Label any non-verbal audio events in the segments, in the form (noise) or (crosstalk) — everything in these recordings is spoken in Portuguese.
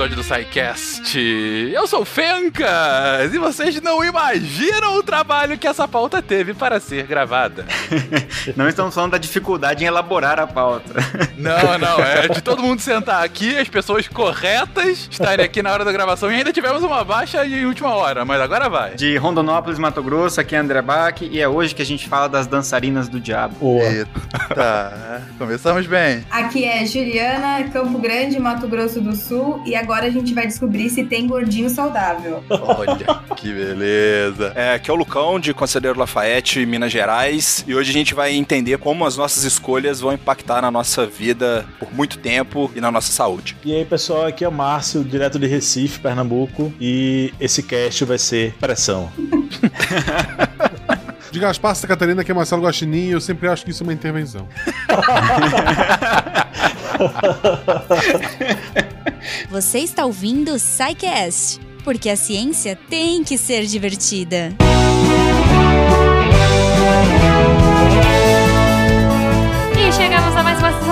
episódio do SciCast. Eu sou o Fencas e vocês não imaginam o trabalho que essa pauta teve para ser gravada. (laughs) não estamos falando da dificuldade em elaborar a pauta. Não, não, é (laughs) de todo mundo sentar aqui, as pessoas corretas estarem aqui na hora da gravação e ainda tivemos uma baixa em última hora, mas agora vai. De Rondonópolis, Mato Grosso, aqui é André Bach e é hoje que a gente fala das dançarinas do diabo. Boa. Eita, começamos bem. Aqui é Juliana, Campo Grande, Mato Grosso do Sul e agora a gente vai descobrir se tem gordinho saudável. Olha, que beleza. É, aqui é o Lucão, de Conselheiro Lafayette, Minas Gerais, e hoje a gente vai entender como as nossas escolhas vão impactar na nossa vida por muito tempo e na nossa saúde. E aí, pessoal, aqui é o Márcio, direto de Recife, Pernambuco, e esse cast vai ser pressão. (laughs) De Gaspar Santa Catarina, que é Marcelo Guaxinim, eu sempre acho que isso é uma intervenção. (laughs) (laughs) Você está ouvindo o Psycast, porque a ciência tem que ser divertida. E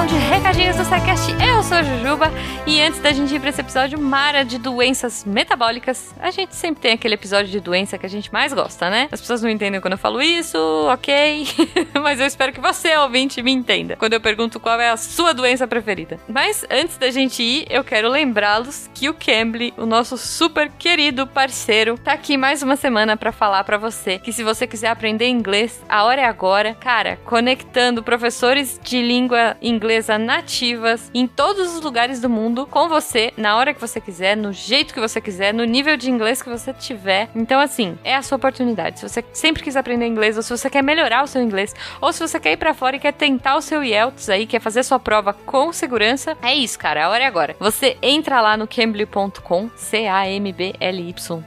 de recadinhos do SciCast. Eu sou a Jujuba e antes da gente ir para esse episódio mara de doenças metabólicas, a gente sempre tem aquele episódio de doença que a gente mais gosta, né? As pessoas não entendem quando eu falo isso, ok? (laughs) Mas eu espero que você, ouvinte, me entenda quando eu pergunto qual é a sua doença preferida. Mas antes da gente ir, eu quero lembrá-los que o Cambly, o nosso super querido parceiro, tá aqui mais uma semana para falar para você que se você quiser aprender inglês, a hora é agora. Cara, conectando professores de língua inglesa nativas em todos os lugares do mundo com você, na hora que você quiser, no jeito que você quiser, no nível de inglês que você tiver. Então, assim, é a sua oportunidade. Se você sempre quis aprender inglês, ou se você quer melhorar o seu inglês, ou se você quer ir para fora e quer tentar o seu IELTS aí, quer fazer sua prova com segurança, é isso, cara. A hora é agora. Você entra lá no cambly.com, C-A-M-B-L-Y.com,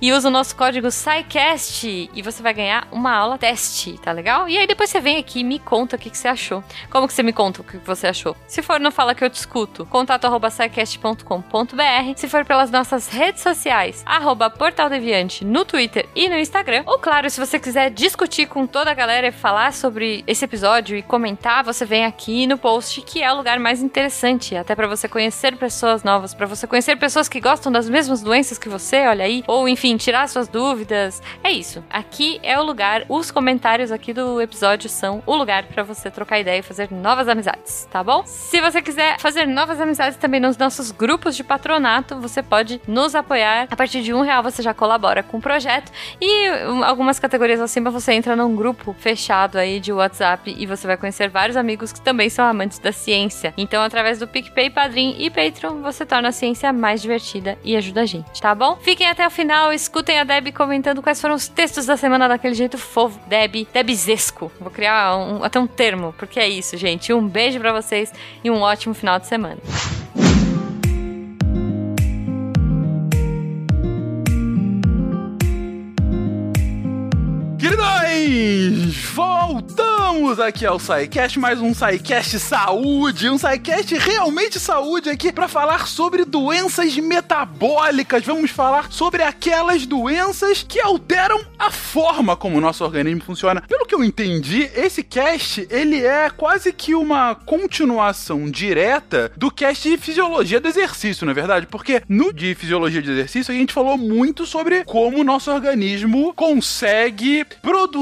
e usa o nosso código SciCast e você vai ganhar uma aula teste, tá legal? E aí depois você vem aqui e me conta o que, que você achou. Como que você me conta o que você achou? Se for no Fala Que Eu Te Escuto, contato arroba Se for pelas nossas redes sociais, arroba Portal Deviante no Twitter e no Instagram. Ou claro, se você quiser discutir com toda a galera e falar sobre esse episódio e comentar, você vem aqui no post, que é o lugar mais interessante, até para você conhecer pessoas novas, para você conhecer pessoas que gostam das mesmas doenças que você, olha aí, ou enfim, tirar suas dúvidas. É isso. Aqui é o lugar, os comentários aqui do episódio são o lugar para você trocar ideia e fazer novas amizades, tá bom? Se você quiser fazer novas amizades também nos nossos grupos de patronato, você pode nos apoiar. A partir de um real você já colabora com o projeto e algumas categorias acima você entra num grupo fechado aí de WhatsApp e você vai conhecer vários amigos que também são amantes da ciência. Então, através do PicPay, Padrim e Patreon, você torna a ciência mais divertida e ajuda a gente, tá bom? Fiquem até o final, escutem a Deb comentando quais foram os textos da semana daquele jeito fofo. Deb, Debzesco. Vou criar um, até um termo, porque é isso, gente. Um beijo para vocês e um ótimo final de semana. Voltamos aqui ao SciCast, mais um SciCast Saúde, um SciCast realmente saúde aqui para falar sobre doenças metabólicas. Vamos falar sobre aquelas doenças que alteram a forma como o nosso organismo funciona. Pelo que eu entendi, esse cast, ele é quase que uma continuação direta do cast de fisiologia do exercício, não é verdade? Porque no de fisiologia de exercício a gente falou muito sobre como o nosso organismo consegue produzir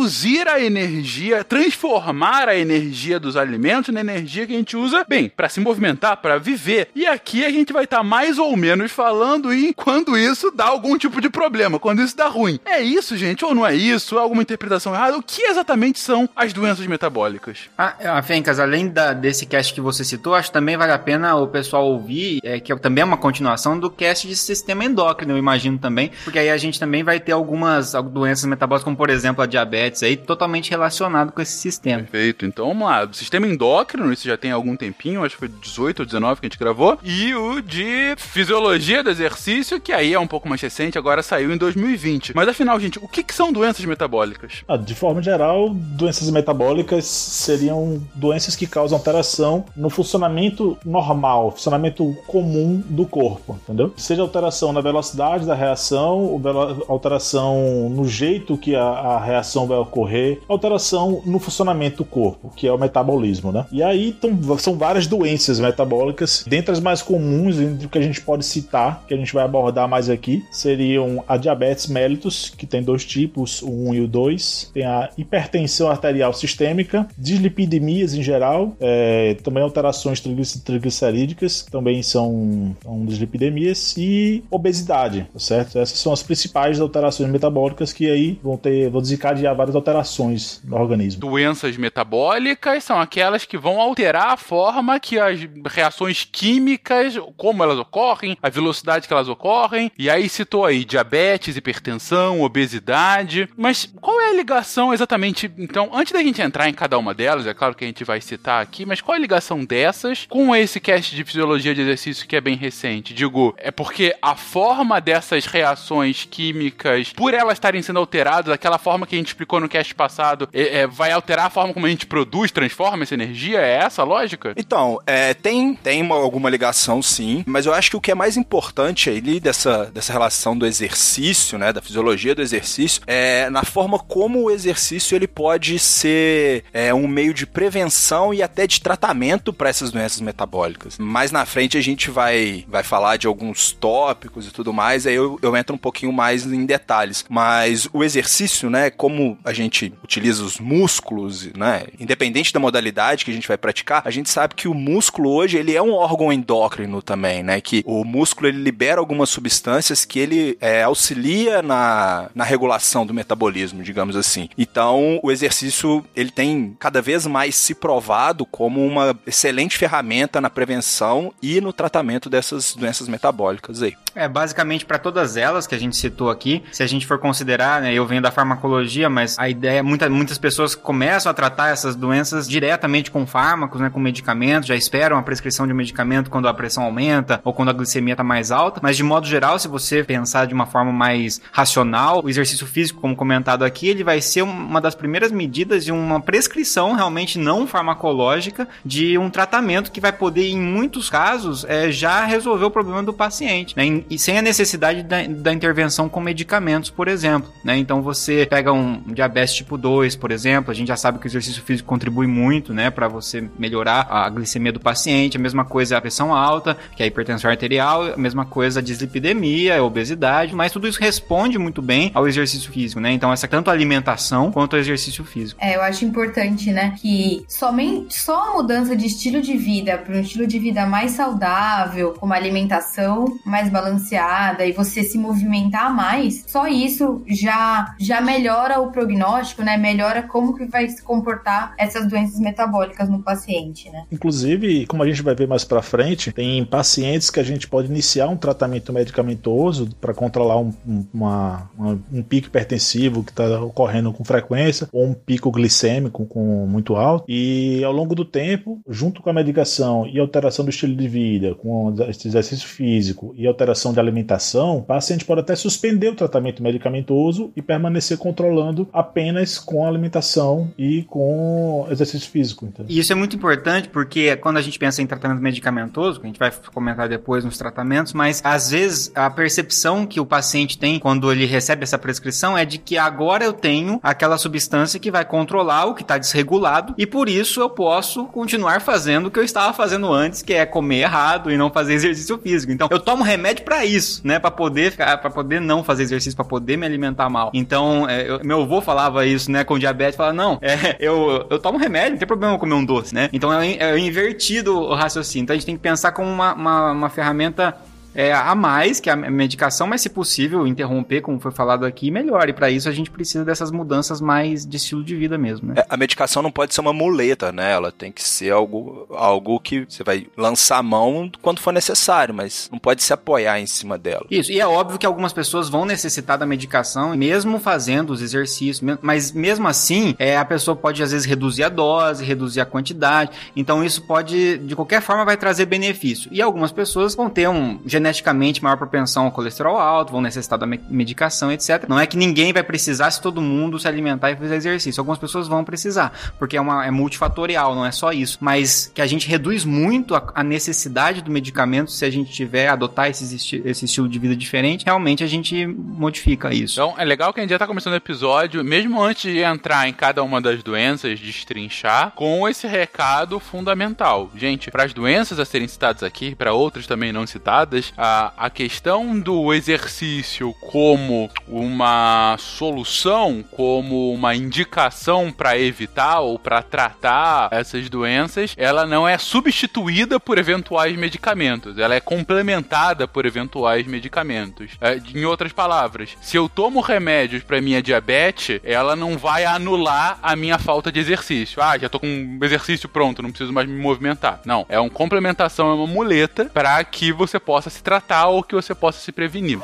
a energia, transformar a energia dos alimentos na energia que a gente usa, bem, para se movimentar, para viver. E aqui a gente vai estar tá mais ou menos falando em quando isso dá algum tipo de problema, quando isso dá ruim. É isso, gente, ou não é isso? É alguma interpretação errada? O que exatamente são as doenças metabólicas? Ah, Fencas, além da, desse cast que você citou, acho que também vale a pena o pessoal ouvir, é, que também é uma continuação do cast de sistema endócrino, eu imagino também, porque aí a gente também vai ter algumas doenças metabólicas, como por exemplo a diabetes aí, totalmente relacionado com esse sistema. Perfeito. Então vamos lá. O sistema endócrino, isso já tem algum tempinho, acho que foi 18 ou 19 que a gente gravou. E o de fisiologia do exercício, que aí é um pouco mais recente, agora saiu em 2020. Mas afinal, gente, o que, que são doenças metabólicas? Ah, de forma geral, doenças metabólicas seriam doenças que causam alteração no funcionamento normal, funcionamento comum do corpo, entendeu? Seja alteração na velocidade da reação, alteração no jeito que a, a reação vai ocorrer, alteração no funcionamento do corpo, que é o metabolismo, né? E aí tão, são várias doenças metabólicas, dentre as mais comuns, entre o que a gente pode citar, que a gente vai abordar mais aqui, seriam a diabetes mellitus, que tem dois tipos, o 1 e o 2, tem a hipertensão arterial sistêmica, dislipidemias em geral, é, também alterações triglicerídicas, também são, são dislipidemias, e obesidade, tá certo? Essas são as principais alterações metabólicas que aí vão ter, vão desencadear várias alterações no organismo. Doenças metabólicas são aquelas que vão alterar a forma que as reações químicas, como elas ocorrem, a velocidade que elas ocorrem, e aí citou aí diabetes, hipertensão, obesidade, mas qual é a ligação exatamente, então, antes da gente entrar em cada uma delas, é claro que a gente vai citar aqui, mas qual é a ligação dessas com esse cast de fisiologia de exercício que é bem recente? Digo, é porque a forma dessas reações químicas, por elas estarem sendo alteradas, aquela forma que a gente explicou no cast passado, é, é, vai alterar a forma como a gente produz, transforma essa energia? É essa a lógica? Então, é, tem, tem uma, alguma ligação sim, mas eu acho que o que é mais importante ali dessa, dessa relação do exercício, né, da fisiologia do exercício, é na forma como o exercício ele pode ser é, um meio de prevenção e até de tratamento para essas doenças metabólicas. Mais na frente a gente vai, vai falar de alguns tópicos e tudo mais, aí eu, eu entro um pouquinho mais em detalhes. Mas o exercício, né, como a gente utiliza os músculos, né, independente da modalidade que a gente vai praticar, a gente sabe que o músculo hoje ele é um órgão endócrino também, né, que o músculo ele libera algumas substâncias que ele é, auxilia na, na regulação do metabolismo, digamos assim. Então, o exercício ele tem cada vez mais se provado como uma excelente ferramenta na prevenção e no tratamento dessas doenças metabólicas aí. É, basicamente para todas elas que a gente citou aqui, se a gente for considerar, né, eu venho da farmacologia, mas a ideia, muita, muitas pessoas começam a tratar essas doenças diretamente com fármacos, né, com medicamentos, já esperam a prescrição de um medicamento quando a pressão aumenta ou quando a glicemia está mais alta, mas de modo geral, se você pensar de uma forma mais racional, o exercício físico, como comentado aqui, ele vai ser uma das primeiras medidas de uma prescrição realmente não farmacológica de um tratamento que vai poder, em muitos casos, é, já resolver o problema do paciente, né? e sem a necessidade da, da, intervenção com medicamentos, por exemplo. Né? Então você pega um diabetes tipo 2, por exemplo, a gente já sabe que o exercício físico contribui muito né, para você melhorar a glicemia do paciente, a mesma coisa é a pressão alta, que é a hipertensão arterial, a mesma coisa a dislipidemia, a obesidade, mas tudo isso responde muito bem ao exercício físico, né? Então essa tanto a alimentação quanto o exercício físico. É, eu acho importante, né, que somente só a mudança de estilo de vida para um estilo de vida mais saudável, com uma alimentação mais balanceada, e você se movimentar mais, só isso já já melhora o prognóstico, né? Melhora como que vai se comportar essas doenças metabólicas no paciente, né? Inclusive, como a gente vai ver mais para frente, tem pacientes que a gente pode iniciar um tratamento medicamentoso para controlar um, uma, uma, um pico hipertensivo que está ocorrendo com frequência ou um pico glicêmico com muito alto e ao longo do tempo, junto com a medicação e alteração do estilo de vida, com exercício físico e alteração de alimentação, o paciente pode até suspender o tratamento medicamentoso e permanecer controlando apenas com alimentação e com exercício físico. Então. E isso é muito importante porque quando a gente pensa em tratamento medicamentoso, que a gente vai comentar depois nos tratamentos, mas às vezes a percepção que o paciente tem quando ele recebe essa prescrição é de que agora eu tenho aquela substância que vai controlar o que está desregulado e por isso eu posso continuar fazendo o que eu estava fazendo antes, que é comer errado e não fazer exercício físico. Então eu tomo remédio para isso, né? Para poder para poder não fazer exercício, para poder me alimentar mal. Então, é, eu, meu avô falava isso, né? Com diabetes, falava, não, é, eu, eu tomo remédio, não tem problema comer um doce, né? Então é, é invertido o raciocínio. Então a gente tem que pensar como uma, uma, uma ferramenta é, a mais que a medicação, mas se possível interromper, como foi falado aqui, melhor. E para isso a gente precisa dessas mudanças mais de estilo de vida mesmo, né? É, a medicação não pode ser uma muleta, né? Ela tem que ser algo, algo que você vai lançar a mão quando for necessário, mas não pode se apoiar em cima dela. Isso, e é óbvio que algumas pessoas vão necessitar da medicação, mesmo fazendo os exercícios, mas mesmo assim, é, a pessoa pode às vezes reduzir a dose, reduzir a quantidade, então isso pode, de qualquer forma, vai trazer benefício. E algumas pessoas vão ter um geneticamente maior propensão ao colesterol alto, vão necessitar da me- medicação, etc. Não é que ninguém vai precisar se todo mundo se alimentar e fizer exercício. Algumas pessoas vão precisar, porque é, uma, é multifatorial, não é só isso. Mas que a gente reduz muito a, a necessidade do medicamento se a gente tiver, adotar esse, esti- esse estilo de vida diferente, realmente a gente modifica isso. Então é legal que a gente já tá começando o episódio, mesmo antes de entrar em cada uma das doenças, destrinchar, com esse recado fundamental. Gente, para as doenças a serem citadas aqui, para outras também não citadas, a, a questão do exercício como uma solução, como uma indicação para evitar ou para tratar essas doenças, ela não é substituída por eventuais medicamentos, ela é complementada por eventuais medicamentos. É, em outras palavras, se eu tomo remédios para minha diabetes, ela não vai anular a minha falta de exercício. Ah, já tô com um exercício pronto, não preciso mais me movimentar. Não, é uma complementação, é uma muleta para que você possa se tratar ou que você possa se prevenir.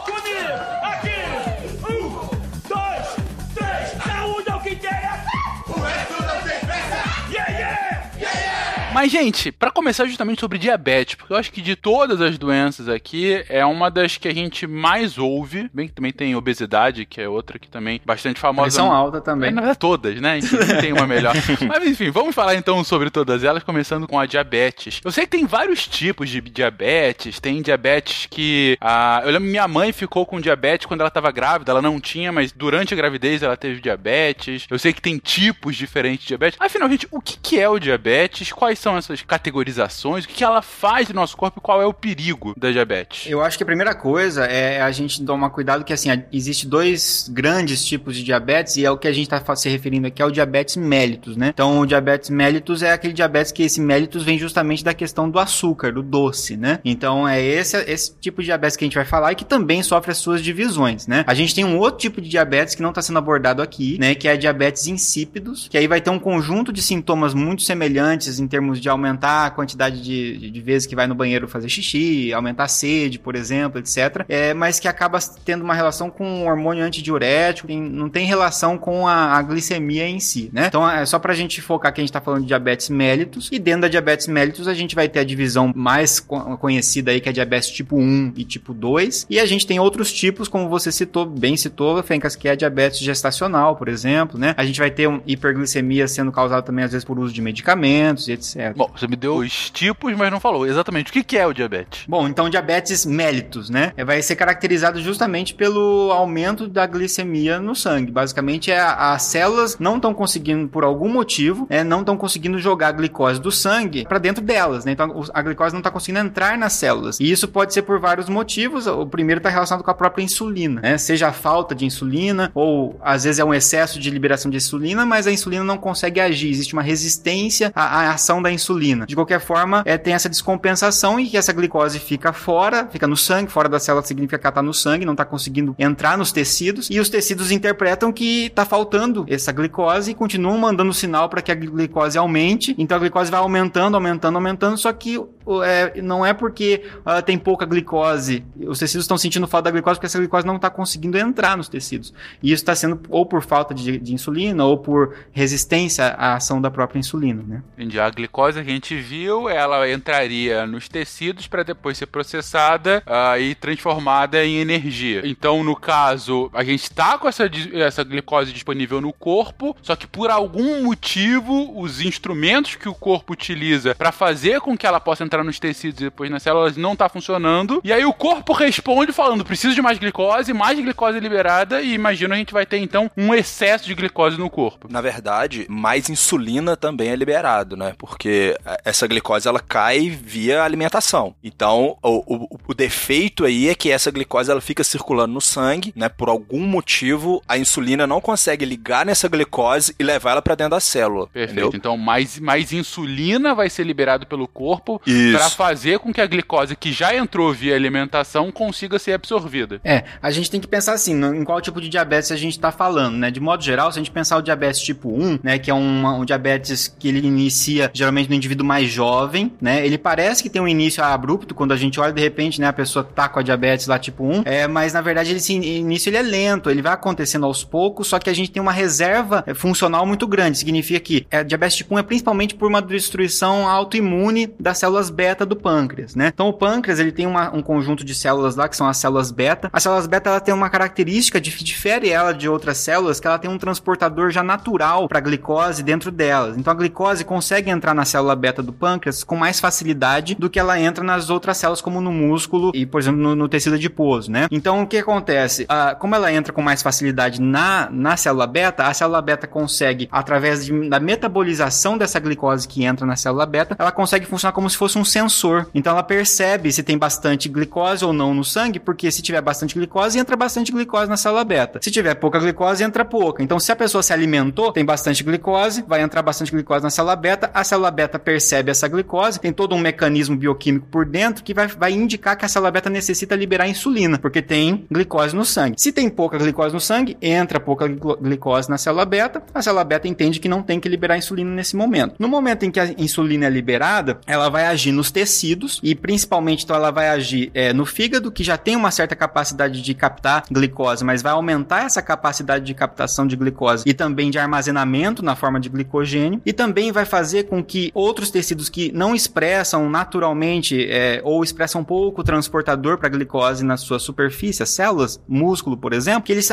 Mas, gente, pra começar justamente sobre diabetes, porque eu acho que de todas as doenças aqui, é uma das que a gente mais ouve. Bem que também tem obesidade, que é outra que também bastante famosa. Pressão alta também. É, na verdade, todas, né? Enfim, não tem uma melhor. (laughs) Mas enfim, vamos falar então sobre todas elas, começando com a diabetes. Eu sei que tem vários tipos de diabetes. Tem diabetes que. Ah, eu lembro minha mãe ficou com diabetes quando ela estava grávida, ela não tinha, mas durante a gravidez ela teve diabetes. Eu sei que tem tipos diferentes de diabetes. Afinal, gente, o que, que é o diabetes? Quais são essas categorizações? O que, ela faz no nosso corpo e qual é o perigo da diabetes? Eu acho que a primeira coisa é a gente tomar cuidado que assim, existe dois grandes tipos de diabetes e é o que a gente está se referindo aqui é o diabetes mellitus, né? Então, o diabetes mellitus é aquele diabetes que esse mellitus vem justamente da questão do açúcar, do doce, né? Então, é esse, esse tipo de diabetes que a gente vai falar e que também sofre as suas divisões, né? A gente tem um outro tipo de diabetes que não está sendo abordado aqui, né? Que é diabetes insípidos, que aí vai ter um conjunto de sintomas muito semelhantes em termos de aumentar a quantidade de, de vezes que vai no banheiro fazer xixi, aumentar a sede, por exemplo, etc. É, mas que acaba tendo uma relação com o hormônio antidiurético, tem, não tem relação com a, a, glicemia em si, né? Então é só pra gente focar que a gente tá falando de diabetes mellitus, e dentro da diabetes mellitus a gente vai ter a divisão mais co conhecida aí, que é diabetes tipo 1 e tipo 2, e a gente tem outros tipos, como você citou, bem citou, Fencas, que é a diabetes gestacional, por exemplo, né? A gente vai ter um hiperglicemia sendo causada também às vezes por uso de medicamentos e etc. Bom, você me deu os tipos, mas não falou exatamente o que, que é o diabetes. Bom, então diabetes mellitus, né? Vai ser caracterizado justamente pelo aumento da glicemia no sangue. Basicamente, é as células não estão conseguindo, por algum motivo, é, não estão conseguindo jogar a glicose do sangue para dentro delas, né? Então a glicose não está conseguindo entrar nas células. E isso pode ser por vários motivos. O primeiro está relacionado com a própria insulina, né? Seja a falta de insulina ou às vezes é um excesso de liberação de insulina, mas a insulina não consegue agir. Existe uma resistência à, à ação da insulina. De qualquer forma, é, tem essa descompensação e que essa glicose fica fora, fica no sangue, fora da célula significa que ela está no sangue, não está conseguindo entrar nos tecidos, e os tecidos interpretam que está faltando essa glicose e continuam mandando sinal para que a glicose aumente. Então a glicose vai aumentando, aumentando, aumentando, só que é, não é porque uh, tem pouca glicose, os tecidos estão sentindo falta da glicose porque essa glicose não está conseguindo entrar nos tecidos. E isso está sendo ou por falta de, de, insulina ou por resistência à ação da própria insulina, né? Entendi. A glicose que a gente viu, ela entraria nos tecidos para depois ser processada uh, e transformada em energia. Então, no caso, a gente está com essa, essa glicose disponível no corpo, só que por algum motivo, os instrumentos que o corpo utiliza para fazer com que ela possa entrar nos tecidos e depois nas células não tá funcionando. E aí o corpo responde falando: preciso de mais glicose, mais glicose liberada, e imagina a gente vai ter então um excesso de glicose no corpo. Na verdade, mais insulina também é liberado, né? Porque essa glicose ela cai via alimentação. Então, o, o, o defeito aí é que essa glicose ela fica circulando no sangue, né? Por algum motivo, a insulina não consegue ligar nessa glicose e levar ela para dentro da célula. Perfeito. Entendeu? Então, mais, mais insulina vai ser liberado pelo corpo para fazer com que a glicose que já entrou via alimentação consiga ser absorvida. É, a gente tem que pensar assim, em qual tipo de diabetes a gente está falando, né? De modo geral, se a gente pensar o diabetes tipo 1, né, que é um, um diabetes que ele inicia geralmente no indivíduo mais jovem, né? Ele parece que tem um início abrupto quando a gente olha de repente, né, a pessoa tá com a diabetes lá tipo 1, é, mas na verdade esse início ele é lento, ele vai acontecendo aos poucos, só que a gente tem uma reserva funcional muito grande, significa que é, diabetes tipo 1 é principalmente por uma destruição autoimune das células beta do pâncreas, né? Então o pâncreas ele tem uma, um conjunto de células lá que são as células beta. As células beta ela tem uma característica que difere ela de outras células que ela tem um transportador já natural para glicose dentro delas. Então a glicose consegue entrar na célula beta do pâncreas com mais facilidade do que ela entra nas outras células como no músculo e por exemplo no, no tecido adiposo, né? Então o que acontece? Ah, como ela entra com mais facilidade na, na célula beta, a célula beta consegue através de, da metabolização dessa glicose que entra na célula beta, ela consegue funcionar como se fosse um sensor. Então ela percebe se tem bastante glicose ou não no sangue, porque se tiver bastante glicose, entra bastante glicose na célula beta. Se tiver pouca glicose, entra pouca. Então se a pessoa se alimentou, tem bastante glicose, vai entrar bastante glicose na célula beta, a célula beta percebe essa glicose, tem todo um mecanismo bioquímico por dentro que vai, vai indicar que a célula beta necessita liberar insulina, porque tem glicose no sangue. Se tem pouca glicose no sangue, entra pouca glicose na célula beta, a célula beta entende que não tem que liberar insulina nesse momento. No momento em que a insulina é liberada, ela vai agir nos tecidos e principalmente então ela vai agir é, no fígado, que já tem uma certa capacidade de captar glicose, mas vai aumentar essa capacidade de captação de glicose e também de armazenamento na forma de glicogênio, e também vai fazer com que outros tecidos que não expressam naturalmente é, ou expressam pouco transportador para glicose na sua superfície, as células, músculo, por exemplo, que eles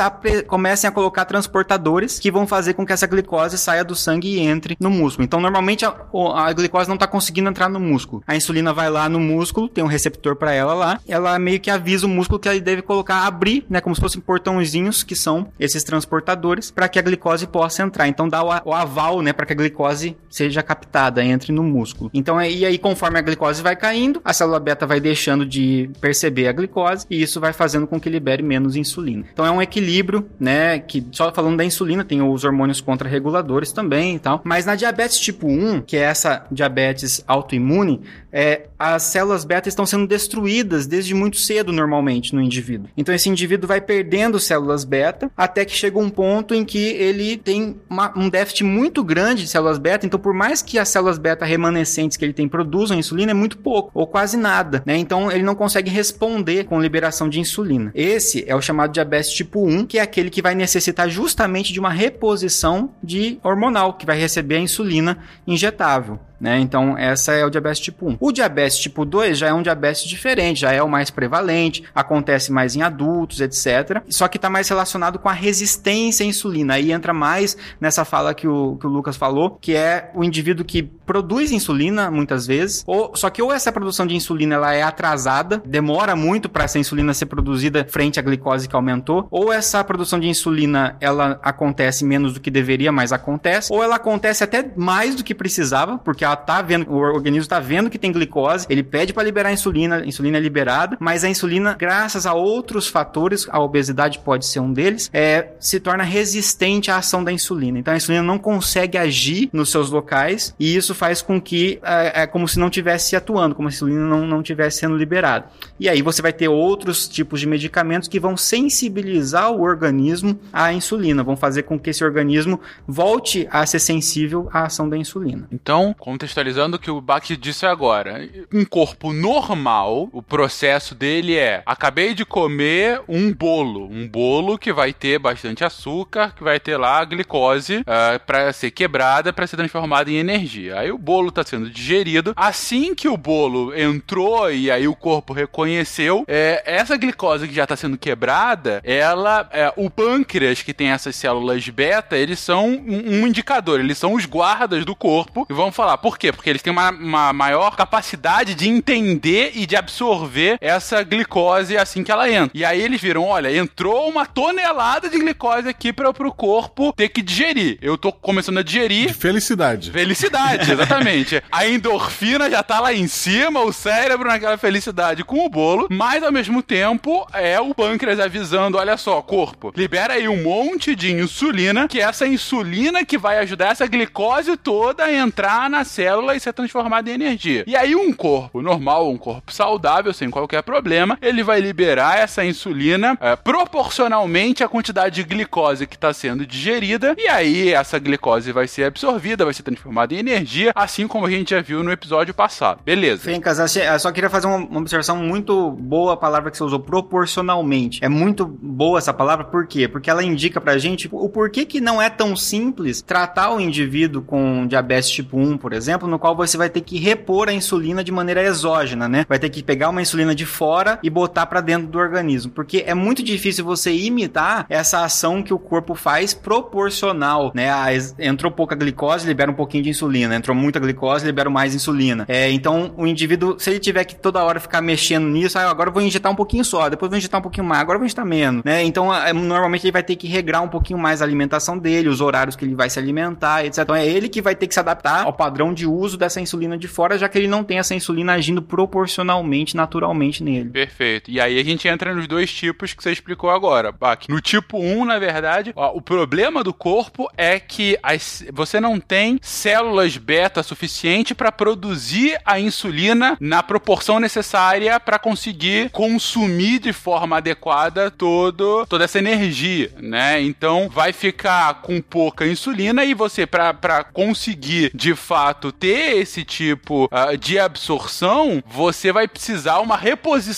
comecem a colocar transportadores que vão fazer com que essa glicose saia do sangue e entre no músculo. Então, normalmente a, a glicose não está conseguindo entrar no músculo. A insulina vai lá no músculo, tem um receptor para ela lá, ela meio que avisa o músculo que ele deve colocar, abrir, né, como se fossem portãozinhos que são esses transportadores para que a glicose possa entrar. Então, dá o, aval, né, para que a glicose seja captada, entre no músculo. Então, é, e aí conforme a glicose vai caindo, a célula beta vai deixando de perceber a glicose e isso vai fazendo com que libere menos insulina. Então, é um equilíbrio, né, que só falando da insulina, tem os hormônios contrarreguladores também e tal. Mas na diabetes tipo 1, que é essa diabetes autoimune, é, as células beta estão sendo destruídas desde muito cedo normalmente no indivíduo. Então esse indivíduo vai perdendo células beta até que chega um ponto em que ele tem uma, um déficit muito grande de células beta. Então por mais que as células beta remanescentes que ele tem produzam insulina é muito pouco ou quase nada, né? Então ele não consegue responder com liberação de insulina. Esse é o chamado diabetes tipo 1, que é aquele que vai necessitar justamente de uma reposição de hormonal, que vai receber a insulina injetável. Né? Então, essa é o diabetes tipo 1. O diabetes tipo 2 já é um diabetes diferente, já é o mais prevalente, acontece mais em adultos, etc. Só que está mais relacionado com a resistência à insulina. Aí entra mais nessa fala que o, que o Lucas falou, que é o indivíduo que produz insulina muitas vezes, ou só que ou essa produção de insulina ela é atrasada, demora muito para essa insulina ser produzida frente à glicose que aumentou, ou essa produção de insulina ela acontece menos do que deveria, mas acontece, ou ela acontece até mais do que precisava, porque ela tá vendo, o organismo tá vendo que tem glicose, ele pede para liberar a insulina, a insulina é liberada, mas a insulina, graças a outros fatores, a obesidade pode ser um deles, é, se torna resistente à ação da insulina. Então a insulina não consegue agir nos seus locais e isso faz com que é, é como se não tivesse atuando, como se a insulina não, não tivesse sendo liberada. E aí você vai ter outros tipos de medicamentos que vão sensibilizar o organismo à insulina, vão fazer com que esse organismo volte a ser sensível à ação da insulina. Então, contextualizando o que o Bach disse agora. Um corpo normal, o processo dele é: acabei de comer um bolo. Um bolo que vai ter bastante açúcar, que vai ter lá glicose uh, ah, para ser quebrada, para ser transformada em energia. Aí o bolo está sendo digerido. Assim que o bolo entrou e aí o corpo reconheceu, é, essa glicose que já está sendo quebrada, ela, é, o pâncreas que tem essas células beta, eles são um, um indicador, eles são os guardas do corpo e vão falar, por quê? Porque eles têm uma, uma maior capacidade de entender e de absorver essa glicose assim que ela entra. E aí eles viram: olha, entrou uma tonelada de glicose aqui para o corpo ter que digerir. Eu tô começando a digerir. De felicidade. Felicidade, (laughs) exatamente. a endorfina já tá lá em cima, o cérebro naquela felicidade com o bolo, mas ao mesmo tempo é o pâncreas avisando: olha só, corpo, libera aí um monte de insulina, que é essa insulina que vai ajudar essa glicose toda a entrar na célula e ser transformada em energia. E aí um corpo normal, um corpo saudável, sem qualquer problema, ele vai liberar essa insulina é, proporcionalmente à quantidade de glicose que está sendo digerida, e aí essa glicose vai ser absorvida, vai ser transformada em energia, assim como a gente já viu no episódio passado. Beleza. Fencas, eu só queria fazer uma observação muito boa, a palavra que você usou, proporcionalmente. É muito boa essa palavra, por quê? Porque ela indica pra gente o porquê que não é tão simples tratar o indivíduo com diabetes tipo 1, por exemplo, exemplo, no qual você vai ter que repor a insulina de maneira exógena, né? Vai ter que pegar uma insulina de fora e botar para dentro do organismo, porque é muito difícil você imitar essa ação que o corpo faz proporcional, né? Entrou pouca glicose, libera um pouquinho de insulina. Entrou muita glicose, libera mais insulina. É, então, o indivíduo, se ele tiver que toda hora ficar mexendo nisso, ah, agora eu vou injetar um pouquinho só, depois vou injetar um pouquinho mais, agora eu vou injetar menos, né? Então, é, normalmente ele vai ter que regrar um pouquinho mais a alimentação dele, os horários que ele vai se alimentar, etc. Então, é ele que vai ter que se adaptar ao padrão de uso dessa insulina de fora, já que ele não tem essa insulina agindo proporcionalmente, naturalmente nele. Perfeito. E aí a gente entra nos dois tipos que você explicou agora, Bach. No tipo 1, na verdade, ó, o problema do corpo é que as, você não tem células beta suficiente para produzir a insulina na proporção necessária para conseguir consumir de forma adequada todo, toda essa energia, né? Então vai ficar com pouca insulina e você para conseguir de fato ter esse tipo uh, de absorção, você vai precisar uma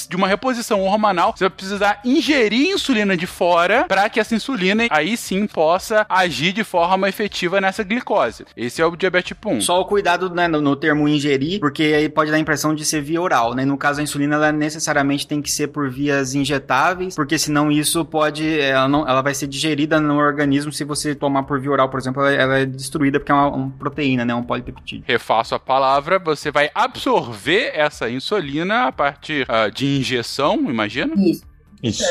de uma reposição hormonal, você vai precisar ingerir insulina de fora para que essa insulina aí sim possa agir de forma efetiva nessa glicose. Esse é o diabetes tipo 1. Só o cuidado né, no, no, termo ingerir, porque aí pode dar a impressão de ser via oral, né? No caso, a insulina, ela necessariamente tem que ser por vias injetáveis, porque senão isso pode, ela, não, ela vai ser digerida no organismo se você tomar por via oral, por exemplo, ela, ela é destruída porque é uma, uma, proteína, né? Um polipeptídeo. Refaço a palavra, você vai absorver essa insulina a partir uh, de injeção, imagina? Isso. Isso.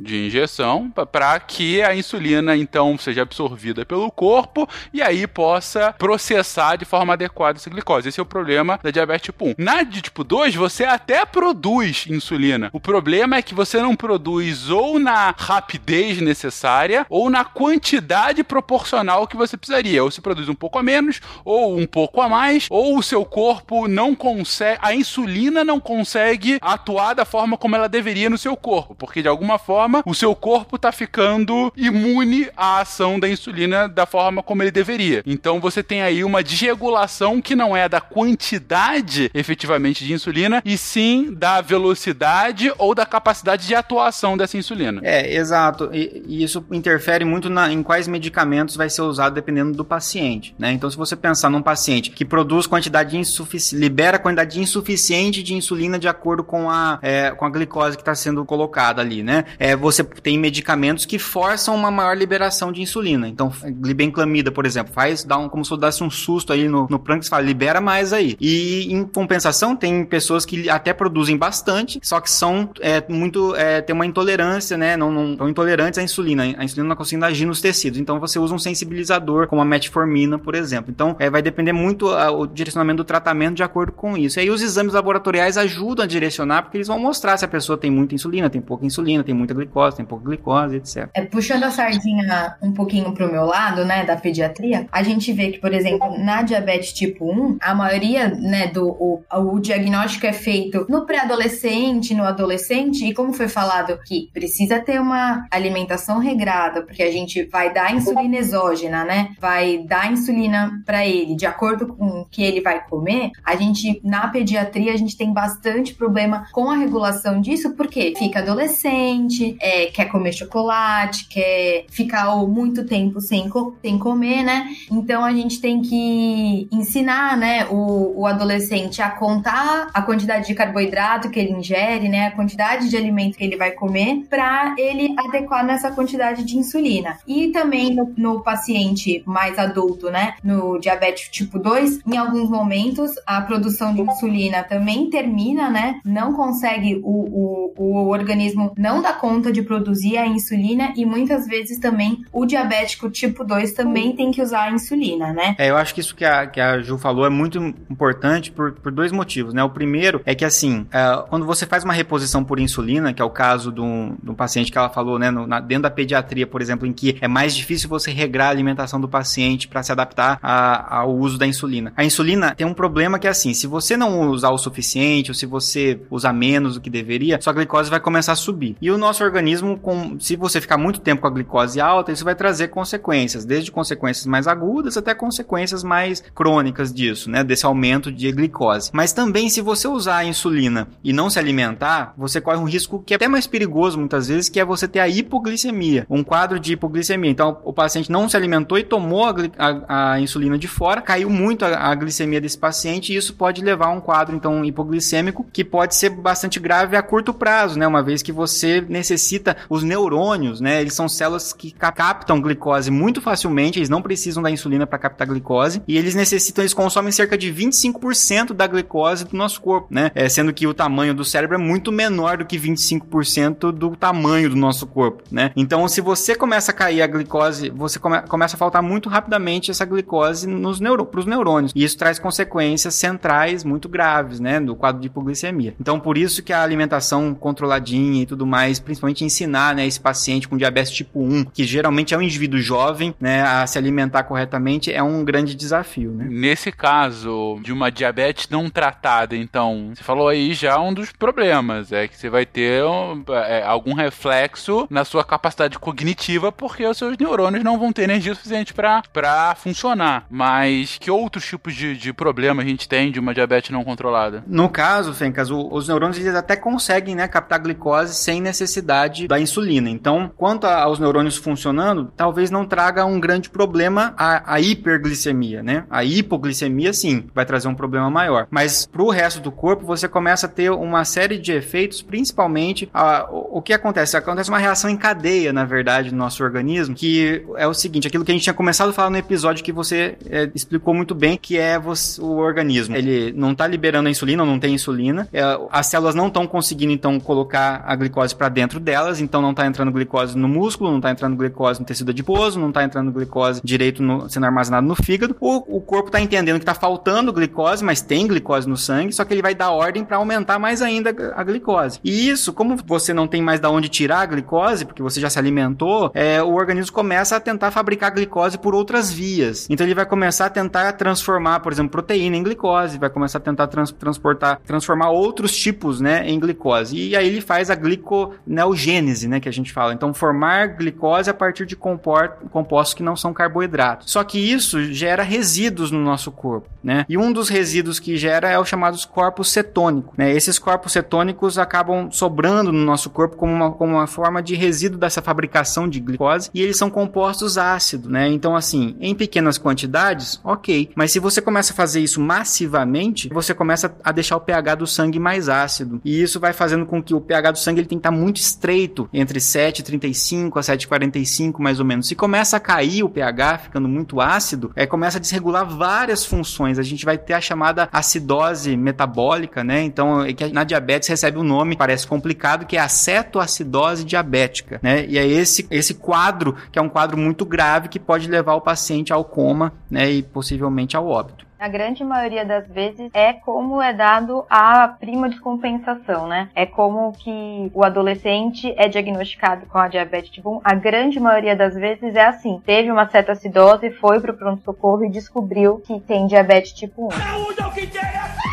De injeção, para que a insulina então seja absorvida pelo corpo e aí possa processar de forma adequada essa glicose. Esse é o problema da diabetes tipo 1. Na de tipo 2, você até produz insulina. O problema é que você não produz ou na rapidez necessária ou na quantidade proporcional que você precisaria. Ou se produz um pouco a menos, ou um pouco a mais, ou o seu corpo não consegue, a insulina não consegue atuar da forma como ela deveria no seu corpo porque de alguma forma o seu corpo está ficando imune à ação da insulina da forma como ele deveria. Então você tem aí uma desregulação que não é da quantidade efetivamente de insulina, e sim da velocidade ou da capacidade de atuação dessa insulina. É, exato. E, e isso interfere muito na, em quais medicamentos vai ser usado dependendo do paciente, né? Então se você pensar num paciente que produz quantidade insuficiente, libera quantidade insuficiente de insulina de acordo com a, é, com a glicose que está sendo colocada ali, né? É, você tem medicamentos que forçam uma maior liberação de insulina. Então, glibenclamida, por exemplo, faz dá um, como se desse um susto aí no, no pâncreas, fala, libera mais aí. E em compensação, tem pessoas que até produzem bastante, só que são é, muito, é, tem uma intolerância, né? Não, não estão intolerantes à insulina. A insulina não consegue agir nos tecidos. Então, você usa um sensibilizador, como a metformina, por exemplo. Então, é, vai depender muito a, o direcionamento do tratamento de acordo com isso. E aí, os exames laboratoriais ajudam a direcionar, porque eles vão mostrar se a pessoa tem muita insulina, tem pouca insulina, tem muita glicose, tem pouca glicose, etc. É, puxando a sardinha um pouquinho pro meu lado, né, da pediatria, a gente vê que, por exemplo, na diabetes tipo 1, a maioria, né, do o, o diagnóstico é feito no pré-adolescente, no adolescente, e como foi falado que precisa ter uma alimentação regrada, porque a gente vai dar insulina exógena, né? Vai dar insulina para ele de acordo com o que ele vai comer. A gente na pediatria a gente tem bastante problema com a regulação disso, porque fica adolescente adolescente, é, quer comer chocolate, quer ficar muito tempo sem, co sem comer, né? Então a gente tem que ensinar, né, o, o adolescente a contar a quantidade de carboidrato que ele ingere, né, a quantidade de alimento que ele vai comer, para ele adequar nessa quantidade de insulina. E também no, no paciente mais adulto, né, no diabetes tipo 2, em alguns momentos a produção de insulina também termina, né, não consegue o, o, o organismo não dá conta de produzir a insulina e muitas vezes também o diabético tipo 2 também tem que usar a insulina, né? É, eu acho que isso que a, que a Ju falou é muito importante por, por dois motivos, né? O primeiro é que, assim, é, quando você faz uma reposição por insulina, que é o caso de um, de um paciente que ela falou, né, no, na, dentro da pediatria, por exemplo, em que é mais difícil você regrar a alimentação do paciente para se adaptar a, ao uso da insulina. A insulina tem um problema que é assim, se você não usar o suficiente ou se você usar menos do que deveria, sua glicose vai começar a subir. E o nosso organismo, com, se você ficar muito tempo com a glicose alta, isso vai trazer consequências, desde consequências mais agudas até consequências mais crônicas disso, né? Desse aumento de glicose. Mas também, se você usar a insulina e não se alimentar, você corre um risco que é até mais perigoso muitas vezes, que é você ter a hipoglicemia, um quadro de hipoglicemia. Então, o paciente não se alimentou e tomou a, a, a insulina de fora, caiu muito a, a, glicemia desse paciente e isso pode levar a um quadro, então, hipoglicêmico, que pode ser bastante grave a curto prazo, né? Uma vez que você necessita os neurônios, né? Eles são células que captam glicose muito facilmente, eles não precisam da insulina para captar glicose e eles necessitam, eles consomem cerca de 25% da glicose do nosso corpo, né? É, sendo que o tamanho do cérebro é muito menor do que 25% do tamanho do nosso corpo, né? Então, se você começa a cair a glicose, você come, começa a faltar muito rapidamente essa glicose nos neuro, pros neurônios. E isso traz consequências centrais muito graves, né? Do quadro de hipoglicemia. Então, por isso que a alimentação controladinha e tudo mais, principalmente ensinar, né, esse paciente com diabetes tipo 1, que geralmente é um indivíduo jovem, né, a se alimentar corretamente, é um grande desafio, né? Nesse caso de uma diabetes não tratada, então, você falou aí já um dos problemas, é que você vai ter um, é, algum reflexo na sua capacidade cognitiva, porque os seus neurônios não vão ter energia suficiente para funcionar. Mas que outros tipos de, de problema a gente tem de uma diabetes não controlada? No caso, Fencas, o, os neurônios eles até conseguem né, captar glicose sem necessidade da insulina. Então, quanto aos neurônios funcionando, talvez não traga um grande problema a, a hiperglicemia, né? A hipoglicemia, sim, vai trazer um problema maior. Mas para o resto do corpo, você começa a ter uma série de efeitos, principalmente a, o, o que acontece? Acontece uma reação em cadeia, na verdade, no nosso organismo, que é o seguinte, aquilo que a gente tinha começado a falar no episódio que você é, explicou muito bem, que é você, o organismo. Ele não está liberando a insulina, não tem insulina, é, as células não estão conseguindo, então, colocar a glicose para dentro delas, então não está entrando glicose no músculo, não está entrando glicose no tecido adiposo, não está entrando glicose direito no, sendo armazenado no fígado. O, o corpo está entendendo que está faltando glicose, mas tem glicose no sangue, só que ele vai dar ordem para aumentar mais ainda a glicose. E isso, como você não tem mais da onde tirar a glicose, porque você já se alimentou, é, o organismo começa a tentar fabricar glicose por outras vias. Então ele vai começar a tentar transformar, por exemplo, proteína em glicose, vai começar a tentar trans transportar, transformar outros tipos, né, em glicose. E aí ele faz a gliconeogênese, né, que a gente fala. Então formar glicose a partir de compostos que não são carboidratos. Só que isso gera resíduos no nosso corpo, né? E um dos resíduos que gera é o chamado corpos cetônico, né? Esses corpos cetônicos acabam sobrando no nosso corpo como uma, como uma forma de resíduo dessa fabricação de glicose e eles são compostos ácidos, né? Então assim, em pequenas quantidades, ok. Mas se você começa a fazer isso massivamente, você começa a deixar o pH do sangue mais ácido. E isso vai fazendo com que o pH do sangue ele tem que estar muito estreito, entre 7,35 a 7,45 mais ou menos. Se começa a cair o pH, ficando muito ácido, é, começa a desregular várias funções. A gente vai ter a chamada acidose metabólica, né? Então, é que na diabetes recebe um nome, parece complicado, que é acetoacidose diabética, né? E é esse, esse quadro, que é um quadro muito grave, que pode levar o paciente ao coma, né? E possivelmente ao óbito. A grande maioria das vezes é como é dado a prima de compensação, né? É como que o adolescente é diagnosticado com a diabetes tipo 1. A grande maioria das vezes é assim. Teve uma cetoacidose, foi pro pronto-socorro e descobriu que tem diabetes tipo 1. Saúde é o que interessa!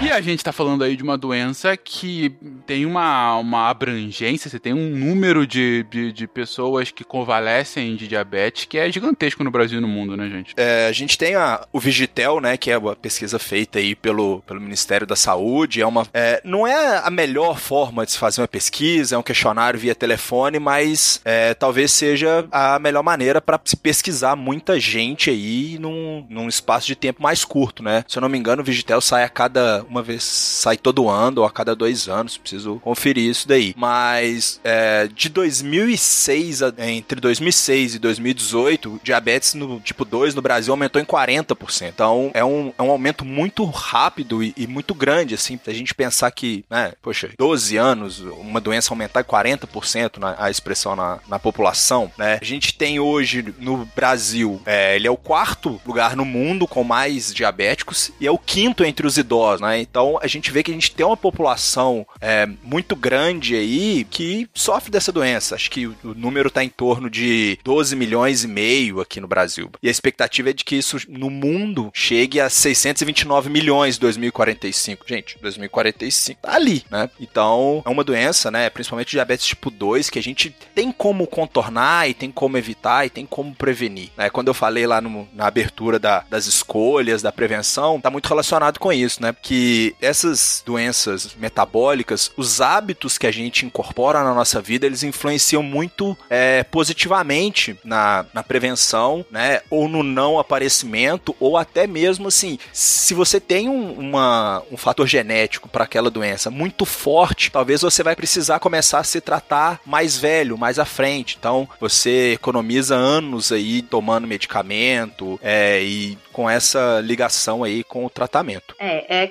E a gente tá falando aí de uma doença que tem uma, uma abrangência, você tem um número de, de, de, pessoas que convalescem de diabetes que é gigantesco no Brasil e no mundo, né, gente? É, a gente tem a, o Vigitel, né, que é uma pesquisa feita aí pelo, pelo Ministério da Saúde. É uma, é, não é a melhor forma de se fazer uma pesquisa, é um questionário via telefone, mas é, talvez seja a melhor maneira para se pesquisar muita gente aí num, num espaço de tempo mais curto, né? Se eu não me engano, o Vigitel sai a cada uma vez sai todo ano ou a cada dois anos, preciso conferir isso daí. Mas é, de 2006 entre 2006 e 2018, diabetes no tipo 2 no Brasil aumentou em 40%. Então é um, é um aumento muito rápido e, e muito grande, assim, pra gente pensar que, né, poxa, 12 anos, uma doença aumentar em 40% na, a expressão na, na população, né? A gente tem hoje no Brasil, é, ele é o quarto lugar no mundo com mais diabéticos e é o quinto entre os idosos, né? Então a gente vê que a gente tem uma população é, muito grande aí que sofre dessa doença. Acho que o, o número está em torno de 12 milhões e meio aqui no Brasil. E a expectativa é de que isso no mundo chegue a 629 milhões em 2045. Gente, 2045 tá ali, né? Então, é uma doença, né? Principalmente diabetes tipo 2, que a gente tem como contornar e tem como evitar e tem como prevenir. Né? Quando eu falei lá no, na abertura da, das escolhas, da prevenção, tá muito relacionado com isso, né? Que essas doenças metabólicas, os hábitos que a gente incorpora na nossa vida, eles influenciam muito é, positivamente na, na prevenção, né? Ou no não aparecimento, ou até mesmo assim, se você tem um, uma, um fator genético para aquela doença muito forte, talvez você vai precisar começar a se tratar mais velho, mais à frente. Então, você economiza anos aí tomando medicamento é, e com essa ligação aí com o tratamento. É, é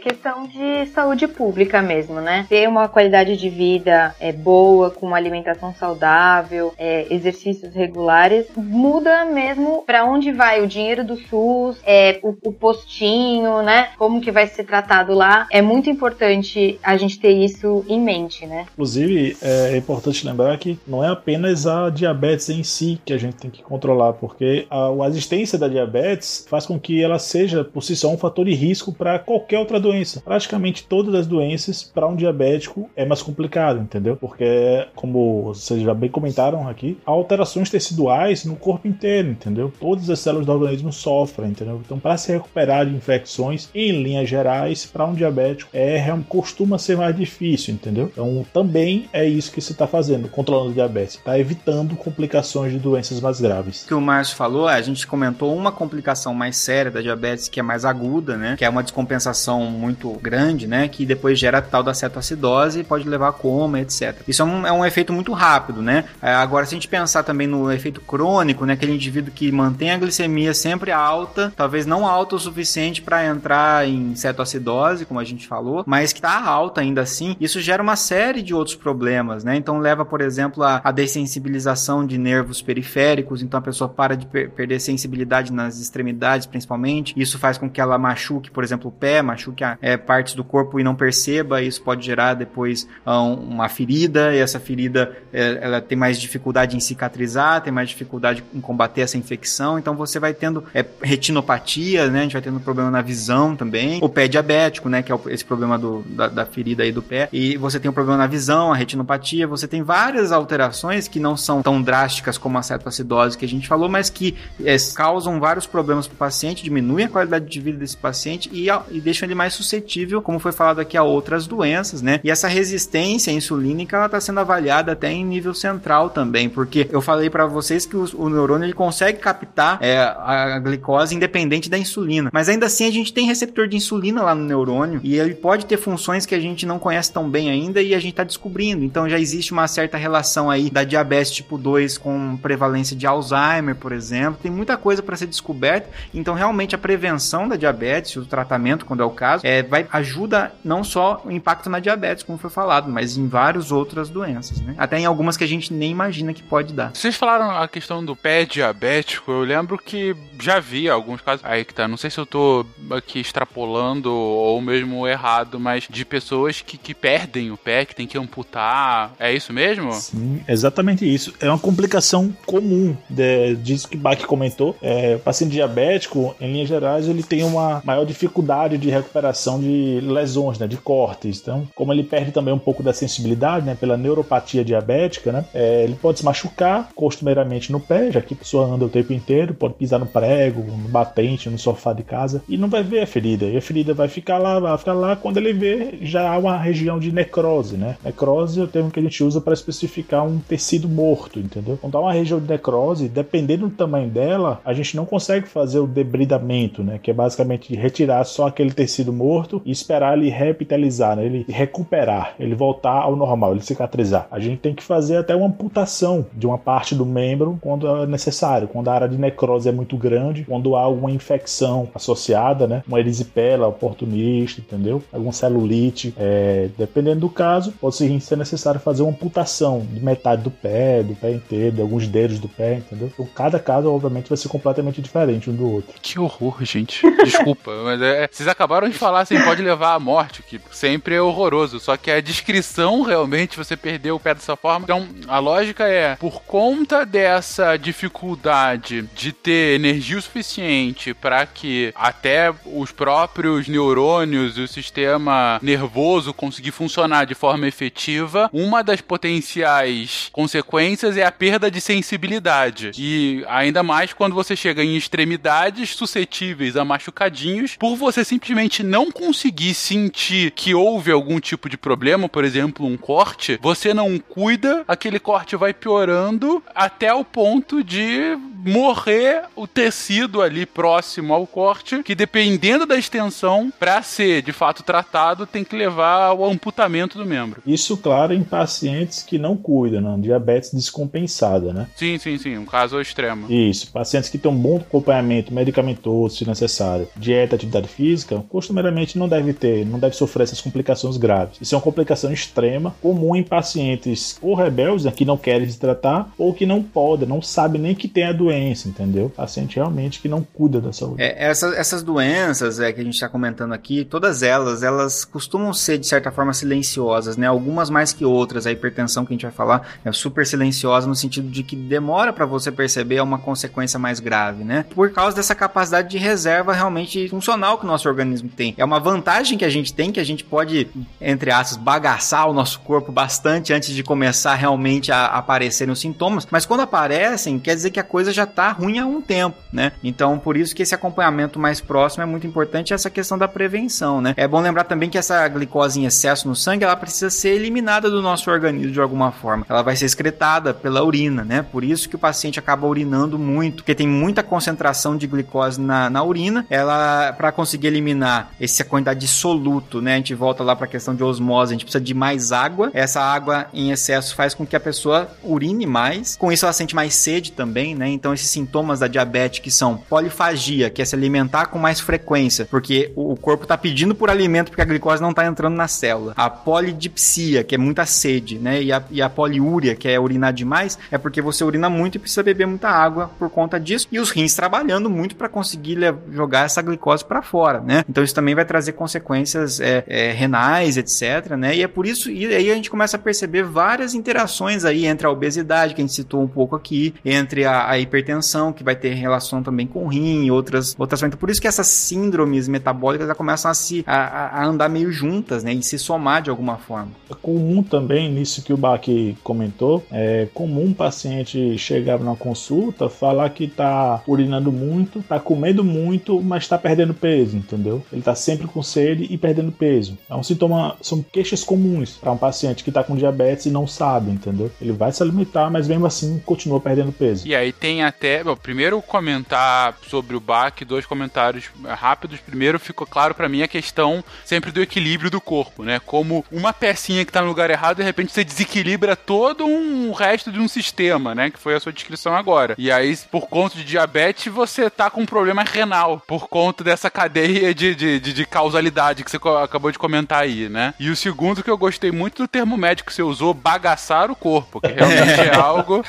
de saúde pública mesmo, né? Ter uma qualidade de vida é, boa, com uma alimentação saudável, é, exercícios regulares, muda mesmo para onde vai o dinheiro do SUS, é, o, o postinho, né? Como que vai ser tratado lá. É muito importante a gente ter isso em mente, né? Inclusive, é importante lembrar que não é apenas a diabetes em si que a gente tem que controlar, porque a, a existência da diabetes faz com que ela seja por si só um fator de risco para qualquer outra doença. Praticamente todas as doenças para um diabético é mais complicado, entendeu? Porque, como vocês já bem comentaram aqui, há alterações teciduais no corpo inteiro, entendeu? Todas as células do organismo sofrem, entendeu? Então, para se recuperar de infecções, em linhas gerais, para um diabético é costuma ser mais difícil, entendeu? Então, também é isso que você está fazendo, controlando o diabetes, está evitando complicações de doenças mais graves. O que o Márcio falou, a gente comentou uma complicação mais séria da diabetes que é mais aguda, né? Que é uma descompensação muito grande, né? Que depois gera tal da cetoacidose e pode levar a coma, etc. Isso é um, é um efeito muito rápido, né? É, agora, se a gente pensar também no efeito crônico, né? Aquele indivíduo que mantém a glicemia sempre alta, talvez não alta o suficiente para entrar em cetoacidose, como a gente falou, mas que está alta ainda assim, isso gera uma série de outros problemas, né? Então leva, por exemplo, a, a dessensibilização de nervos periféricos, então a pessoa para de per perder sensibilidade nas extremidades, principalmente. Isso faz com que ela machuque, por exemplo, o pé, machuque a, é, partes do corpo e não perceba. Isso pode gerar depois um, uma ferida, e essa ferida é, ela tem mais dificuldade em cicatrizar, tem mais dificuldade em combater essa infecção. Então você vai tendo é, retinopatia, né? A gente vai tendo problema na visão também. O pé diabético, né? Que é esse problema do, da, da ferida aí do pé. E você tem um problema na visão, a retinopatia. Você tem várias alterações que não são tão drásticas como a cetoacidose que a gente falou, mas que é, causam vários problemas para o paciente, diminuem a qualidade de vida desse paciente e, e deixam ele mais suscetível, como foi falado aqui, a outras doenças, né? E essa resistência insulínica ela está sendo avaliada até em nível central também, porque eu falei para vocês que o, o, neurônio ele consegue captar é, a glicose independente da insulina, mas ainda assim a gente tem receptor de insulina lá no neurônio e ele pode ter funções que a gente não conhece tão bem ainda e a gente está descobrindo. Então já existe uma certa relação aí da diabetes tipo 2 com prevalência de Alzheimer, por exemplo. Tem muita coisa para ser descoberta. Então realmente a prevenção da diabetes, o tratamento quando é o caso, é, vai ajuda não só o impacto na diabetes, como foi falado, mas em várias outras doenças, né? Até em algumas que a gente nem imagina que pode dar. Vocês falaram a questão do pé diabético, eu lembro que já vi alguns casos, aí que tá, não sei se eu tô aqui extrapolando ou mesmo errado, mas de pessoas que, que perdem o pé, que tem que amputar, é isso mesmo? Sim, exatamente isso. É uma complicação comum de, disso que Bach comentou. É, o paciente diabético, em linhas gerais, ele tem uma maior dificuldade de recuperação de lesões, né, de cortes. Então, como ele perde também um pouco da sensibilidade, né, pela neuropatia diabética, né, é, ele pode se machucar costumeiramente no pé, já que a pessoa anda o tempo inteiro, pode pisar no prego, no batente, no sofá de casa e não vai ver a ferida. E a ferida vai ficar lá, vai ficar lá. Quando ele vê, já há uma região de necrose, né? Necrose é o termo que a gente usa para especificar um tecido morto, entendeu? Quando há uma região de necrose, dependendo do tamanho dela, a gente não consegue fazer o debridamento, né? Que é basicamente retirar só aquele tecido morto e esperar ele repitalizar, né? ele recuperar, ele voltar ao normal, ele cicatrizar. A gente tem que fazer até uma amputação de uma parte do membro quando é necessário, quando a área de necrose é muito grande, quando há alguma infecção associada, né? Uma erisipela oportunista, entendeu? Algum celulite, é, dependendo do caso, pode ser necessário fazer uma amputação de metade do pé, do pé inteiro, de alguns dedos do pé, entendeu? Então, cada caso, obviamente, vai ser completamente diferente um do outro. Que horror, gente. Desculpa, (laughs) mas é, vocês acabaram de falar assim, pode levar à morte, que sempre é horroroso. Só que a descrição realmente você perdeu o pé dessa forma. Então, a lógica é, por conta dessa dificuldade de ter energia o suficiente para que até os próprios neurônios e o sistema nervoso conseguir funcionar de forma efetiva, uma das potenciais consequências é a perda de sensibilidade. E ainda mais quando você chega em extremidades suscetíveis a machucadinhos, por você simplesmente não conseguir sentir que houve algum tipo de problema, por exemplo, um corte, você não cuida, aquele corte vai piorando até o ponto de morrer o tecido ali próximo ao corte, que dependendo da extensão, para ser de fato tratado, tem que levar ao amputamento do membro. Isso, claro, em pacientes que não cuidam, né? diabetes descompensada, né? Sim, sim, sim, um caso extremo. Isso, pacientes que têm um bom acompanhamento medicamentoso, se necessário, dieta, atividade física, costumeiramente não deve ter, não deve sofrer essas complicações graves. Isso é uma complicação extrema, comum em pacientes ou rebeldes, né, que não querem se tratar, ou que não podem, não sabem nem que tem a doença, entendeu? Paciente realmente que não cuida da saúde. É, essa, essas doenças é, que a gente está comentando aqui, todas elas, elas costumam ser de certa forma silenciosas, né? Algumas mais que outras. A hipertensão que a gente vai falar é super silenciosa no sentido de que demora para você perceber uma consequência mais grave, né? Por causa dessa capacidade de reserva realmente funcional que o nosso organismo tem. É uma vantagem que a gente tem, que a gente pode, entre aspas, bagaçar o nosso corpo bastante antes de começar realmente a aparecerem os sintomas, mas quando aparecem, quer dizer que a coisa já tá ruim há um tempo, né? Então, por isso que esse acompanhamento mais próximo é muito importante, essa questão da prevenção, né? É bom lembrar também que essa glicose em excesso no sangue, ela precisa ser eliminada do nosso organismo de alguma forma. Ela vai ser excretada pela urina, né? Por isso que o paciente acaba urinando muito, porque tem muita concentração de glicose na, na urina. Ela, para conseguir eliminar essa quantidade de soluto, né? A gente volta lá para a questão de osmose, a gente precisa de mais água. Essa água em excesso faz com que a pessoa urine mais. Com isso, ela sente mais sede também, né? Então, esses sintomas da diabetes que são polifagia, que é se alimentar com mais frequência, porque o corpo está pedindo por alimento porque a glicose não está entrando na célula. A polidipsia, que é muita sede, né? E a, e a poliúria, que é urinar demais, é porque você urina muito e precisa beber muita água por conta disso. E os rins trabalhando muito para conseguir jogar essa glicose para fora, né? Então isso também vai trazer consequências é, é, renais, etc, né? E é por isso, e aí a gente começa a perceber várias interações aí entre a obesidade, que a gente citou um pouco aqui, entre a, a hipertensão, que vai ter relação também com o rim e outras, outras Por isso que essas síndromes metabólicas já começam a se a, a andar meio juntas, né? E se somar de alguma forma. É comum também, nisso que o Bach comentou, é comum um paciente chegar na consulta falar que tá urinando muito, tá comendo muito, mas tá perdendo peso, entendeu? Ele tá sempre com sede e perdendo peso. É um sintoma, são queixas comuns para um paciente que tá com diabetes e não sabe, entendeu? Ele vai se alimentar, mas mesmo assim continua perdendo peso. E aí tem até, bom, primeiro comentar sobre o Bach, dois comentários rápidos. Primeiro ficou claro para mim a questão sempre do equilíbrio do corpo, né? Como uma pecinha que tá no lugar errado, de repente você desequilibra todo um resto de um sistema, né? Que foi a sua descrição agora. E aí, por conta de diabetes, você tá com um problema renal, por conta dessa cadeia de, de, de, de causalidade que você acabou de comentar aí, né? E o segundo que eu gostei muito do termo médico que você usou, bagaçar o corpo, que realmente é (laughs) algo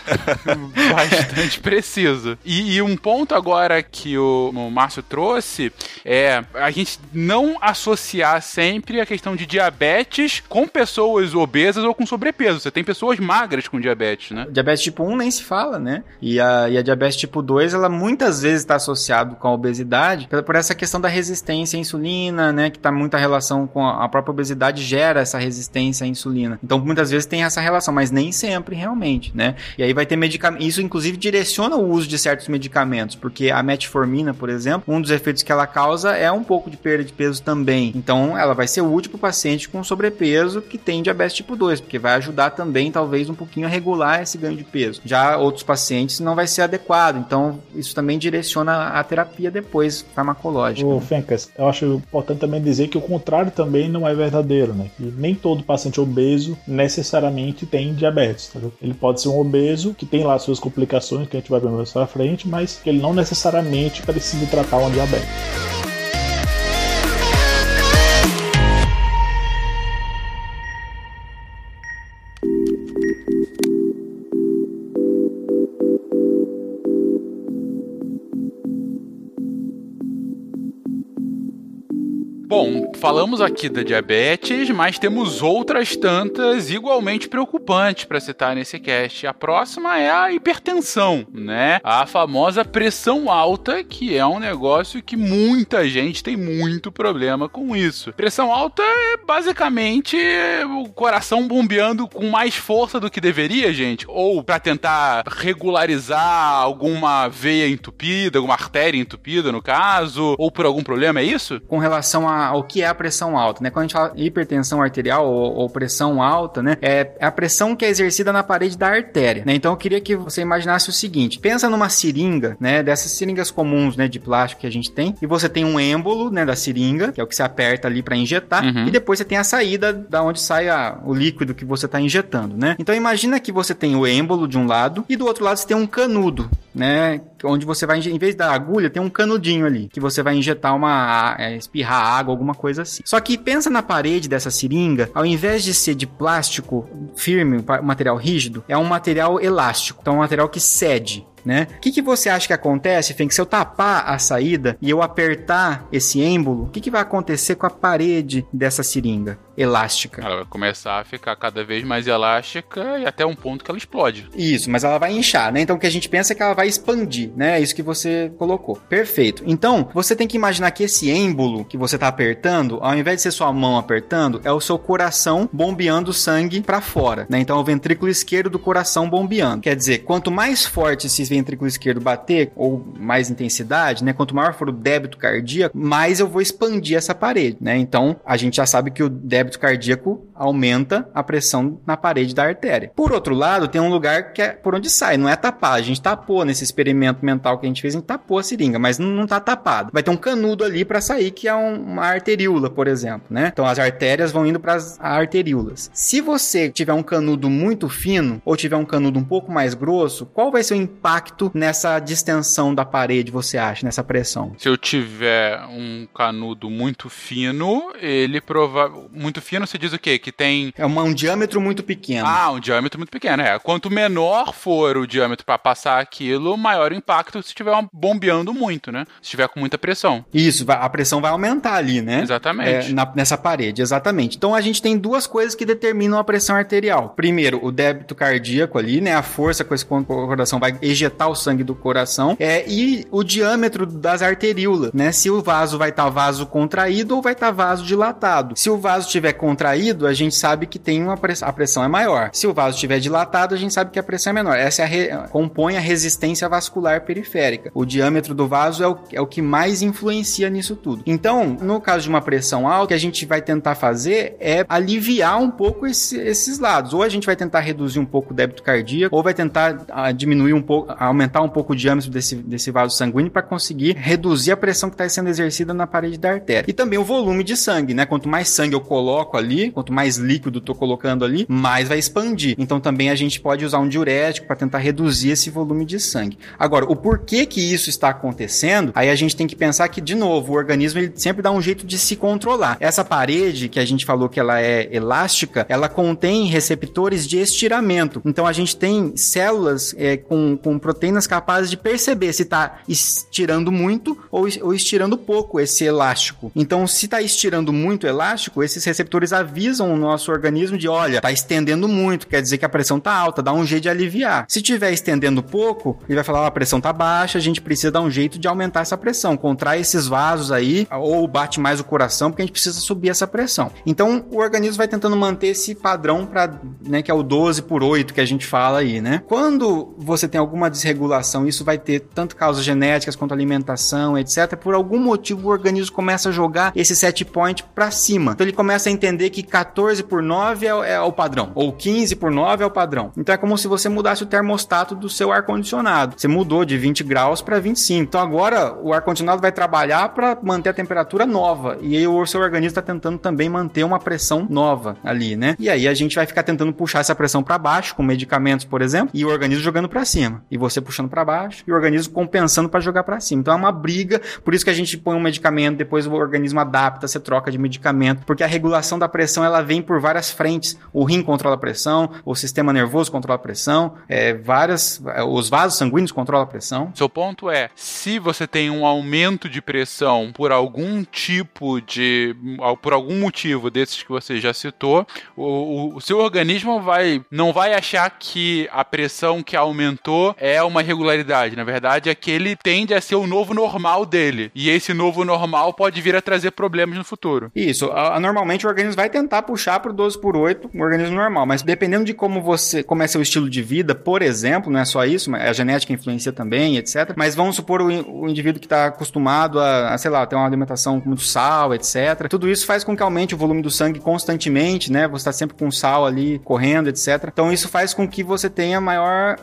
bastante preciso. E, e, um ponto agora que o, o Márcio trouxe é a gente não associar sempre a questão de diabetes com pessoas obesas ou com sobrepeso. Você tem pessoas magras com diabetes, né? Diabetes tipo 1 nem se fala, né? E a, e a diabetes tipo 2, ela muitas vezes está associada com a obesidade por essa questão da resistência à insulina, né? Que está muita relação com a, própria obesidade gera essa resistência à insulina. Então muitas vezes tem essa relação, mas nem sempre realmente, né? E aí vai ter medicamento. Isso inclusive direciona o uso de certos medicamentos, porque a metformina, por exemplo, um dos efeitos que ela causa é um pouco de perda de peso também. Então ela vai ser útil para o paciente com sobrepeso que tem diabetes tipo 2, porque vai ajudar também talvez um pouquinho a regular esse ganho de peso. Já outros pacientes não vai ser adequado, então isso também direciona a terapia depois farmacológica. O né? Fencas, eu acho importante também dizer que o contrário também não é verdadeiro, né? Que nem todo paciente obeso necessariamente tem diabetes. Tá? Ele pode ser um obeso que tem lá suas complicações que a gente vai ver mais pra frente, mas que ele não necessariamente precisa tratar uma diabetes. Bom, falamos aqui da diabetes, mas temos outras tantas igualmente preocupantes para citar nesse cast. A próxima é a hipertensão, né? A famosa pressão alta, que é um negócio que muita gente tem muito problema com isso. Pressão alta é basicamente o coração bombeando com mais força do que deveria, gente, ou para tentar regularizar alguma veia entupida, alguma artéria entupida no caso, ou por algum problema, é isso? Com relação a, ao que é a pressão alta, né? Quando a gente fala hipertensão arterial ou, ou pressão alta, né? É a pressão que é exercida na parede da artéria, né? Então eu queria que você imaginasse o seguinte: pensa numa seringa, né? Dessas seringas comuns, né? De plástico que a gente tem, e você tem um êmbolo, né? Da seringa, que é o que você aperta ali para injetar, Uhum. e depois você tem a saída da onde sai a- o líquido que você está injetando, né? Então imagina que você tem o êmbolo de um lado e do outro lado você tem um canudo, né? Onde você vai, em vez da agulha, tem um canudinho ali, que você vai injetar uma, é, espirrar água, alguma coisa assim. Só que pensa na parede dessa seringa, ao invés de ser de plástico firme, material rígido, é um material elástico, então é um material que cede. Né? O que, que você acha que acontece? Que se eu tapar a saída e eu apertar esse êmbolo, o que, que vai acontecer com a parede dessa seringa elástica? Ela vai começar a ficar cada vez mais elástica e até um ponto que ela explode. Isso, mas ela vai inchar, né? Então o que a gente pensa é que ela vai expandir, né? É isso que você colocou. Perfeito. Então, você tem que imaginar que esse êmbolo que você tá apertando, ao invés de ser sua mão apertando, é o seu coração bombeando sangue para fora, né? Então é o ventrículo esquerdo do coração bombeando. Quer dizer, quanto mais forte esse ventrículo esquerdo bater, ou mais intensidade, né? Quanto maior for o débito cardíaco, mais eu vou expandir essa parede, né? Então, a gente já sabe que o débito cardíaco aumenta a pressão na parede da artéria. Por outro lado, tem um lugar que é por onde sai, não é tapar. A gente tapou nesse experimento mental que a gente fez, a gente tapou a seringa, mas não, tá tapado. Vai ter um canudo ali para sair que é um- uma arteríola, por exemplo, né? Então as artérias vão indo para as arteríolas. Se você tiver um canudo muito fino ou tiver um canudo um pouco mais grosso, qual vai ser o impacto nessa distensão da parede, você acha, nessa pressão? Se eu tiver um canudo muito fino, ele provavelmente. Muito fino se diz o quê? Que tem. É uma- um diâmetro muito pequeno. Ah, um diâmetro muito pequeno, é. Quanto menor for o diâmetro para passar aquilo, maior o impacto se estiver bombeando muito, né? Se estiver com muita pressão. Isso, a pressão vai aumentar ali, né? Exatamente. É, na- nessa parede, exatamente. Então a gente tem duas coisas que determinam a pressão arterial. Primeiro, o débito cardíaco ali, né? A força com esse o coração vai ejetar o sangue do coração. É, e o diâmetro das arteríolas, né? Se o vaso vai estar vaso contraído ou vai estar vaso dilatado. Se o vaso estiver contraído, a gente sabe que tem uma pressão, a pressão é maior. Se o vaso estiver dilatado, a gente sabe que a pressão é menor. Essa é a re- compõe a resistência vascular periférica. O diâmetro do vaso é o, é o que mais influencia nisso tudo. Então, no caso de uma pressão alta, o que a gente vai tentar fazer é aliviar um pouco esse- esses lados. Ou a gente vai tentar reduzir um pouco o débito cardíaco, ou vai tentar ah, diminuir um pouco, aumentar um pouco o diâmetro desse, desse vaso sanguíneo para conseguir reduzir a pressão que está sendo exercida na parede da artéria. E também o volume de sangue, né? Quanto mais sangue eu coloco ali, quanto mais líquido tô colocando ali, mais vai expandir. Então também a gente pode usar um diurético para tentar reduzir esse volume de sangue. Agora, o porquê que isso está acontecendo, aí a gente tem que pensar que, de novo, o organismo ele sempre dá um jeito de se controlar. Essa parede que a gente falou que ela é elástica, ela contém receptores de estiramento. Então a gente tem células é, com, com proteínas capazes de perceber se está estirando muito ou, ou estirando pouco esse elástico. Então, se está estirando muito elástico, esses receptores avisam o nosso organismo de, olha, está estendendo muito, quer dizer que a pressão está alta, dá um jeito de aliviar. Se estiver estendendo pouco, ele vai falar, ó, a pressão está baixa, a gente precisa dar um jeito de aumentar essa pressão, contrai esses vasos aí, ou bate mais o coração, porque a gente precisa subir essa pressão. Então, o organismo vai tentando manter esse padrão para, né, que é o 12 por 8 que a gente fala aí, né? Quando você tem alguma desregulação, isso vai ter tanto causas genéticas quanto alimentação, etc. Por algum motivo o organismo começa a jogar esse set point para cima. Então ele começa a entender que 14 por 9 é, é o padrão, ou 15 por 9 é o padrão. Então é como se você mudasse o termostato do seu ar condicionado. Você mudou de 20 graus para 25. Então agora o ar condicionado vai trabalhar para manter a temperatura nova e aí o seu organismo está tentando também manter uma pressão nova ali, né? E aí a gente vai ficar tentando puxar essa pressão para baixo com medicamentos, por exemplo, e o organismo jogando para cima, e você puxando para baixo e o organismo compensando para jogar para cima. Então é uma briga, por isso que a gente põe um medicamento, depois o organismo adapta, você troca de medicamento, porque a regulação da pressão ela vem por várias frentes. O rim controla a pressão, o sistema nervoso controla a pressão, é, várias, os vasos sanguíneos controlam a pressão. Seu ponto é, se você tem um aumento de pressão por algum tipo de, por algum motivo desses que você já citou, o, o, o seu organismo vai, não vai achar que a pressão que aumentou é uma irregularidade. Na verdade, é que ele tende a ser o novo normal dele. E esse novo normal pode vir a trazer problemas no futuro. Isso. A, a, normalmente o organismo vai tentar puxar pro 12 por 8, um organismo normal. Mas dependendo de como você, como é seu estilo de vida, por exemplo, não é só isso, a genética influencia também, etc. Mas vamos supor o, o indivíduo que está acostumado a, a, sei lá, ter uma alimentação com muito sal, etc. Tudo isso faz com que aumente o volume do sangue constantemente, né? Você está sempre com sal ali correndo, etc. Então isso faz com que você tenha maior.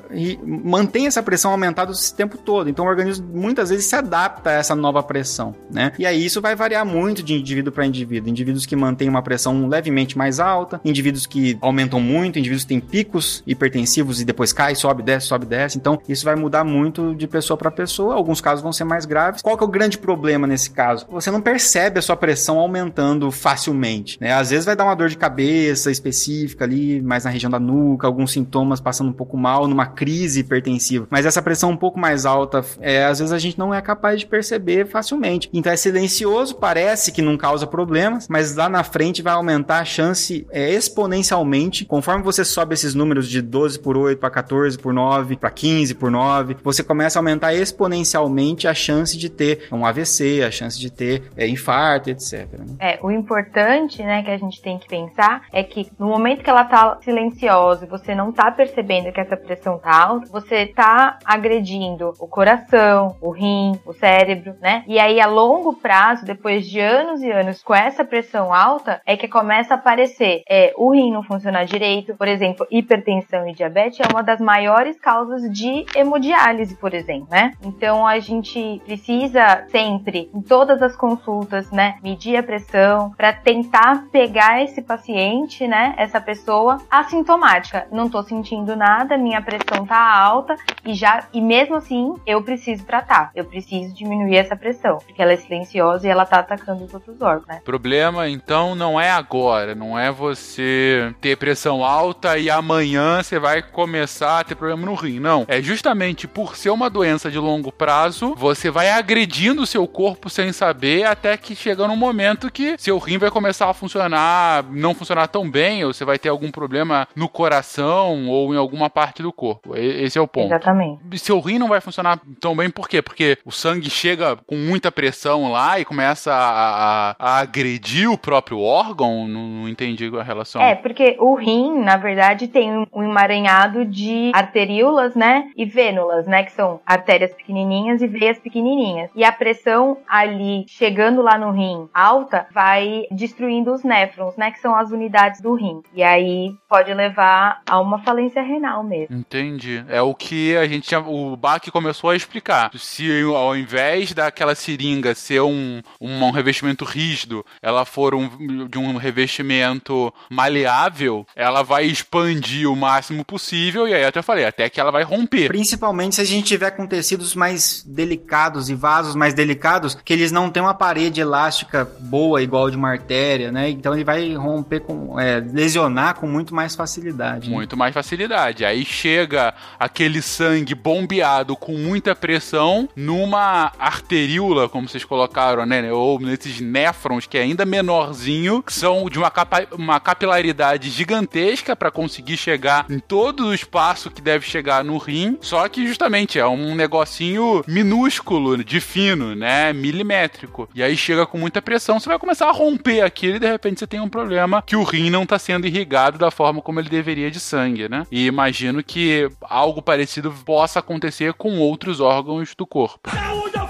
mantenha essa pressão aumentada esse tempo todo. Então o organismo muitas vezes se adapta a essa nova pressão, né? E aí isso vai variar muito de indivíduo para indivíduo. Indivíduos que mantêm uma pressão levemente mais alta, indivíduos que aumentam muito, indivíduos que têm picos hipertensivos e depois cai, sobe, desce, sobe, desce. Então isso vai mudar muito de pessoa para pessoa. Alguns casos vão ser mais graves. Qual que é o grande problema nesse caso? Você não percebe a sua pressão aumentando facilmente, né? Às vezes vai dar uma dor de cabeça específica ali, mais na região da nuca, alguns sintomas passando um pouco mal, numa crise hipertensiva. Mas essa pressão um pouco mais alta, é, às vezes a gente não é capaz de perceber facilmente. Então é silencioso, parece que não causa problemas, mas lá na frente vai aumentar a chance é, exponencialmente. Conforme você sobe esses números de 12 por 8 para 14 por 9, para 15 por 9, você começa a aumentar exponencialmente a chance de ter um AVC, a chance de ter é, infarto, etc. Né? É, o importante, né, que a gente tem que pensar é que no momento que ela tá silenciosa você não tá percebendo que essa pressão tá alta, você tá agredindo o coração, o rim, o cérebro, né? E aí a longo prazo, depois de anos e anos com essa pressão alta, é que começa a aparecer é, o rim não funcionar direito, por exemplo, hipertensão e diabetes é uma das maiores causas de hemodiálise, por exemplo, né? Então a gente precisa sempre, em todas as consultas, né, medir a pressão para tentar pegar esse paciente, né, essa pessoa assintomática. Não tô sentindo nada, minha pressão tá alta e já e mesmo assim eu preciso tratar. Eu preciso diminuir essa pressão, porque ela é silenciosa e ela tá atacando os outros órgãos, né? Problema então não é agora, não é você ter pressão alta e amanhã você vai começar a ter problema no rim. Não, é justamente por ser uma doença de longo prazo, você vai agredindo o seu corpo sem saber até que chega num momento que seu rim vai começar a funcionar, não funcionar tão bem, ou você vai ter algum problema no coração ou em alguma parte do corpo. Esse é o ponto. Exatamente. Seu rim não vai funcionar tão bem por quê? Porque o sangue chega com muita pressão lá e começa a, a, a agredir o próprio órgão? Não, não, entendi a relação. É, porque o rim, na verdade, tem um emaranhado de arteríolas, né? E vênulas, né? Que são artérias pequenininhas e veias pequenininhas. E a pressão ali, chegando lá no rim alta, vai destruindo os néfrons, né? Que são as unidades do rim. E aí pode levar a uma falência renal mesmo. Entendi. É o que a gente tinha, o Bach começou a explicar. Se ao invés daquela seringa ser um, um, um revestimento rígido, ela for um, de um revestimento maleável, ela vai expandir o máximo possível e aí até eu falei, até que ela vai romper. Principalmente se a gente tiver com tecidos mais delicados e vasos mais delicados, que eles não têm uma parede elástica boa igual de uma artéria, né? Então ele vai romper com é, lesionar com muito mais facilidade. Né? Muito mais facilidade. Aí chega aquele sangue bombeado com muita pressão numa arteríola, como vocês colocaram, né? Ou nesses néfrons que é ainda menorzinho, que são de uma, capa uma capilaridade gigantesca para conseguir chegar em todo o espaço que deve chegar no rim. Só que justamente é um negocinho minúsculo, de fino, né? Milimétrico. E aí chega com muita pressão, você vai começar a romper aquilo e de repente você tem um problema que o rim não tá sendo irrigado da forma como ele deveria de sangue, né? E imagino que algo parecido possa acontecer com outros órgãos do corpo. Saúde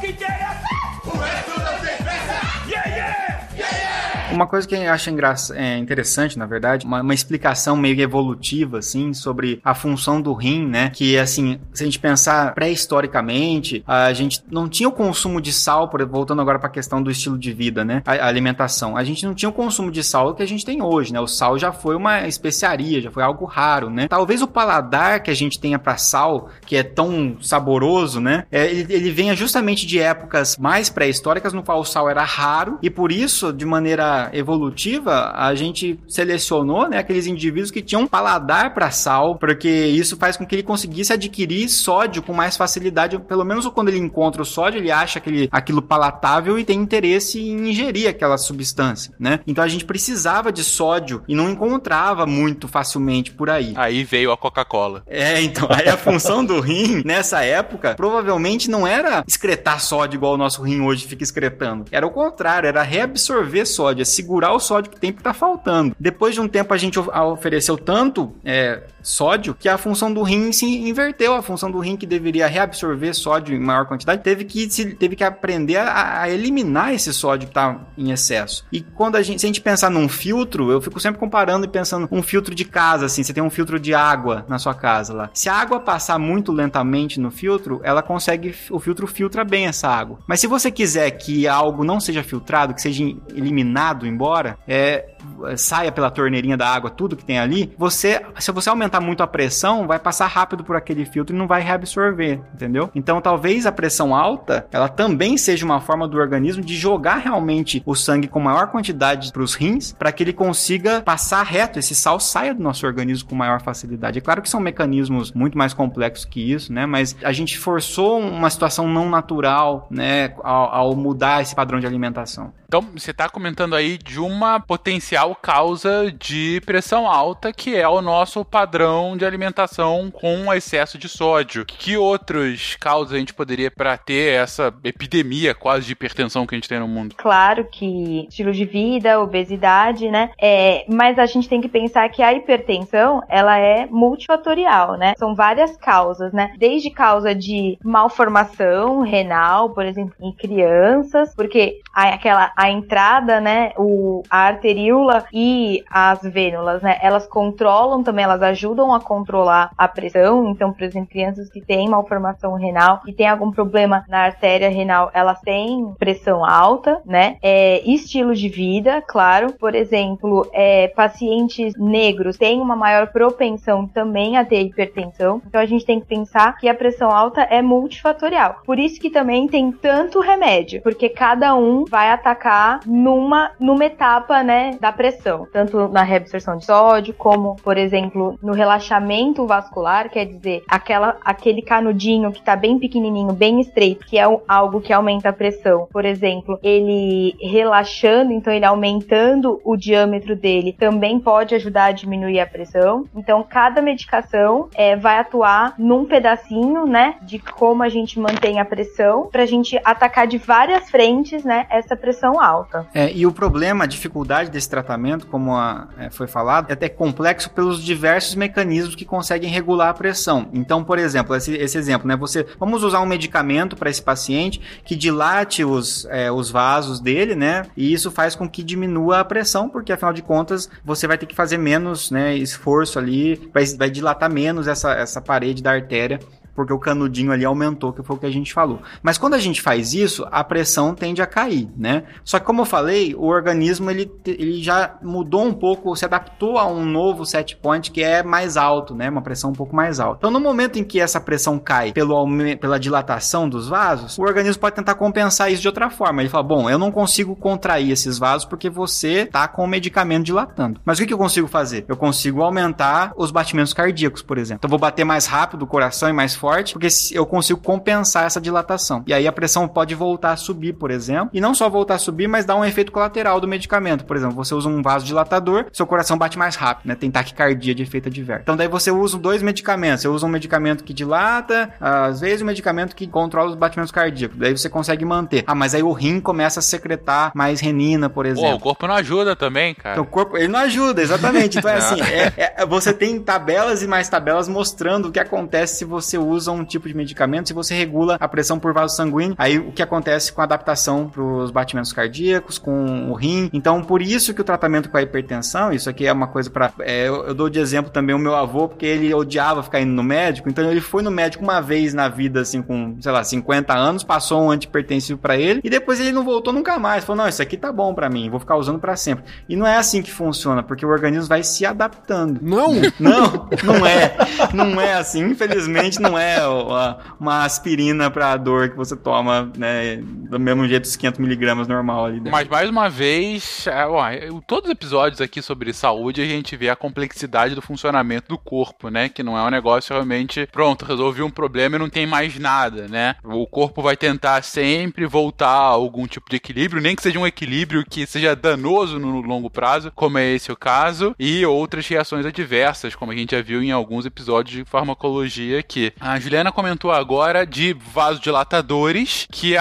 uma coisa que eu acho é, interessante, na verdade, uma, uma, explicação meio evolutiva, assim, sobre a função do rim, né? Que, assim, se a gente pensar pré-historicamente, a gente não tinha o consumo de sal, por, voltando agora para a questão do estilo de vida, né? A, a, alimentação. A gente não tinha o consumo de sal que a gente tem hoje, né? O sal já foi uma especiaria, já foi algo raro, né? Talvez o paladar que a gente tenha para sal, que é tão saboroso, né? É, ele, ele venha justamente de épocas mais pré-históricas no qual o sal era raro e por isso, de maneira evolutiva, a gente selecionou, né, aqueles indivíduos que tinham paladar para sal, porque isso faz com que ele conseguisse adquirir sódio com mais facilidade, pelo menos quando ele encontra o sódio, ele acha aquele, aquilo palatável e tem interesse em ingerir aquela substância, né? Então a gente precisava de sódio e não encontrava muito facilmente por aí. Aí veio a Coca-Cola. É, então, aí a função do rim nessa época provavelmente não era excretar sódio igual o nosso rim hoje fica excretando. Era o contrário, era reabsorver sódio, segurar o sódio que tem que tá faltando. Depois de um tempo a gente of- ofereceu tanto é, sódio que a função do rim se inverteu. A função do rim que deveria reabsorver sódio em maior quantidade teve que, se- teve que aprender a, a eliminar esse sódio que tá em excesso. E quando a gente, se a gente pensar num filtro, eu fico sempre comparando e pensando um filtro de casa, assim, você tem um filtro de água na sua casa lá. Se a água passar muito lentamente no filtro, ela consegue, o filtro filtra bem essa água. Mas se você quiser que algo não seja filtrado, que seja eliminado embora, é saia pela torneirinha da água, tudo que tem ali, você, se você aumentar muito a pressão, vai passar rápido por aquele filtro e não vai reabsorver, entendeu? Então, talvez a pressão alta, ela também seja uma forma do organismo de jogar realmente o sangue com maior quantidade para os rins, para que ele consiga passar reto, esse sal saia do nosso organismo com maior facilidade. É claro que são mecanismos muito mais complexos que isso, né? Mas a gente forçou uma situação não natural, né, ao, ao mudar esse padrão de alimentação. Então, você está comentando aí de uma potencial causa de pressão alta, que é o nosso padrão de alimentação com excesso de sódio. Que outras causas a gente poderia para ter essa epidemia quase de hipertensão que a gente tem no mundo? Claro que estilo de vida, obesidade, né? É, mas a gente tem que pensar que a hipertensão, ela é multifatorial, né? São várias causas, né? Desde causa de malformação renal, por exemplo, em crianças, porque aquela a entrada, né, o, a arteríola e as vênulas, né, elas controlam também, elas ajudam a controlar a pressão. Então, por exemplo, crianças que têm malformação renal e têm algum problema na artéria renal, elas têm pressão alta, né? É, estilo de vida, claro. Por exemplo, é, pacientes negros têm uma maior propensão também a ter hipertensão. Então, a gente tem que pensar que a pressão alta é multifatorial. Por isso que também tem tanto remédio, porque cada um vai atacar numa, numa etapa, né, da pressão, tanto na reabsorção de sódio, como, por exemplo, no relaxamento vascular, quer dizer, aquela, aquele canudinho que tá bem pequenininho, bem estreito, que é algo que aumenta a pressão. Por exemplo, ele relaxando, então ele aumentando o diâmetro dele, também pode ajudar a diminuir a pressão. Então, cada medicação é, vai atuar num pedacinho, né, de como a gente mantém a pressão, pra gente atacar de várias frentes, né, essa pressão alta. É, e o problema, a dificuldade desse tratamento, como a- é, foi falado, é até complexo pelos diversos mecanismos que conseguem regular a pressão. Então, por exemplo, esse, esse exemplo, né? Você vamos usar um medicamento para esse paciente que dilate os, é, os vasos dele, né? E isso faz com que diminua a pressão, porque afinal de contas você vai ter que fazer menos, né, esforço ali, vai, vai dilatar menos essa, essa parede da artéria porque o canudinho ali aumentou, que foi o que a gente falou. Mas quando a gente faz isso, a pressão tende a cair, né? Só que como eu falei, o organismo ele, ele já mudou um pouco, se adaptou a um novo set point que é mais alto, né? Uma pressão um pouco mais alta. Então no momento em que essa pressão cai pelo pela dilatação dos vasos, o organismo pode tentar compensar isso de outra forma. Ele fala: "Bom, eu não consigo contrair esses vasos porque você tá com o medicamento dilatando. Mas o que, que eu consigo fazer? Eu consigo aumentar os batimentos cardíacos, por exemplo. Então eu vou bater mais rápido o coração e mais forte, porque eu consigo compensar essa dilatação. E aí a pressão pode voltar a subir, por exemplo. E não só voltar a subir, mas dar um efeito colateral do medicamento. Por exemplo, você usa um vasodilatador, seu coração bate mais rápido, né? Tem taquicardia de efeito adverso. Então daí você usa dois medicamentos. Você usa um medicamento que dilata, às vezes um medicamento que controla os batimentos cardíacos. Daí você consegue manter. Ah, mas aí o rim começa a secretar mais renina, por Pô, exemplo. o corpo não ajuda também, cara. Então, o corpo, ele não ajuda, exatamente. Então, é (laughs) assim, é- é- você tem tabelas e mais tabelas mostrando o que acontece se você usa um tipo de medicamento, se você regula a pressão por vaso sanguíneo, aí o que acontece com a adaptação para os batimentos cardíacos, com o rim. Então, por isso que o tratamento com a hipertensão, isso aqui é uma coisa para eu, eu dou de exemplo também o meu avô, porque ele odiava ficar indo no médico, então ele foi no médico uma vez na vida, assim, com, sei lá, 50 anos, passou um antipertensivo para ele, e depois ele não voltou nunca mais. Falou, não, isso aqui tá bom para mim, vou ficar usando para sempre. E não é assim que funciona, porque o organismo vai se adaptando. Não! Não, não é. Não é assim. Infelizmente, não é uma, uma aspirina pra dor que você toma, né? Do mesmo jeito, os 500 miligramas normal ali. Dentro. Mas mais uma vez, é, ó, todos os episódios aqui sobre saúde a gente vê a complexidade do funcionamento do corpo, né? Que não é um negócio realmente, pronto, resolvi um problema e não tem mais nada, né? O corpo vai tentar sempre voltar a algum tipo de equilíbrio, nem que seja um equilíbrio que seja danoso no longo prazo, como é esse o caso, e outras reações adversas, como a gente já viu em alguns episódios de farmacologia aqui. A Juliana comentou agora de vasodilatadores, que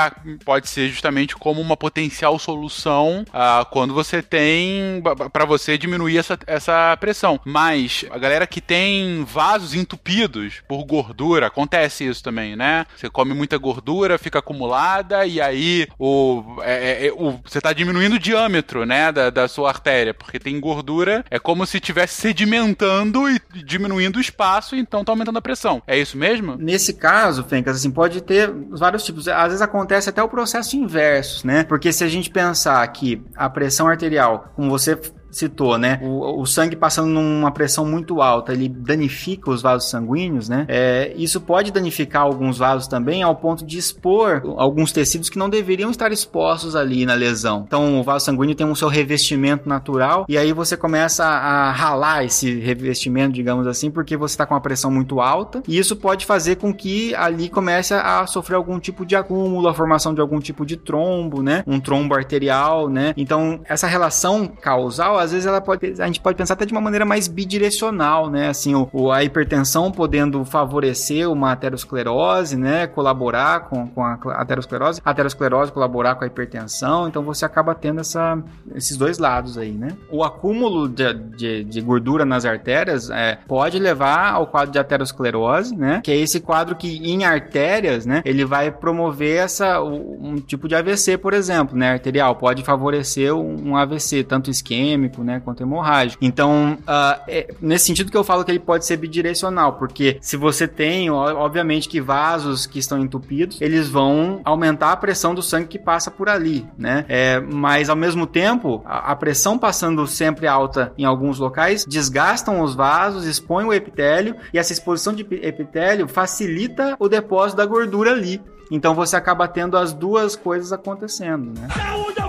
pode ser justamente como uma potencial solução uh, quando você tem para você diminuir essa, essa pressão. Mas a galera que tem vasos entupidos por gordura, acontece isso também, né? Você come muita gordura, fica acumulada e aí o, é, é, é o você está diminuindo o diâmetro, né, da, da sua artéria, porque tem gordura, é como se estivesse sedimentando e diminuindo o espaço, então tá aumentando a pressão. É isso mesmo? Nesse caso, Fencas, assim, pode ter vários tipos. Às vezes acontece até o processo inverso, né? Porque se a gente pensar que a pressão arterial, como você citou, né? O, o, sangue passando numa pressão muito alta, ele danifica os vasos sanguíneos, né? É, isso pode danificar alguns vasos também ao ponto de expor alguns tecidos que não deveriam estar expostos ali na lesão. Então, o vaso sanguíneo tem um seu revestimento natural e aí você começa a ralar esse revestimento, digamos assim, porque você está com uma pressão muito alta e isso pode fazer com que ali comece a sofrer algum tipo de acúmulo, a formação de algum tipo de trombo, né? Um trombo arterial, né? Então, essa relação causal às vezes ela pode, a gente pode pensar até de uma maneira mais bidirecional, né? Assim, o, a hipertensão podendo favorecer uma aterosclerose, né? Colaborar com, com a aterosclerose, a aterosclerose colaborar com a hipertensão, então você acaba tendo essa, esses dois lados aí, né? O acúmulo de, de, de gordura nas artérias é, pode levar ao quadro de aterosclerose, né? Que é esse quadro que em artérias, né? Ele vai promover essa, um tipo de AVC, por exemplo, né? Arterial, pode favorecer um AVC, tanto isquêmico, isquêmico, né, quanto hemorrágico. Então, uh, é nesse sentido que eu falo que ele pode ser bidirecional, porque se você tem, obviamente, que vasos que estão entupidos, eles vão aumentar a pressão do sangue que passa por ali, né? É, mas ao mesmo tempo, a, a pressão passando sempre alta em alguns locais desgastam os vasos, expõe o epitélio e essa exposição de epitélio facilita o depósito da gordura ali. Então você acaba tendo as duas coisas acontecendo, né? Saúde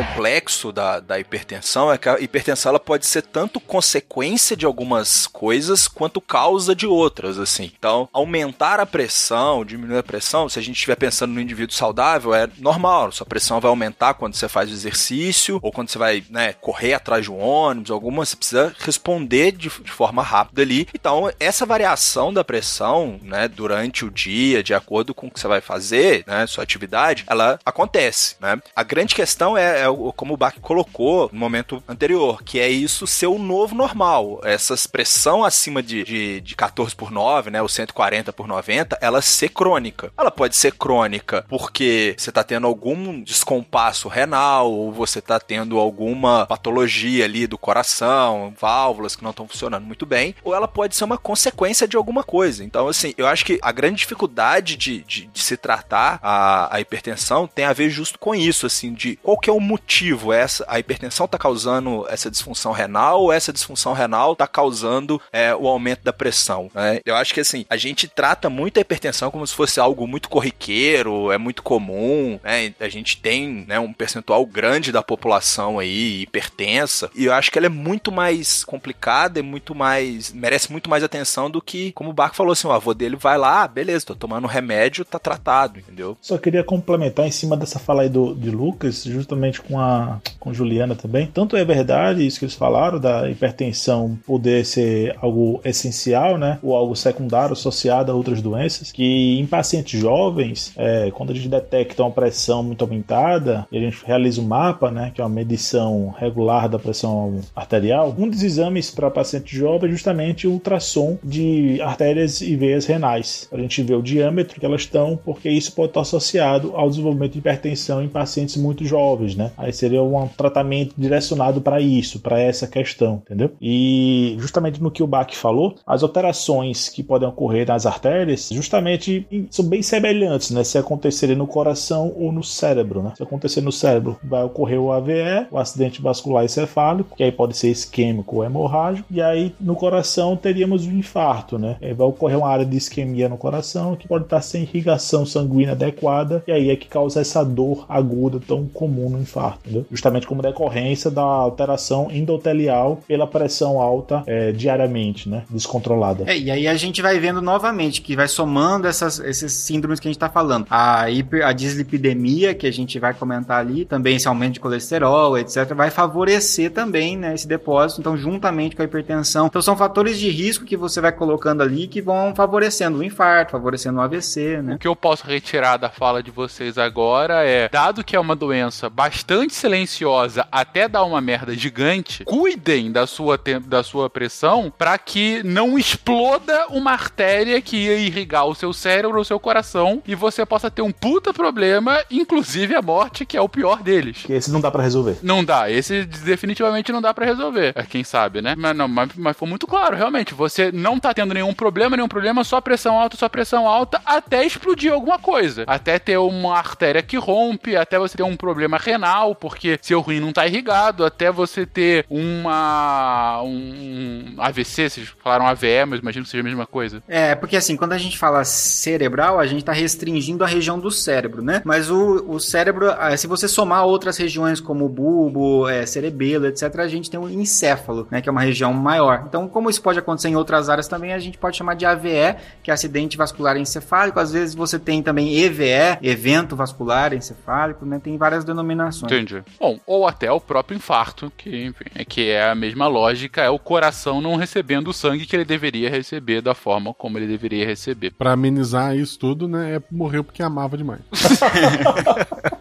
complexo da, da hipertensão é que a hipertensão ela pode ser tanto consequência de algumas coisas quanto causa de outras, assim. Então, aumentar a pressão, diminuir a pressão, se a gente estiver pensando no indivíduo saudável, é normal. Sua pressão vai aumentar quando você faz exercício ou quando você vai né, correr atrás de um ônibus, alguma, você precisa responder de, de forma rápida ali. Então, essa variação da pressão, né, durante o dia, de acordo com o que você vai fazer, né, sua atividade, ela acontece, né? A grande questão é, é como o Bach colocou no momento anterior, que é isso ser o novo normal. Essa expressão acima de, de, de 14 por 9, né, o 140 por 90, ela ser crônica. Ela pode ser crônica porque você está tendo algum descompasso renal, ou você está tendo alguma patologia ali do coração, válvulas que não estão funcionando muito bem, ou ela pode ser uma consequência de alguma coisa. Então, assim, eu acho que a grande dificuldade de, de, de se tratar a, a hipertensão tem a ver justo com isso, assim, de qual que é o motivo essa a hipertensão está causando essa disfunção renal ou essa disfunção renal está causando é, o aumento da pressão. Né? Eu acho que assim a gente trata muito a hipertensão como se fosse algo muito corriqueiro, é muito comum. Né? A gente tem né, um percentual grande da população aí hipertensa e eu acho que ela é muito mais complicada, é muito mais merece muito mais atenção do que como o Barco falou assim, o avô dele vai lá, ah, beleza, tô tomando remédio, tá tratado, entendeu? Só queria complementar em cima dessa fala aí do, de Lucas, justamente com a com Juliana também. Tanto é verdade isso que eles falaram da hipertensão poder ser algo essencial, né, ou algo secundário associado a outras doenças, que em pacientes jovens, é, quando a gente detecta uma pressão muito aumentada e a gente realiza um mapa, né, que é uma medição regular da pressão arterial, um dos exames para paciente jovem é justamente o ultrassom de artérias e veias renais. A gente vê o diâmetro que elas estão, porque isso pode estar associado ao desenvolvimento de hipertensão em pacientes muito jovens, né? Aí seria um tratamento direcionado para isso, para essa questão, entendeu? E justamente no que o Bach falou, as alterações que podem ocorrer nas artérias, justamente são bem semelhantes, né? Se acontecerem no coração ou no cérebro, né? Se acontecer no cérebro, vai ocorrer o AVE, o acidente vascular encefálico, que aí pode ser isquêmico ou hemorrágico, e aí no coração teríamos o infarto, né? Aí vai ocorrer uma área de isquemia no coração que pode estar sem irrigação sanguínea adequada, e aí é que causa essa dor aguda tão comum no infarto, entendeu? Justamente como decorrência da alteração endotelial pela pressão alta é, diariamente, né? Descontrolada. É, e aí a gente vai vendo novamente que vai somando essas, esses síndromes que a gente está falando. A, hiper, a dislipidemia, que a gente vai comentar ali, também esse aumento de colesterol, etc., vai favorecer também né, esse depósito, então, juntamente com a hipertensão. Então, são fatores de risco que você vai colocando ali que vão favorecendo o infarto, favorecendo o AVC, né? O que eu posso retirar da fala de vocês agora é, dado que é uma doença bastante silenciosa até dar uma merda gigante, cuidem da sua, da sua pressão para que não exploda uma artéria que ia irrigar o seu cérebro ou o seu coração e você possa ter um puta problema, inclusive a morte, que é o pior deles. Que esse não dá para resolver. Não dá, esse definitivamente não dá para resolver. É, quem sabe, né? Mas não, mas, mas foi muito claro, realmente. Você não tá tendo nenhum problema, nenhum problema, só pressão alta, só pressão alta, até explodir alguma coisa. Até ter uma artéria que rompe, até você ter um problema renal, porque seu rim não tá irrigado, até você ter uma. um AVC, vocês falaram AVE, mas imagino que seja a mesma coisa. É, porque assim, quando a gente fala cerebral, a gente tá restringindo a região do cérebro, né? Mas o, o cérebro, ah, se você somar outras regiões como o bulbo, é, cerebelo, etc., a gente tem o encéfalo, né? Que é uma região maior. Então, como isso pode acontecer em outras áreas também, a gente pode chamar de AVE, que é acidente vascular encefálico. Às vezes você tem também EVE, evento vascular encefálico, né? Tem várias denominações. Entendi. Bom, ou até o próprio infarto, que, enfim, é que é a mesma lógica, é o coração não recebendo o sangue que ele deveria receber da forma como ele deveria receber. Para amenizar isso tudo, né, é morreu porque amava demais. (laughs)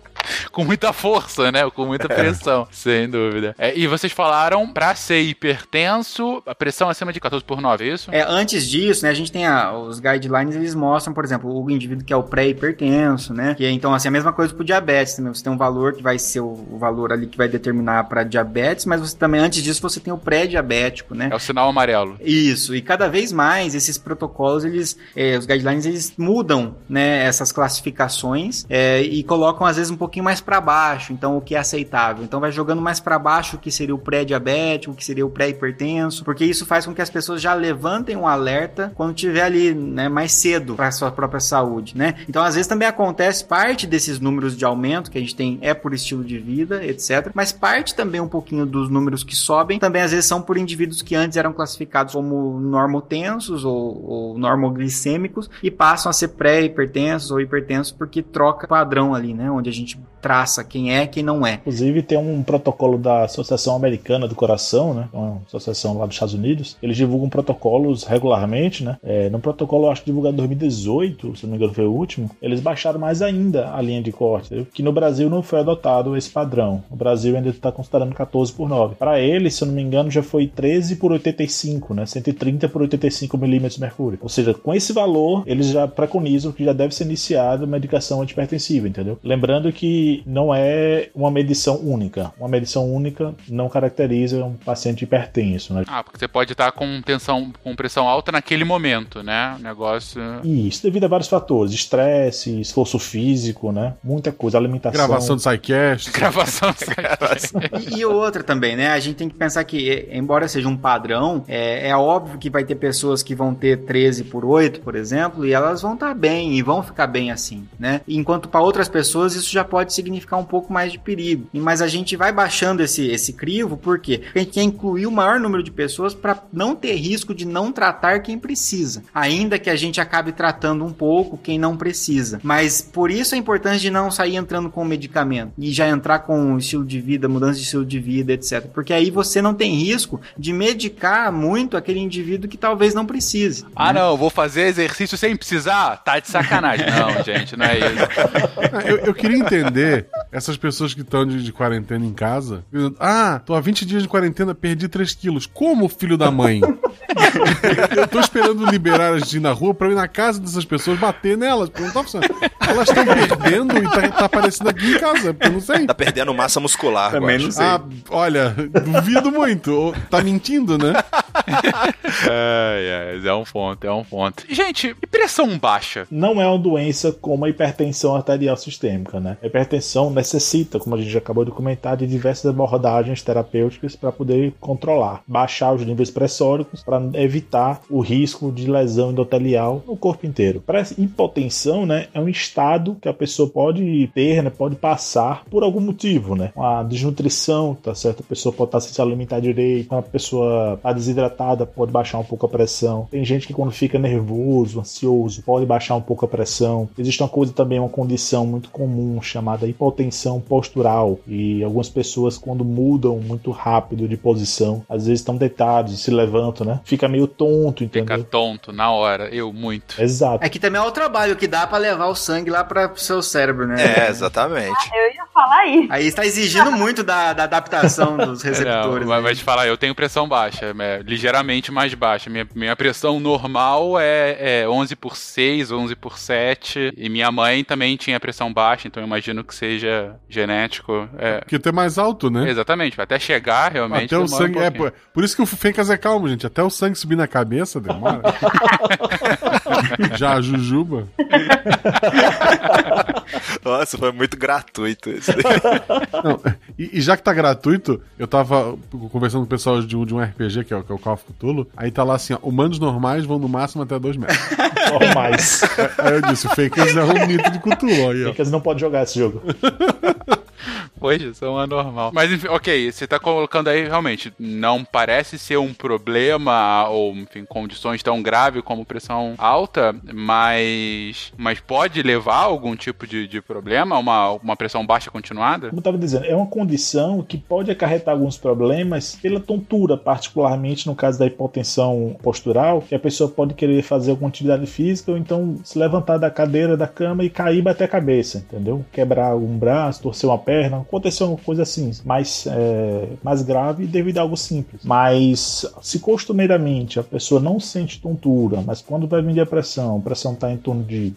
com muita força, né? Com muita pressão, é. sem dúvida. É, e vocês falaram para ser hipertenso, a pressão acima de 14 por 9, é isso? É, antes disso, né, a gente tem a, os guidelines, eles mostram, por exemplo, o indivíduo que é o pré-hipertenso, né? Que é, então, assim, a mesma coisa pro diabetes também. Você tem um valor que vai ser o, o valor ali que vai determinar para diabetes, mas você também, antes disso, você tem o pré-diabético, né? É o sinal amarelo. Isso. E cada vez mais esses protocolos, eles, é, os guidelines, eles mudam, né, essas classificações é, e colocam, às vezes, um pouquinho mais para baixo, então o que é aceitável. Então vai jogando mais para baixo o que seria o pré-diabético, o que seria o pré-hipertenso, porque isso faz com que as pessoas já levantem um alerta quando tiver ali, né, mais cedo para sua própria saúde, né? Então às vezes também acontece parte desses números de aumento que a gente tem é por estilo de vida, etc, mas parte também um pouquinho dos números que sobem também às vezes são por indivíduos que antes eram classificados como normotensos ou, ou normoglicêmicos e passam a ser pré-hipertensos ou hipertensos porque troca padrão ali, né, onde a gente traça quem é quem não é. Inclusive tem um protocolo da Associação Americana do Coração, né? Uma associação lá dos Estados Unidos. Eles divulgam protocolos regularmente, né? É, no protocolo, acho que divulgado em 2018, se não me engano foi o último, eles baixaram mais ainda a linha de corte, que no Brasil não foi adotado esse padrão. O Brasil ainda está considerando 14 por 9. Para eles, se não me engano, já foi 13 por 85, né? 130 por 85 milímetros de mercúrio. Ou seja, com esse valor, eles já preconizam que já deve ser iniciada medicação antipertensiva, entendeu? Lembrando que não é uma medição única. Uma medição única não caracteriza um paciente hipertenso, né? Ah, porque você pode estar com tensão, com pressão alta naquele momento, né? O negócio. Isso, devido a vários fatores: estresse, esforço físico, né? Muita coisa, alimentação. Gravação do SciCast. (laughs) Gravação do SciCast. e, e outra também, né? A gente tem que pensar que, embora seja um padrão, é, é óbvio que vai ter pessoas que vão ter 13 por 8, por exemplo, e elas vão estar bem e vão ficar bem assim, né? Enquanto para outras pessoas isso já pode significar um pouco mais de perigo. Mas a gente vai baixando esse, esse crivo, por quê? Porque a gente quer incluir o maior número de pessoas para não ter risco de não tratar quem precisa. Ainda que a gente acabe tratando um pouco quem não precisa. Mas por isso a importância de não sair entrando com medicamento e já entrar com estilo de vida, mudança de estilo de vida, etc. Porque aí você não tem risco de medicar muito aquele indivíduo que talvez não precise. Ah, né? não, vou fazer exercício sem precisar? Tá de sacanagem. (laughs) não, gente, não é isso. Eu, eu queria entender essas pessoas que estão de, de, quarentena em casa. Ah, tô há 20 dias de quarentena, perdi 3 quilos. Como, filho da mãe? (laughs) Eu tô esperando liberar a gente na rua pra ir na casa dessas pessoas bater nelas, porque não tá funcionando. Elas estão perdendo e tá, tá aparecendo aqui em casa, porque eu não sei. Tá perdendo massa muscular, Também não sei. Ah, olha, duvido muito. Tá mentindo, né? (laughs) É, é, é um ponto, é um ponto. Gente, e pressão baixa? não é uma doença como a hipertensão arterial sistêmica, né? A hipertensão necessita, como a gente já acabou de comentar, de diversas abordagens terapêuticas para poder controlar, baixar os níveis pressóricos para evitar o risco de lesão endotelial no corpo inteiro. Para hipotensão, né, é um estado que a pessoa pode ter, né, pode passar por algum motivo, né? Uma desnutrição, tá certo? A pessoa pode estar sem se alimentar direito, a pessoa está desidratada, pode baixar um pouco a pressão. Tem gente que quando fica nervoso, ansioso, pode baixar um pouco a pressão. Existe uma coisa também, uma condição muito comum chamada hipotensão postural. E algumas pessoas, quando mudam muito rápido de posição, às vezes estão deitados e se levantam, né? Fica meio tonto, Fica entendeu? tonto na hora, eu muito. Exato. É que também é o trabalho que dá pra levar o sangue lá para pro seu cérebro, né? É, exatamente. Eu ia falar isso. Aí está exigindo muito da, da adaptação dos (laughs) receptores. Não, mas aí. vai te falar, eu tenho pressão baixa, é ligeiramente mais baixa. Minha, minha pressão normal é, é 11 por 6, 11 por 7. E minha mãe também tinha pressão baixa, então eu imagino que seja genético. É, Porque tu é mais alto, né? Exatamente, até chegar realmente. Até o demora um sangue. é, por isso que o Fencas é calmo, gente. Até o sangue subir na cabeça demora. (laughs) (laughs) Já a Jujuba. (laughs) Nossa, foi muito gratuito isso. (laughs) Não, e, e já que tá gratuito, eu tava conversando com o pessoal de um, de um RPG, que é, o- que é o Call of Cthulhu. Aí tá lá assim: ó, humanos normais vão no máximo até 2 metros. Ou mais. Aí eu disse: o Fencas é um mito de Cthulhu. Aí, ó. Porque não pode jogar esse jogo. Pois, são anormal. Mas, enfim, ok, você tá colocando aí, realmente, não parece ser um problema, ou, enfim, condições tão graves como pressão alta, mas, mas pode levar a algum tipo de, de problema, uma, uma pressão baixa continuada? Como eu estava dizendo, é uma condição que pode acarretar alguns problemas pela tontura, particularmente no caso da hipotensão postural, que a pessoa pode querer fazer alguma atividade física ou então se levantar da cadeira, da cama e cair bater a cabeça, entendeu? Quebrar um braço, torcer uma perna, acontecer uma coisa assim, mais, é, mais grave devido a algo simples. Mas se costumeiramente a pessoa não sente tontura, mas quando vai vir a pressão, a pressão está em torno de,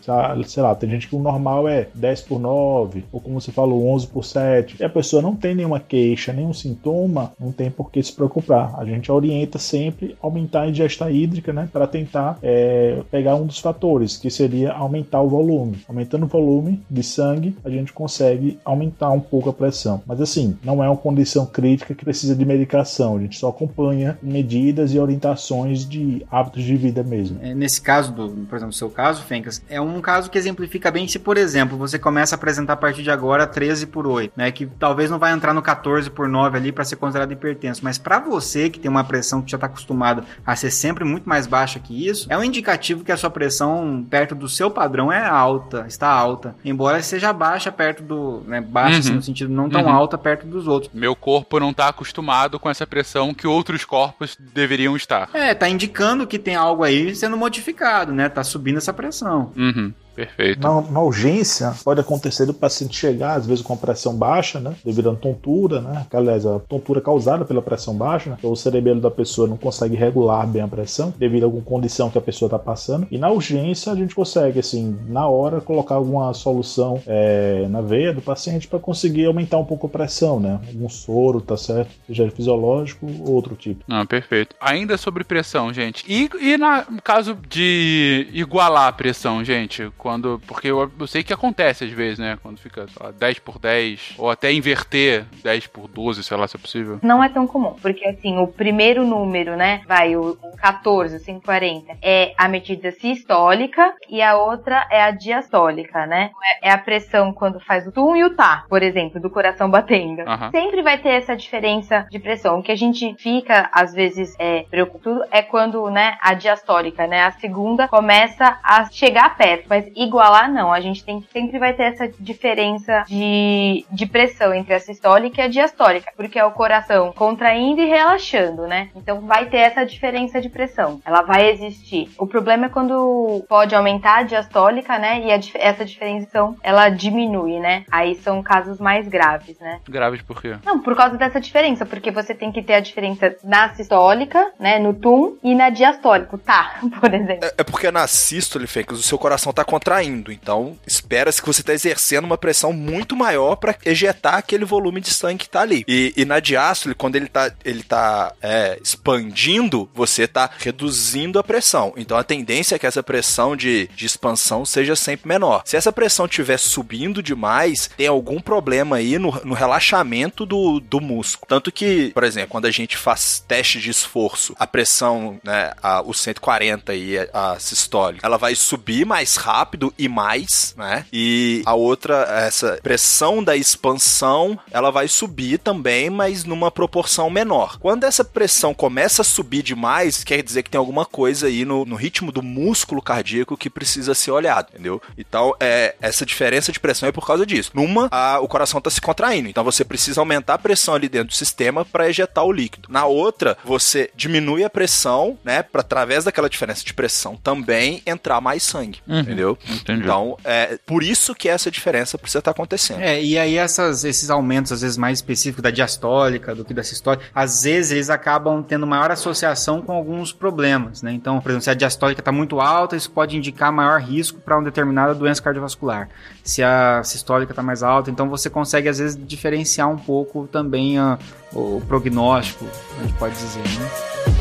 sei lá, tem gente que o normal é 10 por 9, ou como você falou, 11 por 7, e a pessoa não tem nenhuma queixa, nenhum sintoma, não tem por que se preocupar. A gente orienta sempre aumentar a ingesta hídrica, né, para tentar é, pegar um dos fatores, que seria aumentar o volume. Aumentando o volume de sangue, a gente consegue aumentar um pouco a pressão. Mas assim, não é uma condição crítica que precisa de medicação, a gente só acompanha medidas e orientações de hábitos de vida mesmo. É, Nesse caso, do, por exemplo, no seu caso, Fencas, é um caso que exemplifica bem se, por exemplo, você começa a apresentar a partir de agora 13 por 8, né? Que talvez não vai entrar no 14 por 9 ali para ser considerado hipertenso. Mas para você que tem uma pressão que já está acostumado a ser sempre muito mais baixa que isso, é um indicativo que a sua pressão perto do seu padrão é alta, está alta. Embora seja baixa perto do. Né, baixa, Uhum. Assim, no sentido não tão Uhum. alta perto dos outros. Meu corpo não tá acostumado com essa pressão que outros corpos deveriam estar. É, tá indicando que tem algo aí sendo modificado, né? Tá subindo essa pressão. Uhum, perfeito. Na, na urgência, pode acontecer do paciente chegar, às vezes, com pressão baixa, né? Devido a tontura, né? Aliás, a tontura causada pela pressão baixa, né? O cerebelo da pessoa não consegue regular bem a pressão, devido a alguma condição que a pessoa está passando. E na urgência, a gente consegue, assim, na hora, colocar alguma solução é, na veia do paciente para conseguir aumentar um pouco a pressão, né? Algum soro, tá certo? Seja fisiológico ou outro tipo. Ah, perfeito. Ainda sobre pressão, gente. E, e na- no caso de igualar a pressão, gente? Quando. Porque eu, eu sei que acontece às vezes, né? Quando fica lá, 10 por 10, ou até inverter 10 por 12, sei lá se é possível. Não é tão comum, porque assim, o primeiro número, né, vai, o, o 14, o 540, é a medida sistólica e a outra é a diastólica, né? É, é a pressão quando faz o tum e o tá, por exemplo, do coração batendo. Aham. Sempre vai ter essa diferença de pressão. O que a gente fica, às vezes, é, preocupado é quando, né, a diastólica, né, a segunda começa a chegar perto, mas igualar, não. A gente tem, sempre vai ter essa diferença de, de pressão entre a sistólica e a diastólica, porque é o coração contraindo e relaxando, né? Então vai ter essa diferença de pressão. Ela vai existir. O problema é quando pode aumentar a diastólica, né? E a, essa diferenciação ela diminui, né? Aí são casos mais graves, né? Graves por quê? Não, por causa dessa diferença, porque você tem que ter a diferença na sistólica, né? No TUM e na diastólica, tá, (laughs) por exemplo. É, é porque na sístole, Fencas, o seu coração tá contraindo. Então, espera-se que você tá exercendo uma pressão muito maior para ejetar aquele volume de sangue que tá ali. E, e na diástole, quando ele tá, ele tá é, expandindo, você tá reduzindo a pressão. Então, a tendência é que essa pressão de, de expansão seja sempre menor. Se essa pressão estiver subindo demais, tem algum problema aí no, no relaxamento do, do músculo. Tanto que, por exemplo, quando a gente faz teste de esforço, a pressão, né, a, o 140 e a, a sistólica, ela vai subir mais rápido e mais, né? E a outra, essa pressão da expansão, ela vai subir também, mas numa proporção menor. Quando essa pressão começa a subir demais, quer dizer que tem alguma coisa aí no, no ritmo do músculo cardíaco que precisa ser olhado, entendeu? Então, é, essa diferença de pressão é por causa disso. Numa, a, o coração está se contraindo, então você precisa aumentar a pressão ali dentro do sistema para ejetar o líquido. Na outra, você diminui a pressão, né, para através daquela diferença de pressão também entrar mais sangue, Uhum. entendeu? Entendi. Então, é por isso que essa diferença precisa estar acontecendo. É, e aí essas, esses aumentos, às vezes, mais específicos da diastólica do que da sistólica, às vezes eles acabam tendo maior associação com alguns problemas, né? Então, por exemplo, se a diastólica está muito alta, isso pode indicar maior risco para uma determinada doença cardiovascular. Se a sistólica está mais alta, então você consegue, às vezes, diferenciar um pouco também ah, o prognóstico, a gente pode dizer, né?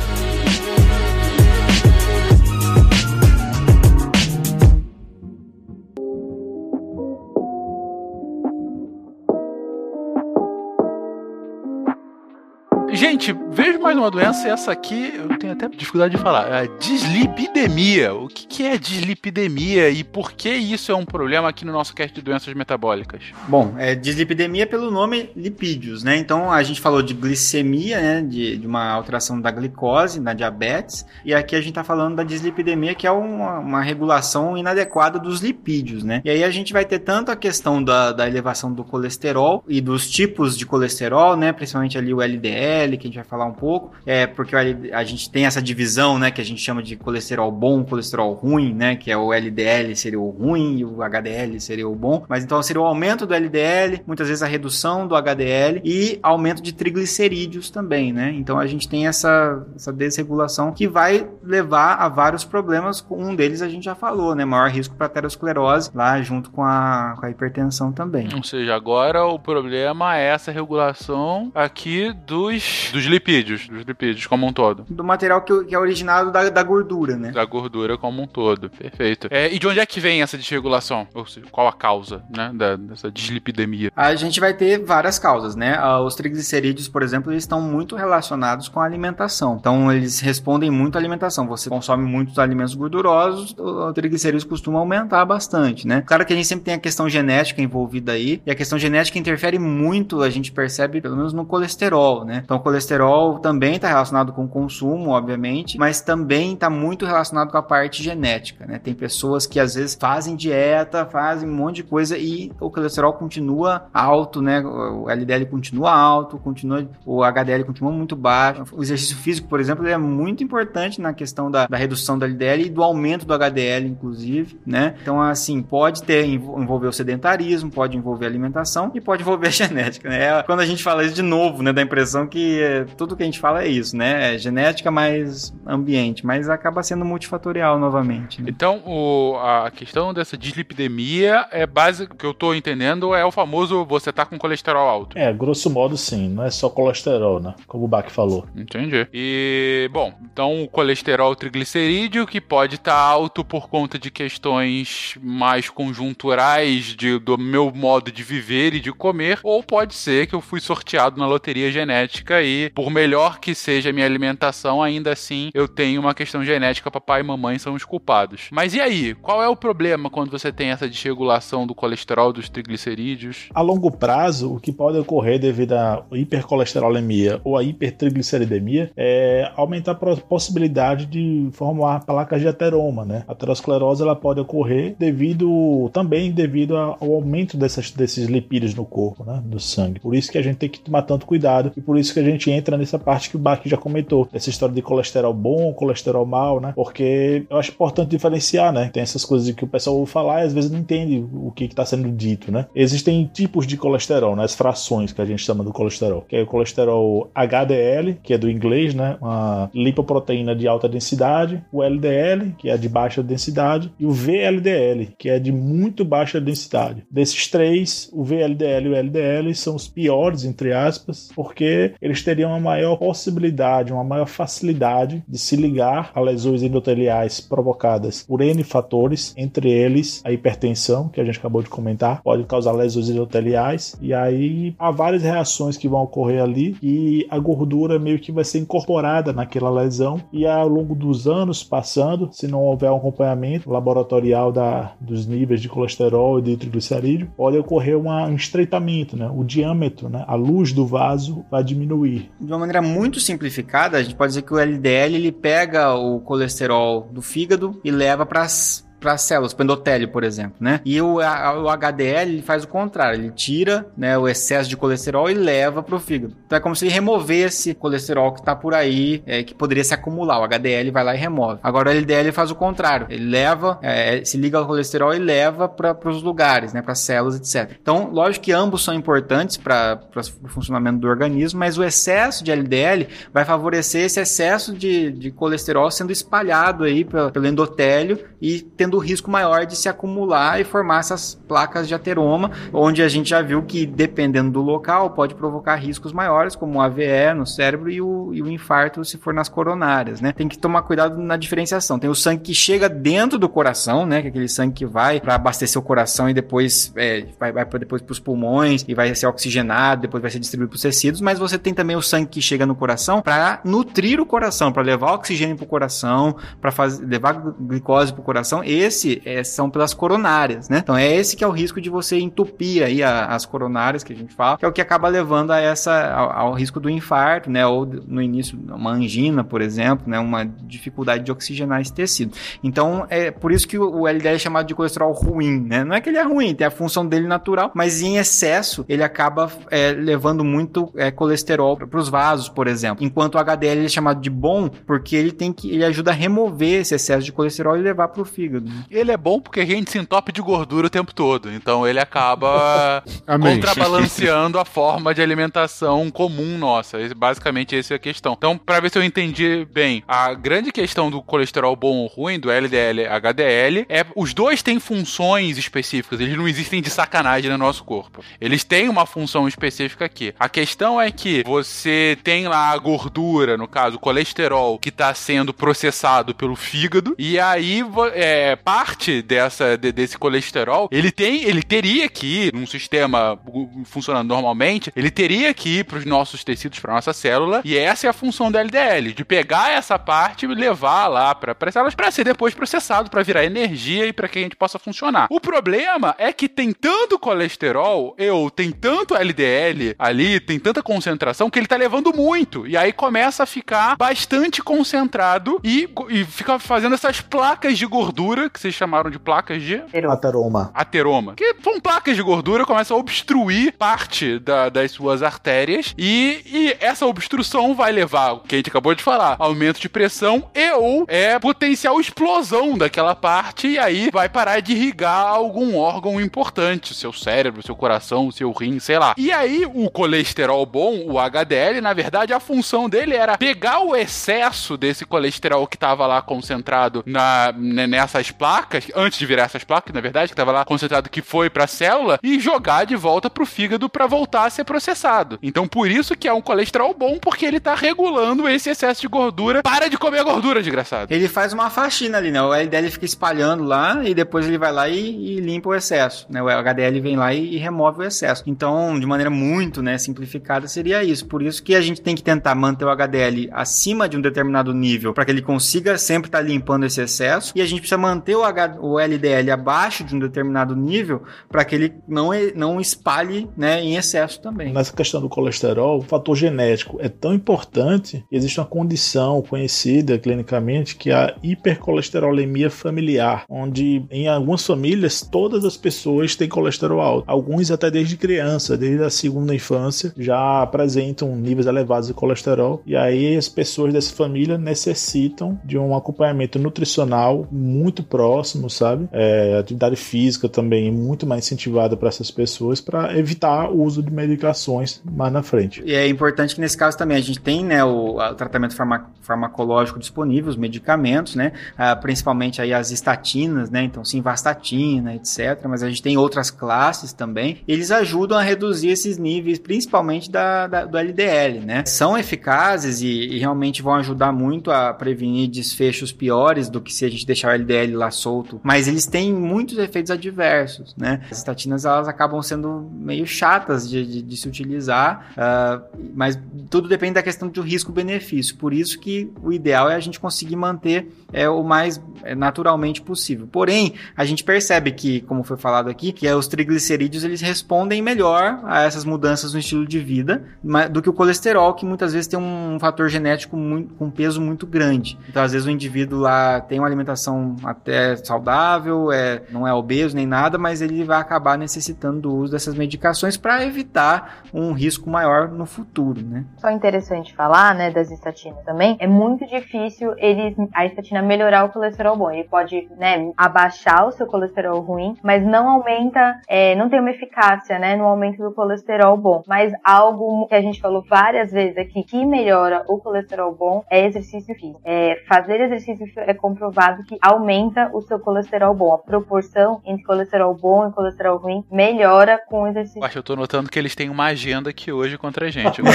Gente, vejo mais uma doença e essa aqui eu tenho até dificuldade de falar. É dislipidemia. O que, é dislipidemia e por que isso é um problema aqui no nosso cast de doenças metabólicas? Bom, é dislipidemia pelo nome lipídios, né? Então a gente falou de glicemia, né? De, de uma alteração da glicose, na diabetes, e aqui a gente tá falando da dislipidemia, que é uma, uma regulação inadequada dos lipídios, né? E aí a gente vai ter tanto a questão da, da elevação do colesterol e dos tipos de colesterol, né? Principalmente ali o LDL, que a gente vai falar um pouco, é porque a gente tem essa divisão, né? Que a gente chama de colesterol bom, colesterol ruim, né? Que é o LDL seria o ruim e o HDL seria o bom. Mas então seria o aumento do LDL, muitas vezes a redução do HDL e aumento de triglicerídeos também, né? Então a gente tem essa, essa desregulação que vai levar a vários problemas. Um deles a gente já falou, né? Maior risco para aterosclerose, lá junto com a, com a hipertensão também. Ou seja, agora o problema é essa regulação aqui dos, dos lipídios, dos lipídios como um todo. Do material que, que é originado da, da gordura, né? Da gordura como um todo. Perfeito. É, e de onde é que vem essa desregulação? Ou seja, qual a causa, né? Da, dessa dislipidemia? A gente vai ter várias causas, né? Ah, Os triglicerídeos, por exemplo, eles estão muito relacionados com a alimentação. Então, eles respondem muito à alimentação. Você consome muitos alimentos gordurosos, o triglicerídeos costuma aumentar bastante, né? Claro que a gente sempre tem a questão genética envolvida aí, e a questão genética interfere muito, a gente percebe, pelo menos no colesterol, né? Então, colesterol também está relacionado com o consumo, obviamente, mas também está muito relacionado com a parte genética, né? Tem pessoas que às vezes fazem dieta, fazem um monte de coisa e o colesterol continua alto, né? O LDL continua alto, continua, o HDL continua muito baixo. O exercício físico, por exemplo, é muito importante na questão da, da redução do LDL e do aumento do HDL, inclusive, né? Então, assim, pode ter envolver o sedentarismo, pode envolver a alimentação e pode envolver a (laughs) genética, né? Quando a gente fala isso de novo, né, da impressão que tudo que a gente fala é isso, né? É genética mais ambiente, mas acaba sendo multifatorial novamente. né? Então, o- a questão dessa dislipidemia é básico, que eu tô entendendo, é o famoso você tá com colesterol alto. É, grosso modo sim, não é só colesterol, né? Como o Bach falou. Entendi. E, bom, então o colesterol triglicerídeo, que pode estar alto por conta de questões mais conjunturais de, do meu modo de viver e de comer, ou pode ser que eu fui sorteado na loteria genética e por melhor que seja a minha alimentação, ainda assim eu tenho uma questão genética, papai e mamãe são os culpados. Mas e aí? Qual é o problema quando você tem essa desregulação do colesterol, dos triglicerídeos? A longo prazo, o que pode ocorrer devido à hipercolesterolemia ou à hipertrigliceridemia é aumentar a possibilidade de formar placas de ateroma, né? A aterosclerose ela pode ocorrer devido também devido ao aumento dessas, desses lipídios no corpo, né? Do sangue. Por isso que a gente tem que tomar tanto cuidado e por isso que a gente entra nessa parte que o Bach já comentou, essa história de colesterol bom, colesterol mal, né? Porque eu acho importante diferenciar, né? Tem essas coisas que o pessoal ouve falar e às vezes não entende o que está sendo dito, né? Existem tipos de colesterol, né? As frações que a gente chama do colesterol, que é o colesterol HDL, que é do inglês, né? Uma lipoproteína de alta densidade, o LDL, que é de baixa densidade, e o VLDL, que é de muito baixa densidade. Desses três, o VLDL e o LDL são os piores, entre aspas, porque eles teriam uma maior possibilidade, uma maior facilidade de se ligar a lesões endoteliais provocadas por N fatores, entre eles a hipertensão, que a gente acabou de comentar, pode causar lesões endoteliais, e aí há várias reações que vão ocorrer ali e a gordura meio que vai ser incorporada naquela lesão e ao longo dos anos passando, se não houver um acompanhamento laboratorial da, dos níveis de colesterol e de triglicerídeo, pode ocorrer um estreitamento, né? O diâmetro, né? A luz do vaso vai diminuir. De uma maneira muito simplificada, a gente pode dizer que o LDL ele pega o colesterol do fígado e leva para as para células, para endotélio, por exemplo, né? E o, a, o HDL ele faz o contrário, ele tira né, o excesso de colesterol e leva para o fígado. Então é como se ele removesse colesterol que está por aí, é, que poderia se acumular. O HDL vai lá e remove. Agora o LDL faz o contrário, ele leva, é, se liga ao colesterol e leva para os lugares, né, para células, etc. Então, lógico que ambos são importantes para o funcionamento do organismo, mas o excesso de LDL vai favorecer esse excesso de, de colesterol sendo espalhado aí pelo endotélio e tendo tendo o risco maior de se acumular e formar essas placas de ateroma, onde a gente já viu que, dependendo do local, pode provocar riscos maiores, como o AVE no cérebro e o, e o infarto se for nas coronárias, né? Tem que tomar cuidado na diferenciação. Tem o sangue que chega dentro do coração, né? Que é aquele sangue que vai para abastecer o coração e depois é, vai, vai depois para os pulmões e vai ser oxigenado, depois vai ser distribuído para os tecidos, mas você tem também o sangue que chega no coração para nutrir o coração, para levar oxigênio para o coração, para levar glicose para o coração. E esse é, são pelas coronárias, né? Então é esse que é o risco de você entupir aí a, as coronárias que a gente fala, que é o que acaba levando a essa ao, ao, risco do infarto, né? Ou no início uma angina, por exemplo, né? Uma dificuldade de oxigenar esse tecido. Então é por isso que o, LDL é chamado de colesterol ruim, né? Não é que ele é ruim, tem a função dele natural, mas em excesso ele acaba é, levando muito é, colesterol para os vasos, por exemplo. Enquanto o HDL é chamado de bom porque ele tem que ele ajuda a remover esse excesso de colesterol e levar para o fígado. Ele é bom porque a gente se entope de gordura o tempo todo. Então ele acaba (laughs) contrabalanceando a forma de alimentação comum nossa. Basicamente, essa é a questão. Então, para ver se eu entendi bem, a grande questão do colesterol bom ou ruim, do LDL HDL, é os dois têm funções específicas. Eles não existem de sacanagem no nosso corpo. Eles têm uma função específica aqui. A questão é que você tem lá a gordura, no caso, o colesterol, que está sendo processado pelo fígado, e aí é, parte dessa, de, desse colesterol, ele tem, ele teria que ir num sistema funcionando normalmente, ele teria que ir para os nossos tecidos, para nossa célula, e essa é a função do LDL, de pegar essa parte e levar lá para as células para ser depois processado para virar energia e para que a gente possa funcionar. O problema é que tem tanto colesterol, eu tem tanto LDL ali, tem tanta concentração que ele tá levando muito. E aí começa a ficar bastante concentrado e, e fica fazendo essas placas de gordura que vocês chamaram de placas de ateroma. Ateroma. Que são placas de gordura, começam a obstruir parte da, das suas artérias e, e, essa obstrução vai levar, o que a gente acabou de falar, aumento de pressão e ou é potencial explosão daquela parte e aí vai parar de irrigar algum órgão importante, seu cérebro, seu coração, seu rim, sei lá. E aí o colesterol bom, o HDL, na verdade a função dele era pegar o excesso desse colesterol que estava lá concentrado na, nessas placas, antes de virar essas placas, na verdade, que estava lá concentrado que foi para a célula, e jogar de volta para o fígado para voltar a ser processado. Então, por isso que é um colesterol bom, porque ele está regulando esse excesso de gordura. Para de comer a gordura, desgraçado. Ele faz uma faxina ali, né? O LDL fica espalhando lá e depois ele vai lá e, e limpa o excesso, né? O HDL vem lá e, e, remove o excesso. Então, de maneira muito, né, simplificada, seria isso. Por isso que a gente tem que tentar manter o HDL acima de um determinado nível para que ele consiga sempre estar tá limpando esse excesso e a gente precisa manter o, H, o LDL abaixo de um determinado nível para que ele não, não espalhe, né, em excesso também. Nessa questão do colesterol, o fator genético é tão importante, existe uma condição conhecida clinicamente que é a hipercolesterolemia familiar, onde em algumas famílias todas as pessoas têm colesterol alto. Alguns até desde criança, desde a segunda infância, já apresentam níveis elevados de colesterol. E aí as pessoas dessa família necessitam de um acompanhamento nutricional muito próximo, sabe? É, atividade física também muito mais incentivada para essas pessoas para evitar o uso de medicações mais na frente. E é importante que nesse caso também a gente tem né, o, o tratamento farmacológico disponível, os medicamentos, né? Ah, principalmente aí as estatinas, né? Então, sim, vastatina, etc. Mas a gente tem outras classes também. Eles ajudam a reduzir esses níveis, principalmente da, da do LDL, né? São eficazes e, e, realmente vão ajudar muito a prevenir desfechos piores do que se a gente deixar o LDL lá solto. Mas eles têm muitos efeitos adversos, né? As estatinas elas acabam sendo meio chatas de, de, de se utilizar, uh, mas tudo depende da questão do risco-benefício. Por isso que o ideal é a gente conseguir manter é, o mais é, naturalmente possível. Porém, a gente percebe que, como foi falado aqui, que é, os triglicerídeos eles respondem melhor a essas mudanças no estilo de vida do que o colesterol, que muitas vezes tem um fator genético com peso muito grande. Então, às vezes, o indivíduo lá tem uma alimentação até saudável, é, não é obeso nem nada, mas ele vai acabar necessitando do uso dessas medicações para evitar um risco maior no futuro, né? Só interessante falar, né, das estatinas também, é muito difícil eles, a estatina melhorar o colesterol bom. Ele pode, né, abaixar o seu colesterol ruim, mas não aumenta, é, não tem uma eficácia, né, no aumento do colesterol bom. Mas algo que a gente falou várias vezes aqui que melhora o colesterol bom é exercício físico. É, fazer exercício é comprovado que aumenta o seu colesterol bom. A proporção entre colesterol bom e colesterol ruim melhora com o exercício. Acho eu tô notando que eles têm uma agenda aqui hoje contra a gente. (laughs)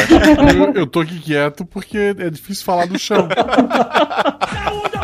Eu, eu, eu tô aqui quieto porque é difícil falar do chão. (laughs)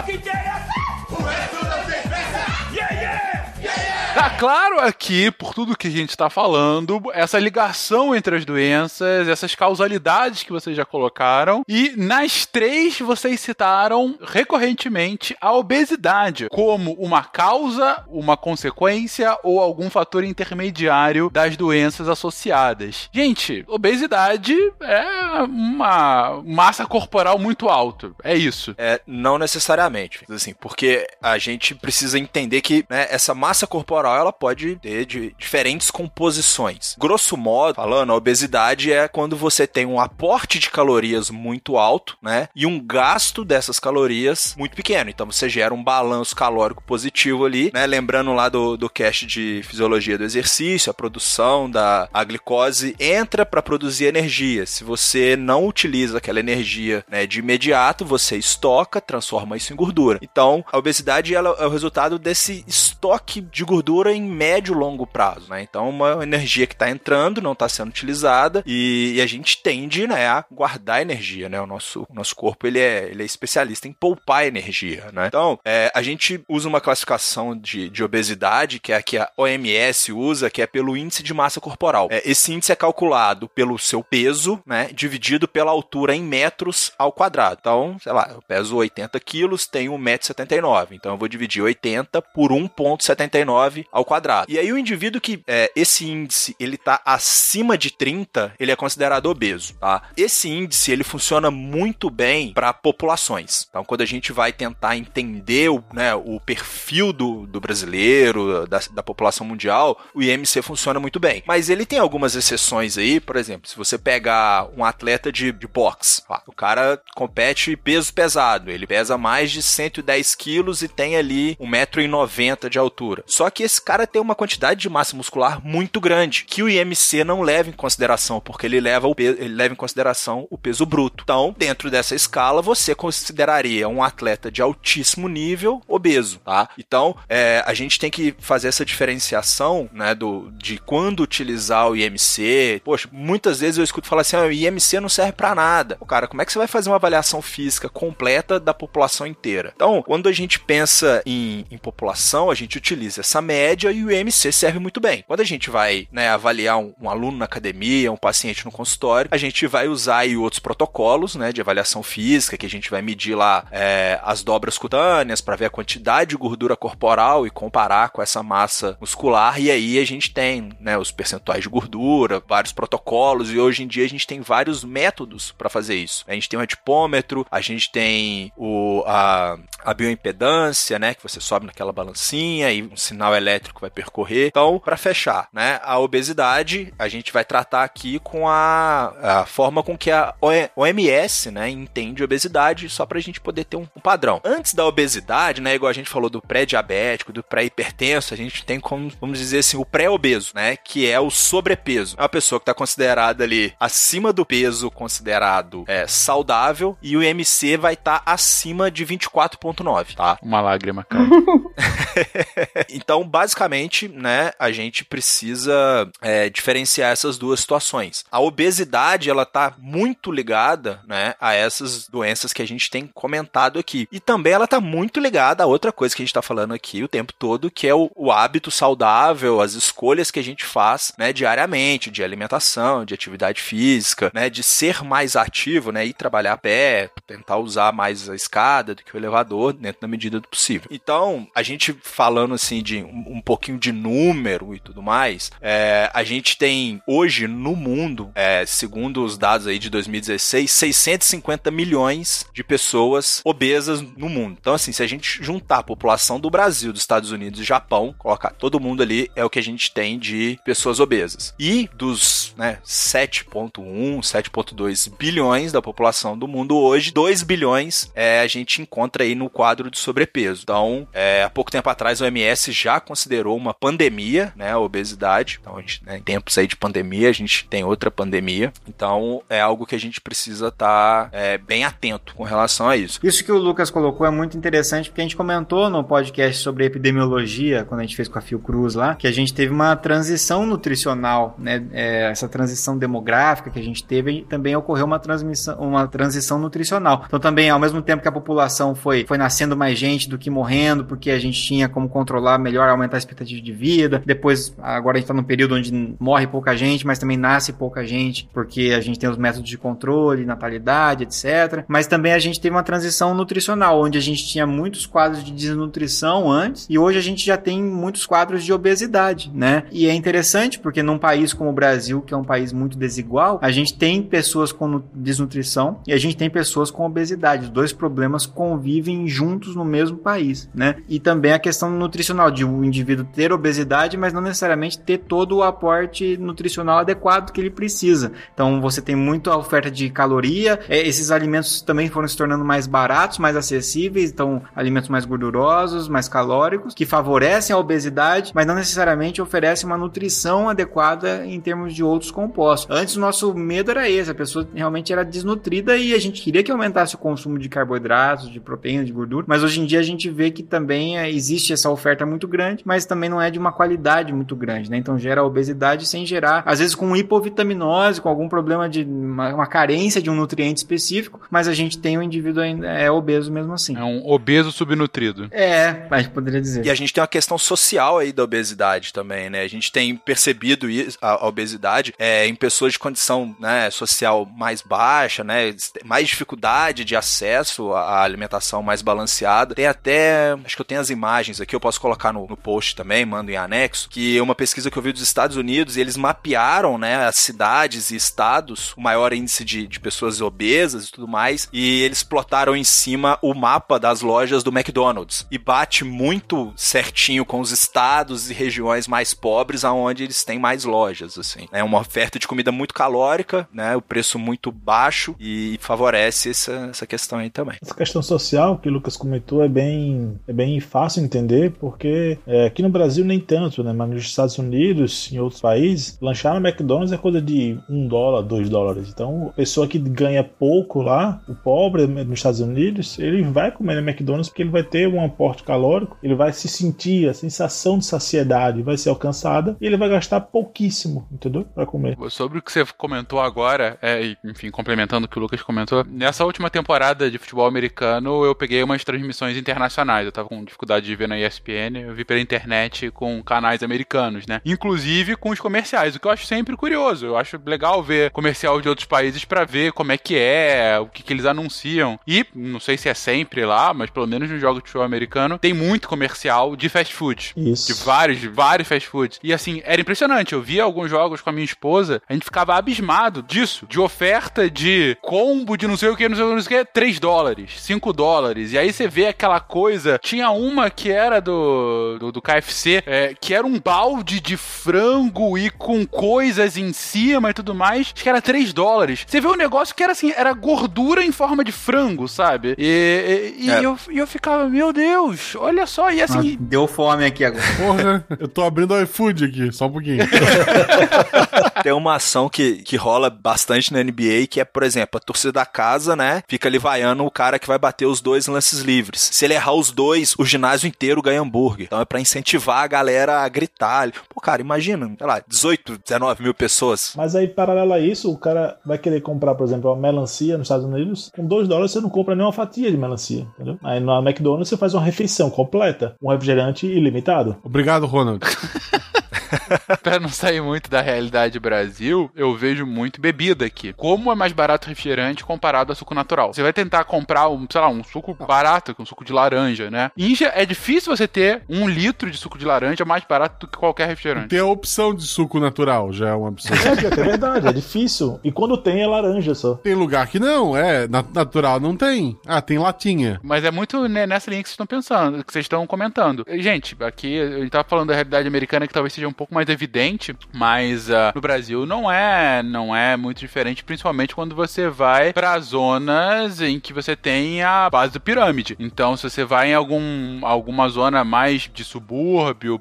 claro aqui, por tudo que a gente está falando, essa ligação entre as doenças, essas causalidades que vocês já colocaram. E nas três vocês citaram recorrentemente a obesidade como uma causa, uma consequência ou algum fator intermediário das doenças associadas. Gente, obesidade é uma massa corporal muito alta. É isso. É, não necessariamente. Assim, porque a gente precisa entender que né, essa massa corporal corporal ela pode ter de diferentes composições. Grosso modo, falando, a obesidade é quando você tem um aporte de calorias muito alto, né? E um gasto dessas calorias muito pequeno. Então você gera um balanço calórico positivo ali, né? Lembrando lá do, do cast de fisiologia do exercício, a produção da a glicose entra para produzir energia. Se você não utiliza aquela energia né, de imediato, você estoca, transforma isso em gordura. Então, a obesidade ela é o resultado desse estoque de gordura gordura em médio longo prazo, né? Então, uma energia que está entrando, não está sendo utilizada e, e, a gente tende, né, a guardar energia, né? O nosso, o nosso corpo, ele é, ele é especialista em poupar energia, né? Então, é, a gente usa uma classificação de, de obesidade, que é a que a OMS usa, que é pelo índice de massa corporal. É, esse índice é calculado pelo seu peso, né, dividido pela altura em metros ao quadrado. Então, sei lá, eu peso 80 quilos, tenho 1,79m. Então, eu vou dividir 80 por 1,79 ao quadrado. E aí o indivíduo que é, esse índice ele tá acima de 30, ele é considerado obeso, tá? Esse índice ele funciona muito bem para populações. Então quando a gente vai tentar entender o, né, o perfil do, do brasileiro, da, da população mundial, o IMC funciona muito bem. Mas ele tem algumas exceções aí, por exemplo, se você pegar um atleta de, de boxe, ó, o cara compete peso pesado, ele pesa mais de 110 quilos e tem ali 1,90m de altura. Só que esse cara tem uma quantidade de massa muscular muito grande, que o IMC não leva em consideração, porque ele leva, o peso, ele leva em consideração o peso bruto. Então, dentro dessa escala, você consideraria um atleta de altíssimo nível obeso, tá? Então, é, a gente tem que fazer essa diferenciação, né, do, de quando utilizar o IMC. Poxa, muitas vezes eu escuto falar assim, ah, o IMC não serve para nada. Pô, cara, como é que você vai fazer uma avaliação física completa da população inteira? Então, quando a gente pensa em, em população, a gente utiliza essa média e o IMC serve muito bem. Quando a gente vai né, avaliar um, um, aluno na academia, um paciente no consultório, a gente vai usar aí outros protocolos né, de avaliação física, que a gente vai medir lá é, as dobras cutâneas para ver a quantidade de gordura corporal e comparar com essa massa muscular. E aí a gente tem né, os percentuais de gordura, vários protocolos, e hoje em dia a gente tem vários métodos para fazer isso. A gente tem o adipômetro, a gente tem o, a, a bioimpedância, né, que você sobe naquela balancinha e um sinal elétrico vai percorrer. Então, para fechar, né, a obesidade a gente vai tratar aqui com a, a forma com que a OMS, né, entende obesidade, só para a gente poder ter um, um, padrão. Antes da obesidade, né, igual a gente falou do pré-diabético, do pré-hipertenso, a gente tem como, vamos dizer assim, o pré-obeso, né, que é o sobrepeso. É uma pessoa que está considerada ali acima do peso considerado é, saudável e o MC vai estar tá acima de 24,9, tá? Uma lágrima, cara. (laughs) (laughs) então, basicamente, né, a gente precisa é, diferenciar essas duas situações. A obesidade, ela tá muito ligada, né, a essas doenças que a gente tem comentado aqui. E também ela tá muito ligada a outra coisa que a gente tá falando aqui o tempo todo, que é o, o hábito saudável, as escolhas que a gente faz, né, diariamente, de alimentação, de atividade física, né, de ser mais ativo, né, ir trabalhar a pé, tentar usar mais a escada do que o elevador, dentro da medida do possível. Então, a gente falando assim de um, um pouquinho de número e tudo mais, é, a gente tem hoje no mundo, é, segundo os dados aí de 2016, 650 milhões de pessoas obesas no mundo. Então, assim, se a gente juntar a população do Brasil, dos Estados Unidos e Japão, colocar todo mundo ali, é o que a gente tem de pessoas obesas. E dos né, 7,1, 7,2 bilhões da população do mundo hoje, 2 bilhões é, a gente encontra aí no quadro de sobrepeso. Então, é, há pouco tempo atrás, o OMS já considerou uma pandemia, né, a obesidade. Então, a gente, né, em tempos aí de pandemia, a gente tem outra pandemia. Então, é algo que a gente precisa estar tá, é, bem atento com relação a isso. Isso que o Lucas colocou é muito interessante, porque a gente comentou no podcast sobre epidemiologia, quando a gente fez com a Fiocruz lá, que a gente teve uma transição nutricional, né, é, essa transição demográfica que a gente teve, também ocorreu uma, transmissão, uma transição nutricional. Então, também, ao mesmo tempo que a população foi, foi nascendo mais gente do que morrendo, porque a gente tinha como controlar melhor, aumentar a expectativa de vida. Depois, agora a gente está num período onde morre pouca gente, mas também nasce pouca gente, porque a gente tem os métodos de controle, natalidade, etc. Mas também a gente teve uma transição nutricional, onde a gente tinha muitos quadros de desnutrição antes, e hoje a gente já tem muitos quadros de obesidade, né? E é interessante porque num país como o Brasil, que é um país muito desigual, a gente tem pessoas com desnutrição e a gente tem pessoas com obesidade. Os dois problemas convivem juntos no mesmo país, né? E também a questão nutricional de um indivíduo ter obesidade, mas não necessariamente ter todo o aporte nutricional adequado que ele precisa. Então você tem muita oferta de caloria, é, esses alimentos também foram se tornando mais baratos, mais acessíveis, então alimentos mais gordurosos, mais calóricos, que favorecem a obesidade, mas não necessariamente oferecem uma nutrição adequada em termos de outros compostos. Antes o nosso medo era esse, a pessoa realmente era desnutrida e a gente queria que aumentasse o consumo de carboidratos, de proteínas, de gordura, mas hoje em dia a gente vê que também é, existe essa oferta muito grande, mas também não é de uma qualidade muito grande, né? Então gera obesidade sem gerar, às vezes com hipovitaminose, com algum problema de uma, uma carência de um nutriente específico, mas a gente tem um indivíduo ainda é obeso mesmo assim. É um obeso subnutrido. É, a gente poderia dizer. E a gente tem uma questão social aí da obesidade também, né? A gente tem percebido a, obesidade é, em pessoas de condição né, social mais baixa, né? Mais dificuldade de acesso à alimentação mais balanceada. Tem até, acho que eu tenho as imagens aqui, eu posso colocar no, no post também, mando em anexo, que é uma pesquisa que eu vi dos Estados Unidos e eles mapearam, né, as cidades e estados, o maior índice de, de pessoas obesas e tudo mais, e eles plotaram em cima o mapa das lojas do McDonald's e bate muito certinho com os estados e regiões mais pobres aonde eles têm mais lojas, assim. É uma oferta de comida muito calórica, né, o preço muito baixo e favorece essa, essa questão aí também. Essa questão social que o Lucas comentou é bem, é bem fácil entender, Porque é, aqui no Brasil nem tanto, né? Mas nos Estados Unidos, em outros países, lanchar no McDonald's é coisa de um dólar, dois dólares. Então, a pessoa que ganha pouco lá, o pobre nos Estados Unidos, ele vai comer no McDonald's porque ele vai ter um aporte calórico, ele vai se sentir, a sensação de saciedade vai ser alcançada e ele vai gastar pouquíssimo, entendeu? Para comer. Sobre o que você comentou agora, é, enfim, complementando o que o Lucas comentou, nessa última temporada de futebol americano eu peguei umas transmissões internacionais. Eu tava com dificuldade de ver na ESPN, eu vi pela internet com canais americanos, né? Inclusive com os comerciais, o que eu acho sempre curioso. Eu acho legal ver comercial de outros países para ver como é que é, o que, que eles anunciam. E não sei se é sempre lá, mas pelo menos nos jogos de futebol americano tem muito comercial de fast food. Isso. De vários, de vários fast foods. E assim, era impressionante. Eu via alguns jogos com a minha esposa, a gente ficava abismado disso. De oferta de combo de não sei o que, não sei o que, não sei o que, 3 dólares, 5 dólares. E aí você vê aquela coisa. Tinha uma que era do, do, do KFC, é, que era um balde de frango e com coisas em cima e tudo mais. Acho que era 3 dólares. Você vê um negócio que era assim, era gordura em forma de frango, sabe? E, e, e É. eu, e eu ficava, meu Deus, olha só. E assim, Deu fome aqui agora. Porra, eu tô abrindo o iFood aqui, só um pouquinho. (laughs) Tem uma ação que, que rola bastante na NBA, que é, por exemplo, a torcida da casa, né? Fica ali vaiando o cara que vai bater os dois lances livres. Se ele errar os dois, o ginásio inteiro ganha hambúrguer. Então é pra incentivar a galera a gritar. Pô, cara, imagina, sei lá, 18, 19 mil pessoas. Mas aí, paralelo a isso, o cara vai querer comprar, por exemplo, uma melancia nos Estados Unidos. Com 2 dólares você não compra nem uma fatia de melancia, entendeu? Aí na McDonald's você faz uma refeição completa, um refrigerante ilimitado. Obrigado, Ronald. (laughs) Pra não sair muito da realidade Brasil, eu vejo muito bebida aqui. Como é mais barato o refrigerante comparado a suco natural? Você vai tentar comprar um, sei lá, um suco barato, um suco de laranja, né? Índia, é difícil você ter um litro de suco de laranja mais barato do que qualquer refrigerante. Tem a opção de suco natural, já é uma opção. É, é verdade, é difícil. E quando tem é laranja só. Tem lugar que não, é. na- natural não tem. Ah, tem latinha. Mas é muito né, nessa linha que vocês estão pensando, que vocês estão comentando. Gente, aqui a gente tava falando da realidade americana que talvez seja um pouco mais evidente, mas ah, no Brasil não é, não é muito diferente, principalmente quando você vai para zonas em que você tem a base da pirâmide. Então, se você vai em algum, alguma zona mais de subúrbio,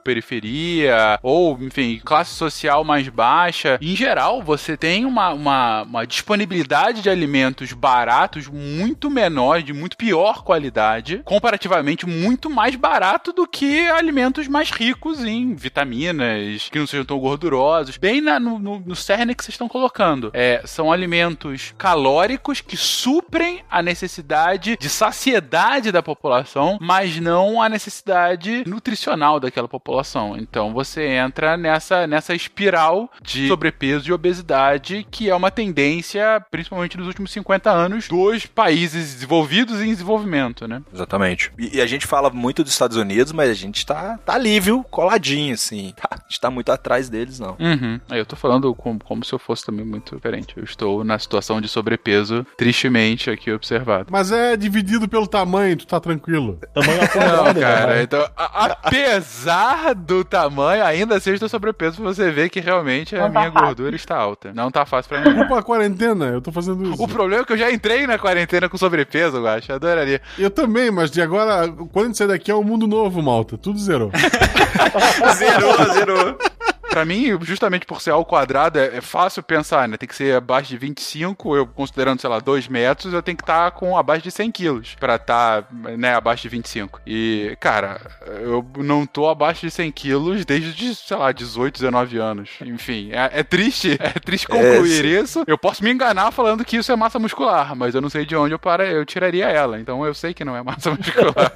periferia, ou, enfim, classe social mais baixa, em geral, você tem uma, uma, uma disponibilidade de alimentos baratos muito menor, de muito pior qualidade, comparativamente muito mais barato do que alimentos mais ricos em vitaminas, que não sejam tão gordurosos. Bem na- no, no, no cerne que vocês estão colocando. É, são alimentos calóricos que suprem a necessidade de saciedade da população, mas não a necessidade nutricional daquela população. Então você entra nessa, nessa espiral de sobrepeso e obesidade que é uma tendência, principalmente nos últimos 50 anos, dos países desenvolvidos e em desenvolvimento, né? Exatamente. E, e a gente fala muito dos Estados Unidos, mas a gente tá, tá ali, viu? Coladinho, assim. (laughs) A gente tá muito atrás deles, não. Uhum. Eu tô falando como, como se eu fosse também muito diferente. Eu estou na situação de sobrepeso, tristemente aqui observado. Mas é dividido pelo tamanho, tu tá tranquilo. Tamanho (laughs) ao Não, cara, então, a- (laughs) apesar do tamanho, ainda assim eu estou sobrepeso pra você ver que realmente a tá minha fácil. gordura está alta. Não tá fácil pra (laughs) mim. A quarentena, eu tô fazendo isso. O problema é que eu já entrei na quarentena com sobrepeso, eu acho. Adoraria. Eu também, mas de agora, quando a gente sair daqui é um mundo novo, malta. Tudo zerou. (laughs) zerou, zerou. Pra mim, justamente por ser ao quadrado, é, é fácil pensar, né? Tem que ser abaixo de 25, eu considerando, sei lá, 2 metros, eu tenho que estar com abaixo de 100 quilos pra estar, né, abaixo de 25. E, cara, eu não tô abaixo de 100 quilos desde, sei lá, 18, 19 anos. Enfim, é, é triste, (laughs) é triste concluir isso. Eu posso me enganar falando que isso é massa muscular, mas eu não sei de onde eu, para, eu tiraria ela. Então eu sei que não é massa (laughs) muscular.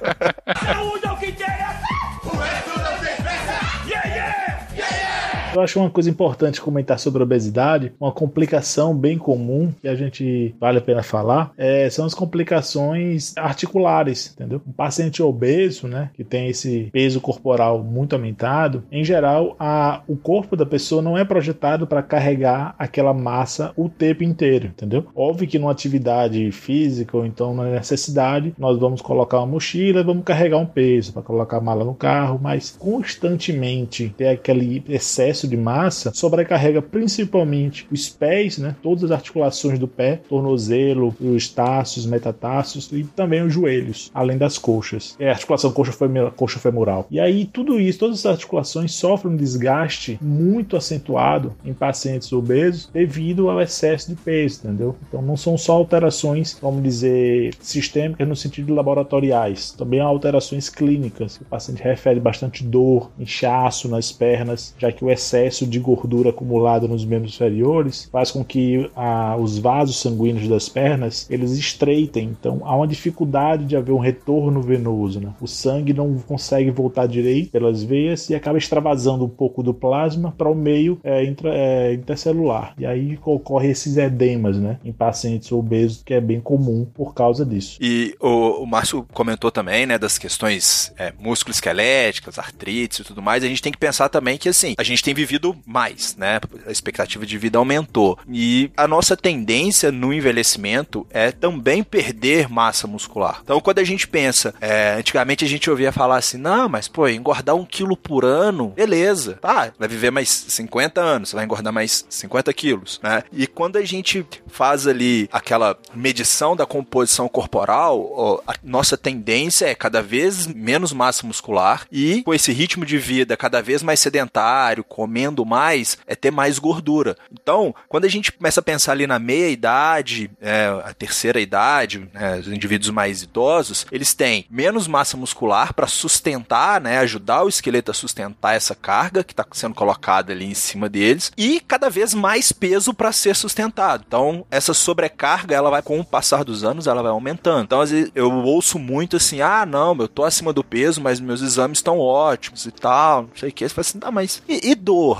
Eu acho uma coisa importante comentar sobre a obesidade, uma complicação bem comum que a gente vale a pena falar, é, são as complicações articulares, entendeu? Um paciente obeso, né, que tem esse peso corporal muito aumentado, em geral, a, o corpo da pessoa não é projetado para carregar aquela massa o tempo inteiro, entendeu? Óbvio que numa atividade física ou então na necessidade, nós vamos colocar uma mochila, vamos carregar um peso para colocar a mala no carro, mas constantemente ter aquele excesso excesso de massa sobrecarrega principalmente os pés, né? Todas as articulações do pé, tornozelo, os taços, metatarsos e também os joelhos, além das coxas. É a articulação coxa femoral. E aí tudo isso, todas as articulações sofrem um desgaste muito acentuado em pacientes obesos devido ao excesso de peso, entendeu? Então não são só alterações, vamos dizer, sistêmicas no sentido laboratoriais, também há alterações clínicas. O paciente refere bastante dor, inchaço nas pernas, já que o excesso de gordura acumulada nos membros inferiores faz com que ah, os vasos sanguíneos das pernas eles estreitem. Então há uma dificuldade de haver um retorno venoso. Né? O sangue não consegue voltar direito pelas veias e acaba extravasando um pouco do plasma para o meio é, intra, é, intercelular. E aí ocorre esses edemas né, em pacientes obesos, que é bem comum por causa disso. E o, o Márcio comentou também né, das questões é, músculo-esqueléticas, artrites e tudo mais. A gente tem que pensar também que assim, a gente tem vivido mais, né? A expectativa de vida aumentou. E a nossa tendência no envelhecimento é também perder massa muscular. Então, quando a gente pensa, é, antigamente a gente ouvia falar assim: não, mas pô, engordar um quilo por ano, beleza. Tá, vai viver mais 50 anos, vai engordar mais 50 quilos, né? E quando a gente faz ali aquela medição da composição corporal, a nossa tendência é cada vez menos massa muscular e com esse ritmo de vida cada vez mais sedentário, comendo mais, é ter mais gordura. Então, quando a gente começa a pensar ali na meia idade, é, a terceira idade, né, os indivíduos mais idosos, eles têm menos massa muscular para sustentar, né, ajudar o esqueleto a sustentar essa carga que está sendo colocada ali em cima deles e cada vez mais peso para ser sustentado. Então, essa sobrecarga, ela vai com o passar dos anos, ela vai aumentando. Então, às vezes eu ouço muito assim: "Ah, não, eu tô acima do peso, mas meus exames estão ótimos e tal", não sei o que. Você fala assim: "Tá, mas e, e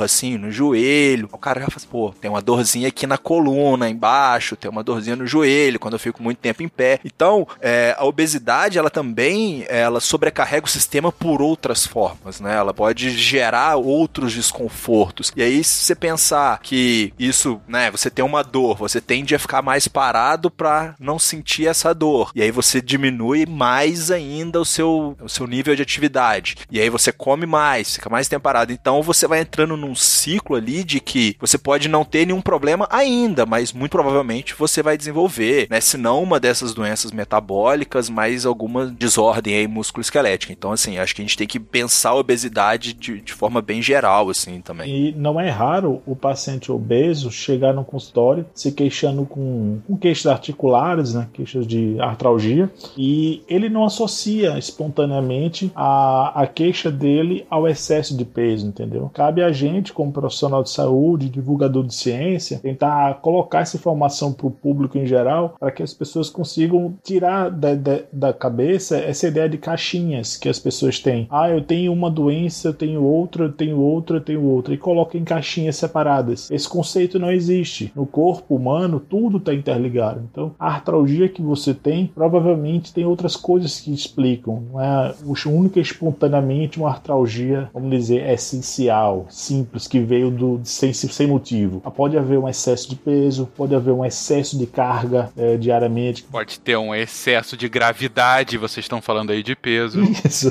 assim no joelho?" O cara já fala assim, pô, tem uma dorzinha aqui na coluna, embaixo, tem uma dorzinha no joelho quando eu fico muito tempo em pé. Então, é, a obesidade, ela também, ela sobrecarrega o sistema por outras formas, né? Ela pode gerar outros desconfortos. E aí, se você pensar que isso, né, você tem uma dor, você tende a ficar mais parado para não sentir essa dor. E aí você diminui mais ainda o seu, o seu nível de atividade. E aí você come mais, fica mais tempo parado. Então você vai entrando num ciclo ali de que você pode não ter nenhum problema ainda, mas muito provavelmente você vai desenvolver, né? Se não uma dessas doenças metabólicas, mais alguma desordem aí musculoesquelética. Então, assim, acho que a gente tem que pensar a obesidade de, de forma bem geral, assim, também. E não é raro o paciente obeso chegar no consultório se queixando com, com queixas articulares, né? Queixas de artralgia, e ele não associa espontaneamente a, a queixa dele ao excesso de peso, entendeu? Cabe a gente, como profissional de saúde, divulgador de ciência, tentar colocar essa informação para o público em geral, para que as pessoas consigam tirar da, da, da, cabeça essa ideia de caixinhas que as pessoas têm. Ah, eu tenho uma doença, eu tenho outra, eu tenho outra, eu tenho outra, e coloca em caixinhas separadas. Esse conceito não existe. No corpo humano, tudo está interligado. Então, a artralgia que você tem, provavelmente tem outras coisas que explicam. Não é única e espontaneamente uma artralgia, vamos dizer, essencial, simples, que veio do, sem, sem motivo. Pode haver um excesso de peso, pode haver um excesso de carga é, diariamente. Pode ter um excesso de gravidade, vocês estão falando aí de peso. (laughs) Isso.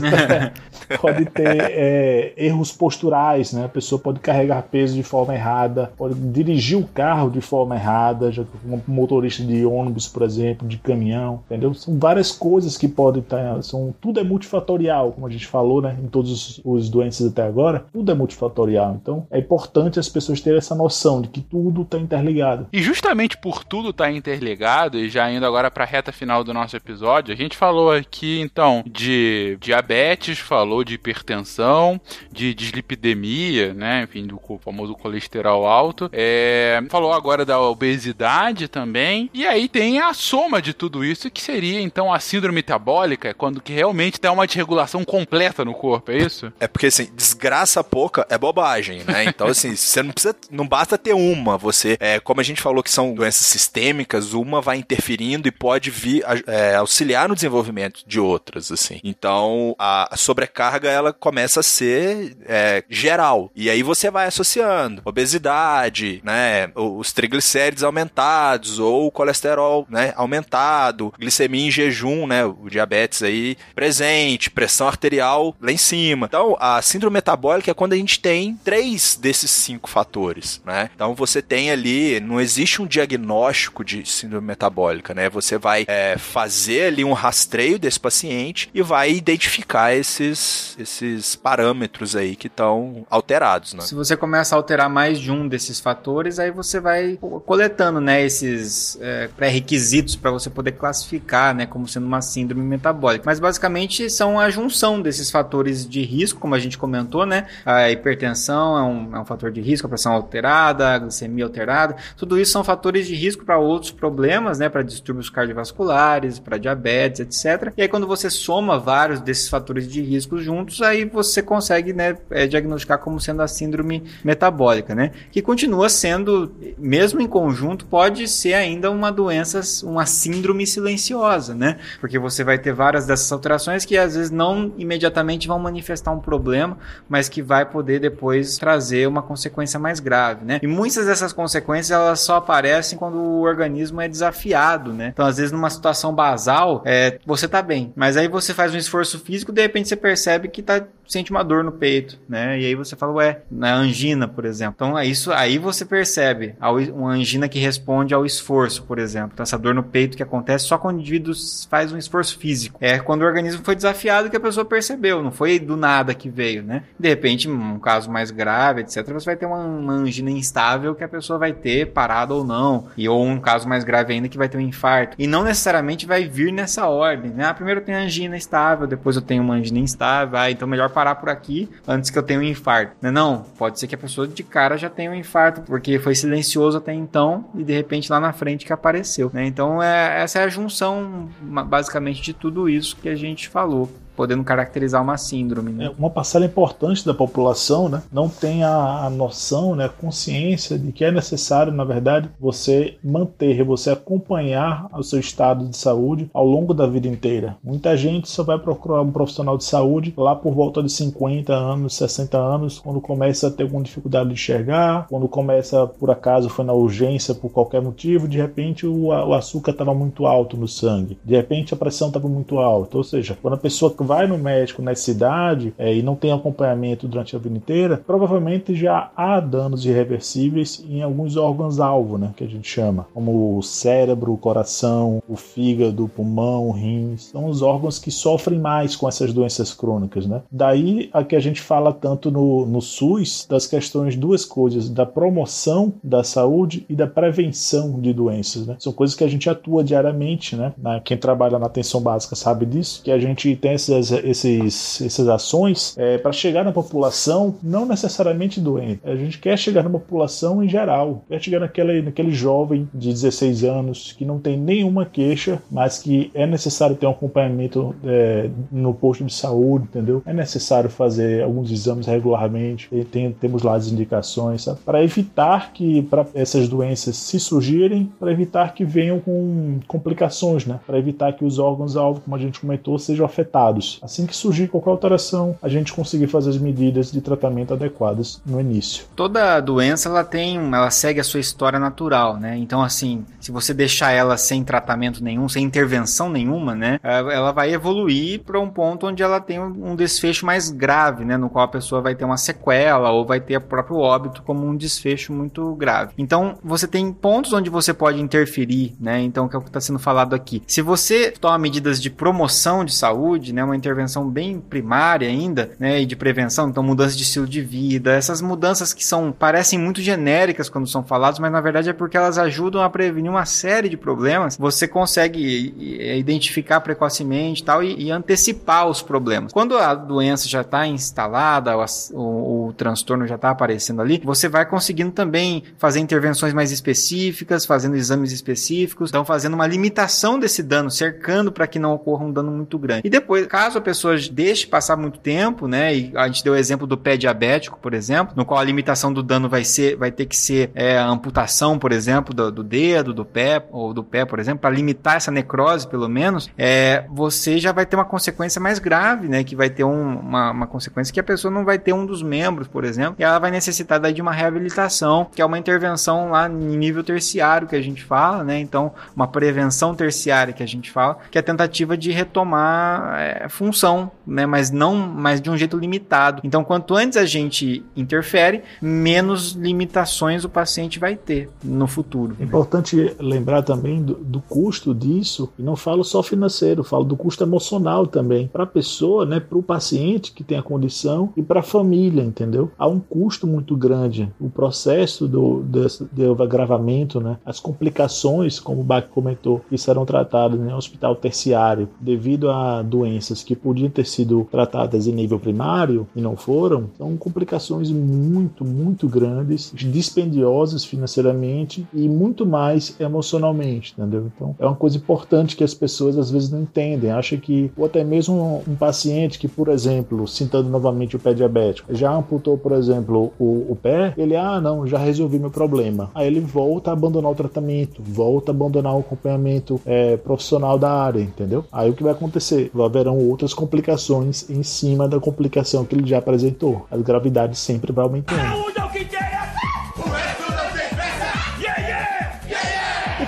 (laughs) pode ter é, erros posturais, né? A pessoa pode carregar peso de forma errada, pode dirigir o carro de forma errada, já como motorista de ônibus, por exemplo, de caminhão, entendeu? São várias coisas que podem estar. São, tudo é multifatorial, como a gente falou, né? Em todos os doenças até agora, tudo é multifatorial. Então é importante as pessoas terem essa noção de que tudo está interligado. E justamente por tudo estar tá interligado, e já indo agora para a reta final do nosso episódio, a gente falou aqui então de diabetes, falou de hipertensão, de dislipidemia, né? Enfim, do famoso colesterol alto. É, falou agora da obesidade também. E aí tem a soma de tudo isso, que seria então a síndrome metabólica, quando que realmente dá uma desregulação completa no corpo, é isso? É porque assim, desgraça pouca é bobagem, né? Então assim, você não precisa, não basta ter uma, você, é, como a gente falou que são doenças sistêmicas, uma vai interferindo e pode vir é, auxiliar no desenvolvimento de outras, assim. Então a, sobrecarga ela começa a ser é, geral e aí você vai associando obesidade, né, os triglicéridos aumentados ou o colesterol, né, aumentado, glicemia em jejum, né, o diabetes aí presente, pressão arterial lá em cima. Então a síndrome metabólica é quando a gente tem três desses cinco fatores, né? Então você tem ali, não existe um diagnóstico de síndrome metabólica, né? Você vai é, fazer ali um rastreio desse paciente e vai identificar esses, esses parâmetros aí que estão alterados, né? Se você começa a alterar mais de um desses fatores, aí você vai coletando, né, esses é, pré-requisitos para você poder classificar, né, como sendo uma síndrome metabólica. Mas basicamente são a junção desses fatores de risco, como a gente comentou, né? A hipertensão é um, é um fator de risco, a pressão alterada, a glicemia alterada, tudo isso são fatores de risco para outros problemas, né, para distúrbios cardiovasculares, para diabetes, etc. E aí quando você soma vários desses fatores de risco juntos, aí você consegue, né, é, diagnosticar como sendo a síndrome metabólica, né? Que continua sendo, mesmo em conjunto, pode ser ainda uma doença, uma síndrome silenciosa, né? Porque você vai ter várias dessas alterações que às vezes não imediatamente vão manifestar um problema, mas que vai poder depois trazer uma consequência mais grave, né? E muitas dessas consequências elas só aparecem quando o organismo é desafiado, né? Então, às vezes, numa situação basal, é, você tá bem, mas aí você faz um esforço físico, de repente você percebe que tá sente uma dor no peito, né? E aí você fala, ué, na angina, por exemplo. Então, é isso aí você percebe uma angina que responde ao esforço, por exemplo. Então, essa dor no peito que acontece só quando o indivíduo faz um esforço físico. É quando o organismo foi desafiado que a pessoa percebeu, não foi do nada que veio, né? De repente, um caso mais grave, etc, você vai ter uma, uma angina instável que a pessoa vai ter parada ou não, e ou um caso mais grave ainda que vai ter um infarto. E não necessariamente vai vir nessa ordem, né? Ah, primeiro eu tenho angina estável, depois eu tenho uma angina instável, ah, então melhor parar por aqui antes que eu tenha um infarto. Não, né? não, pode ser que a pessoa de cara já tenha um infarto, porque foi silencioso até então e de repente lá na frente que apareceu. Né? Então é, essa é a junção basicamente de tudo isso que a gente falou podendo caracterizar uma síndrome. Né? É, uma parcela importante da população né, não tem a, a noção, né, a consciência de que é necessário, na verdade, você manter, você acompanhar o seu estado de saúde ao longo da vida inteira. Muita gente só vai procurar um profissional de saúde lá por volta de 50 anos, 60 anos, quando começa a ter alguma dificuldade de enxergar, quando começa, por acaso, foi na urgência por qualquer motivo, de repente o, o açúcar estava muito alto no sangue, de repente a pressão estava muito alta. Ou seja, quando a pessoa vai no médico nessa idade é, e não tem acompanhamento durante a vida inteira, provavelmente já há danos irreversíveis em alguns órgãos-alvo, né, que a gente chama, como o cérebro, o coração, o fígado, o pulmão, o rins. São os órgãos que sofrem mais com essas doenças crônicas. Né? Daí a que a gente fala tanto no, no SUS das questões, duas coisas, da promoção da saúde e da prevenção de doenças. Né? São coisas que a gente atua diariamente. Né? Quem trabalha na atenção básica sabe disso, que a gente tem essas essas, esses, essas ações é, para chegar na população não necessariamente doente. A gente quer chegar na população em geral, quer chegar naquele, naquele jovem de 16 anos que não tem nenhuma queixa, mas que é necessário ter um acompanhamento é, no posto de saúde, entendeu? É necessário fazer alguns exames regularmente, tem, temos lá as indicações, para evitar que para essas doenças se surgirem, para evitar que venham com complicações, né? Para evitar que os órgãos-alvo, como a gente comentou, sejam afetados. Assim que surgir qualquer alteração, a gente conseguir fazer as medidas de tratamento adequadas no início. Toda doença ela tem, ela segue a sua história natural, né? Então assim, se você deixar ela sem tratamento nenhum, sem intervenção nenhuma, né, ela vai evoluir para um ponto onde ela tem um desfecho mais grave, né, no qual a pessoa vai ter uma sequela ou vai ter o próprio óbito como um desfecho muito grave. Então, você tem pontos onde você pode interferir, né? Então, que é o que está sendo falado aqui. Se você toma medidas de promoção de saúde, né, uma uma intervenção bem primária ainda, né, e de prevenção, então mudança de estilo de vida, essas mudanças que são parecem muito genéricas quando são faladas, mas na verdade é porque elas ajudam a prevenir uma série de problemas. Você consegue identificar precocemente tal e, e antecipar os problemas. Quando a doença já está instalada, o, o, o transtorno já está aparecendo ali, você vai conseguindo também fazer intervenções mais específicas, fazendo exames específicos, então fazendo uma limitação desse dano, cercando para que não ocorra um dano muito grande. E depois, caso a pessoa deixe passar muito tempo, né? E a gente deu o exemplo do pé diabético, por exemplo, no qual a limitação do dano vai ser, vai ter que ser é, amputação, por exemplo, do, do, dedo, do pé ou do pé, por exemplo, para limitar essa necrose, pelo menos, é, você já vai ter uma consequência mais grave, né? Que vai ter um, uma, uma consequência que a pessoa não vai ter um dos membros, por exemplo, e ela vai necessitar daí de uma reabilitação, que é uma intervenção lá em nível terciário que a gente fala, né? Então, uma prevenção terciária que a gente fala, que é a tentativa de retomar é, função, né? Mas não, mas de um jeito limitado. Então, quanto antes a gente interfere, menos limitações o paciente vai ter no futuro. É importante lembrar também do, do custo disso, e não falo só financeiro, falo do custo emocional também, para a pessoa, né, para o paciente que tem a condição e para a família, entendeu? Há um custo muito grande. O processo do, do agravamento, né, as complicações, como o Bach comentou, que serão tratadas em hospital terciário devido a doenças que podiam ter sido tratadas em nível primário e não foram, são complicações muito, muito grandes, dispendiosas financeiramente e muito mais emocionalmente, entendeu? Então é uma coisa importante que as pessoas às vezes não entendem, acham que, ou até mesmo um, paciente que, por exemplo, citando novamente o pé diabético, já amputou, por exemplo, o, o pé, ele, ah, não, já resolvi meu problema. Aí ele volta a abandonar o tratamento, volta a abandonar o acompanhamento é, profissional da área, entendeu? Aí o que vai acontecer? Haverão outras complicações em cima da complicação que ele já apresentou. A gravidade sempre vai aumentando.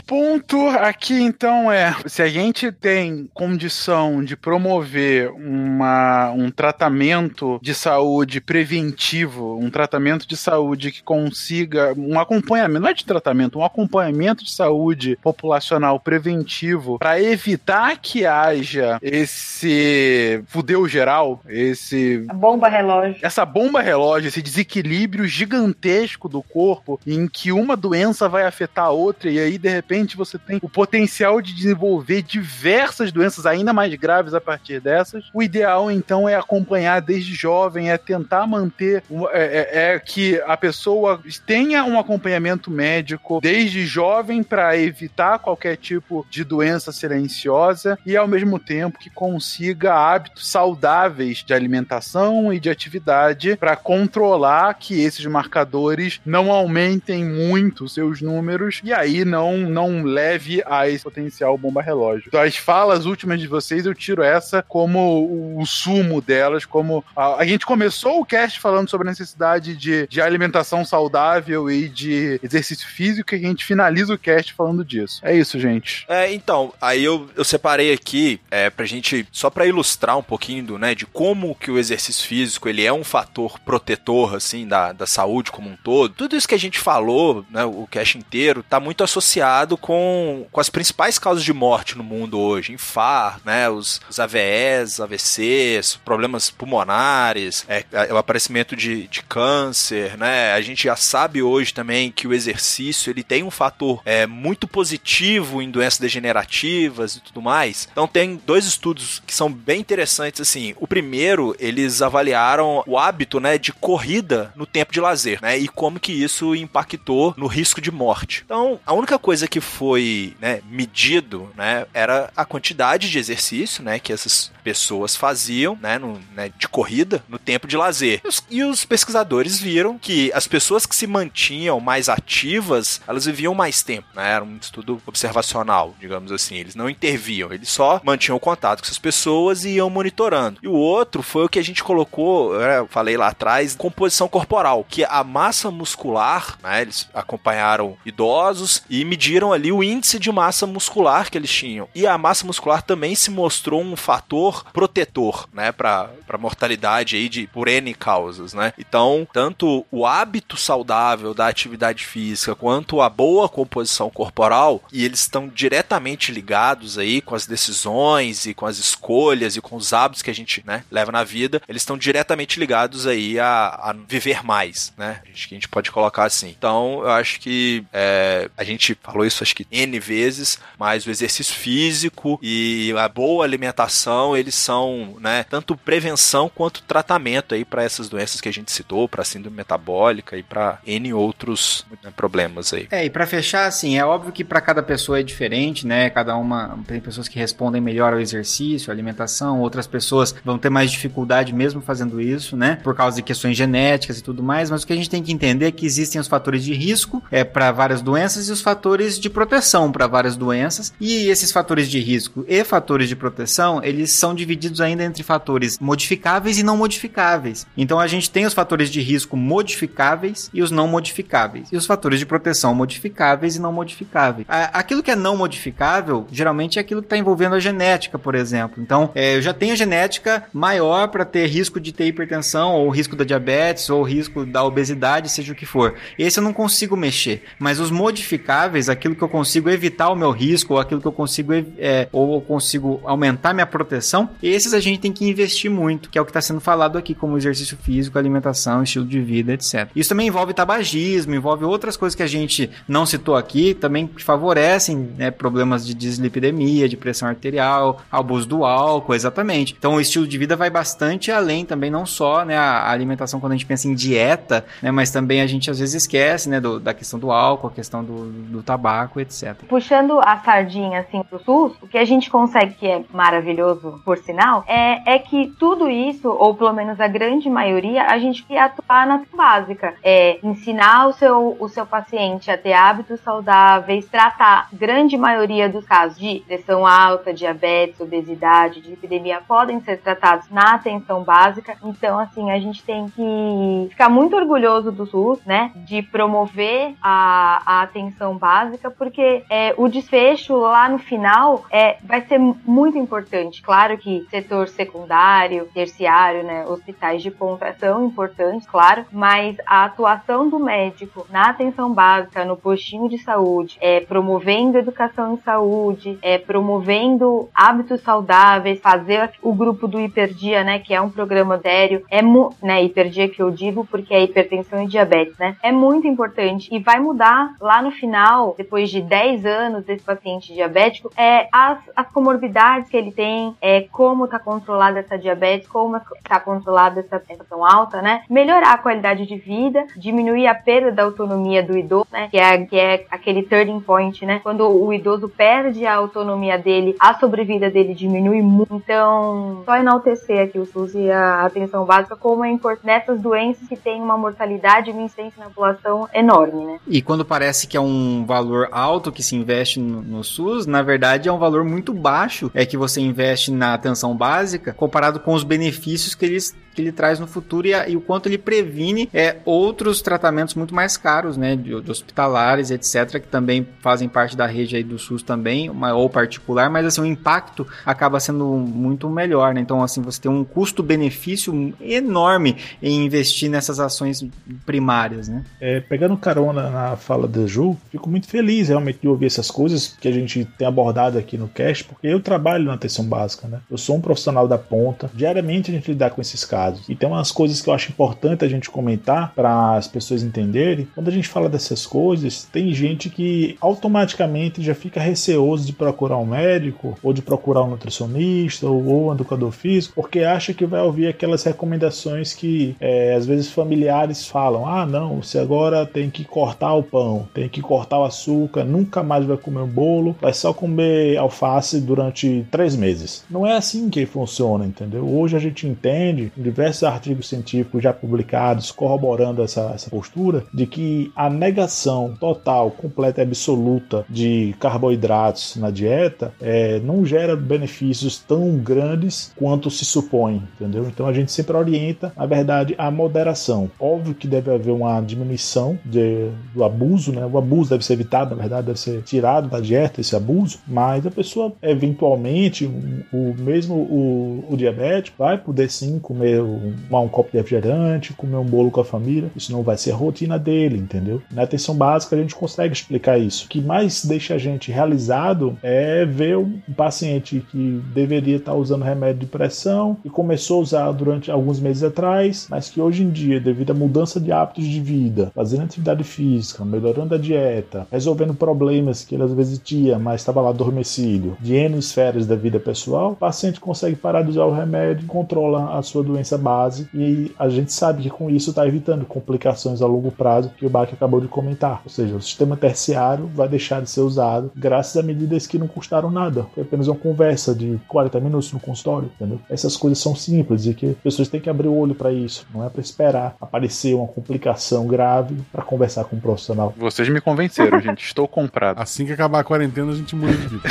Ponto aqui então é: se a gente tem condição de promover uma, um tratamento de saúde preventivo, um tratamento de saúde que consiga um acompanhamento, não é de tratamento, um acompanhamento de saúde populacional preventivo para evitar que haja esse fudeu geral, esse. A bomba relógio. Essa bomba relógio, esse desequilíbrio gigantesco do corpo em que uma doença vai afetar a outra e aí de repente você tem o potencial de desenvolver diversas doenças ainda mais graves a partir dessas. O ideal, então, é acompanhar desde jovem, é tentar manter, é, é, é que a pessoa tenha um acompanhamento médico desde jovem para evitar qualquer tipo de doença silenciosa e, ao mesmo tempo, que consiga hábitos saudáveis de alimentação e de atividade para controlar que esses marcadores não aumentem muito seus números e aí não, não não leve a esse potencial bomba relógio. As falas últimas de vocês, eu tiro essa como o sumo delas, como a, a gente começou o cast falando sobre a necessidade de, de alimentação saudável e de exercício físico e a gente finaliza o cast falando disso. É isso, gente. É, então, aí eu, eu separei aqui é, pra gente, só para ilustrar um pouquinho do, né, de como que o exercício físico ele é um fator protetor, assim, da, da saúde como um todo. Tudo isso que a gente falou, né, o cast inteiro, tá muito associado com, com as principais causas de morte no mundo hoje, infarto, né, os, os AVEs, AVCs, problemas pulmonares, é, é, o aparecimento de, de câncer, né, a gente já sabe hoje também que o exercício ele tem um fator é, muito positivo em doenças degenerativas e tudo mais. Então tem dois estudos que são bem interessantes assim. O primeiro, eles avaliaram o hábito, né, de corrida no tempo de lazer, né, e como que isso impactou no risco de morte. Então, a única coisa que foi né, medido né, era a quantidade de exercício né, que essas pessoas faziam né, no, né, de corrida no tempo de lazer. E os, e os, pesquisadores viram que as pessoas que se mantinham mais ativas, elas viviam mais tempo. Né, era um estudo observacional, digamos assim. Eles não interviam, eles só mantinham contato com essas pessoas e iam monitorando. E o outro foi o que a gente colocou, eu falei lá atrás, composição corporal, que a massa muscular, né, eles acompanharam idosos e mediram ali o índice de massa muscular que eles tinham. E a massa muscular também se mostrou um fator protetor, né, para mortalidade aí de por N causas, né? Então, tanto o hábito saudável da atividade física quanto a boa composição corporal, e eles estão diretamente ligados aí com as decisões e com as escolhas e com os hábitos que a gente, né, leva na vida, eles estão diretamente ligados aí a, a viver mais, né? Acho que a gente pode colocar assim. Então, eu acho que é, a gente falou isso acho que N vezes, mas o exercício físico e a boa alimentação, eles são, né, tanto prevenção quanto tratamento aí para essas doenças que a gente citou, para síndrome metabólica e para N outros né, problemas aí. É, e para fechar, assim, é óbvio que para cada pessoa é diferente, né? Cada uma tem pessoas que respondem melhor ao exercício, à alimentação, outras pessoas vão ter mais dificuldade mesmo fazendo isso, né? Por causa de questões genéticas e tudo mais, mas o que a gente tem que entender é que existem os fatores de risco é para várias doenças e os fatores de proteção para várias doenças. E esses fatores de risco e fatores de proteção, eles são divididos ainda entre fatores modificáveis e não modificáveis. Então a gente tem os fatores de risco modificáveis e os não modificáveis. E os fatores de proteção modificáveis e não modificáveis. Aquilo que é não modificável, geralmente é aquilo que está envolvendo a genética, por exemplo. Então, é, eu já tenho a genética maior para ter risco de ter hipertensão, ou risco da diabetes, ou risco da obesidade, seja o que for. Esse eu não consigo mexer. Mas os modificáveis, aquilo que eu consigo evitar o meu risco, ou aquilo que eu consigo, é, ou eu consigo aumentar minha proteção, esses a gente tem que investir muito, que é o que está sendo falado aqui, como exercício físico, alimentação, estilo de vida, etc. Isso também envolve tabagismo, envolve outras coisas que a gente não citou aqui, também que favorecem né, problemas de dislipidemia, de pressão arterial, abuso do álcool, exatamente. Então o estilo de vida vai bastante além também, não só né, a alimentação quando a gente pensa em dieta, né, mas também a gente às vezes esquece né, do, da questão do álcool, a questão do, do tabaco, etc. Puxando a sardinha assim pro SUS, o que a gente consegue, que é maravilhoso, por sinal, é, é que tudo isso, ou pelo menos a grande maioria, a gente quer atuar na básica. É ensinar o seu, o seu paciente a ter hábitos saudáveis, tratar grande maioria dos casos de pressão alta, diabetes, obesidade, de epidemia podem ser tratados na atenção básica. Então, assim, a gente tem que ficar muito orgulhoso do SUS, né? De promover a, a atenção básica, porque é, o desfecho lá no final é, vai ser muito importante. Claro que setor secundário, terciário, né? Hospitais de ponta são importantes, claro, mas a atuação do médico na atenção básica, no postinho de saúde, é promovendo educação em saúde, é promovendo hábitos saudáveis, fazer o grupo do hiperdia, né, que é um programa sério, é né, hiperdia que eu digo porque é hipertensão e diabetes, né? É muito importante e vai mudar lá no final, depois de 10 anos desse paciente diabético, é as, as comorbidades que ele tem, é como está controlada essa diabetes, como está controlada essa pressão alta, né? Melhorar a qualidade de vida, diminuir a perda da autonomia do idoso, né? Que é, que é aquele turning point, né? Quando o idoso perde a autonomia dele, a sobrevida dele diminui muito. Então, só enaltecer aqui o SUS e a atenção básica como é importante nessas doenças que têm uma mortalidade e uma incidência na população enorme, né? E quando parece que é um valor alto que se investe no, no SUS, na verdade é um valor muito baixo é que você investe na atenção básica comparado com os benefícios que eles que ele traz no futuro e, a, e, o quanto ele previne é, outros tratamentos muito mais caros, né, de, de, hospitalares, etc., que também fazem parte da rede aí do SUS também, uma, ou particular, mas assim, o impacto acaba sendo muito melhor, né? Então, assim, você tem um custo-benefício enorme em investir nessas ações primárias, né? É, pegando carona na fala da Ju, fico muito feliz realmente de ouvir essas coisas que a gente tem abordado aqui no cast, porque eu trabalho na atenção básica, né? Eu sou um profissional da ponta, diariamente a gente lidar com esses casos e tem umas coisas que eu acho importante a gente comentar para as pessoas entenderem. Quando a gente fala dessas coisas, tem gente que automaticamente já fica receoso de procurar um médico, ou de procurar um nutricionista, ou, um educador físico, porque acha que vai ouvir aquelas recomendações que é, às vezes familiares falam: ah, não, você agora tem que cortar o pão, tem que cortar o açúcar, nunca mais vai comer um bolo, vai só comer alface durante três meses. Não é assim que funciona, entendeu? Hoje a gente entende, diversos artigos científicos já publicados corroborando essa, essa postura de que a negação total, completa e absoluta de carboidratos na dieta é, não gera benefícios tão grandes quanto se supõe, entendeu? Então a gente sempre orienta, na verdade, a moderação. Óbvio que deve haver uma diminuição de, do abuso, né? O abuso deve ser evitado, na verdade, deve ser tirado da dieta esse abuso, mas a pessoa, eventualmente, o mesmo o, o diabético vai poder sim comer tomar um copo de refrigerante, comer um bolo com a família. Isso não vai ser a rotina dele, entendeu? Na atenção básica a gente consegue explicar isso. O que mais deixa a gente realizado é ver um paciente que deveria estar usando remédio de pressão e começou a usar durante alguns meses atrás, mas que hoje em dia, devido à mudança de hábitos de vida, fazendo atividade física, melhorando a dieta, resolvendo problemas que ele às vezes tinha, mas estava lá adormecido, de esferas da vida pessoal, o paciente consegue parar de usar o remédio, controla a sua doença ciência base e a gente sabe que com isso está evitando complicações a longo prazo que o Bach acabou de comentar. Ou seja, o sistema terciário vai deixar de ser usado graças a medidas que não custaram nada. Foi apenas uma conversa de 40 minutos no consultório, entendeu? Essas coisas são simples e que as pessoas têm que abrir o olho para isso. Não é para esperar aparecer uma complicação grave para conversar com um profissional. Vocês me convenceram, gente. Estou comprado. Assim que acabar a quarentena, a gente muda de vida.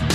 (laughs)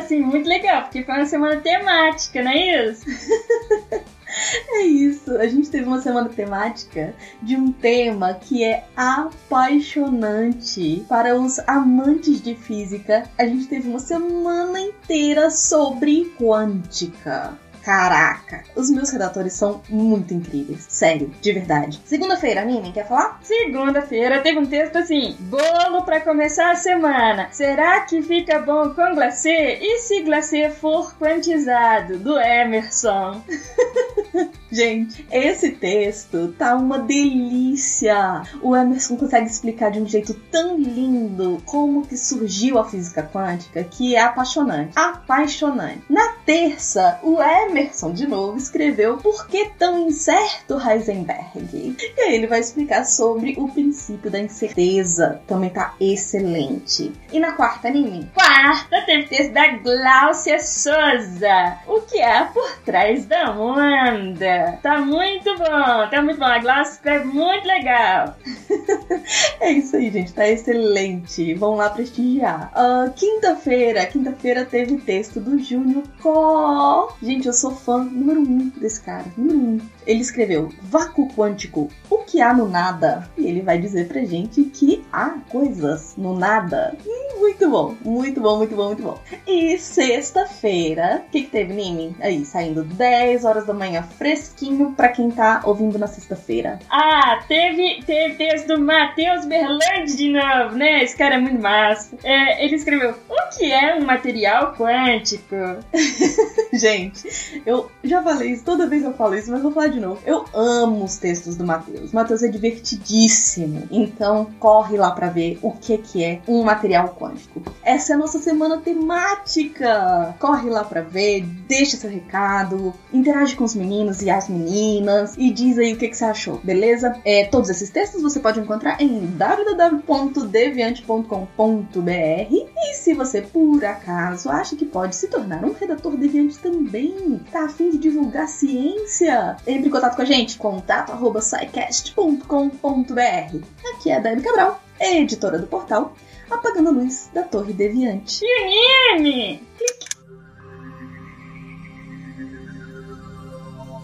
assim muito legal, porque foi uma semana temática, não é isso? (laughs) É isso, a gente teve uma semana temática de um tema que é apaixonante para os amantes de física. A gente teve uma semana inteira sobre quântica. Caraca, os meus redatores são muito incríveis. Sério, de verdade. Segunda-feira, Mimi, quer falar? Segunda-feira teve um texto assim: bolo para começar a semana. Será que fica bom com glacê? E se glacê for quantizado? Do Emerson. (laughs) Gente, esse texto tá uma delícia. O Emerson consegue explicar de um jeito tão lindo como que surgiu a física quântica que é apaixonante. Apaixonante. Na terça, o Emerson de novo escreveu Por que tão incerto Heisenberg? E aí ele vai explicar sobre o princípio da incerteza. Também tá excelente. E na quarta, Nimi? Quarta teve texto da Gláucia Souza. O que há por trás da onda? Tá muito bom, tá muito bom. A Glaucia escreve muito legal. (laughs) É isso aí, gente. Tá excelente. Vamos lá prestigiar. Uh, quinta-feira. Quinta-feira teve texto do Júnior Có. Gente, eu sou fã número um desse cara. Número um. Ele escreveu vácuo quântico. O que há no nada? E ele vai dizer pra gente que há coisas no nada. Muito bom. Muito bom, muito bom, muito bom. E sexta-feira, o que, que teve, Nimi? Aí, saindo 10 horas da manhã, fresquinho pra quem tá ouvindo na sexta-feira. Ah, teve, teve texto do Matheus Berlandi de novo, né? Esse cara é muito massa. É, ele escreveu: O que é um material quântico? (laughs) Gente, eu já falei isso, toda vez eu falo isso, mas vou falar de Eu amo os textos do Matheus. Matheus é divertidíssimo. Então, corre lá pra ver o que, que é um material quântico. Essa é a nossa semana temática. Corre lá pra ver, deixa seu recado, interage com os meninos e as meninas e diz aí o que, que você achou, beleza? É, todos esses textos você pode encontrar em www.deviante.com.br e se você por acaso acha que pode se tornar um redator deviante também, tá afim de divulgar ciência, entre em contato com a gente, contato arroba scicast.com.br. Aqui é a Dani Cabral, editora do portal Apagando a Luz da Torre Deviante.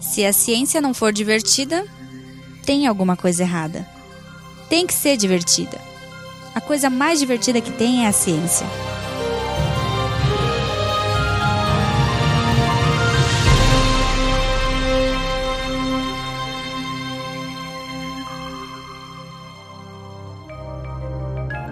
Se a ciência não for divertida, tem alguma coisa errada. Tem que ser divertida. A coisa mais divertida que tem é a ciência.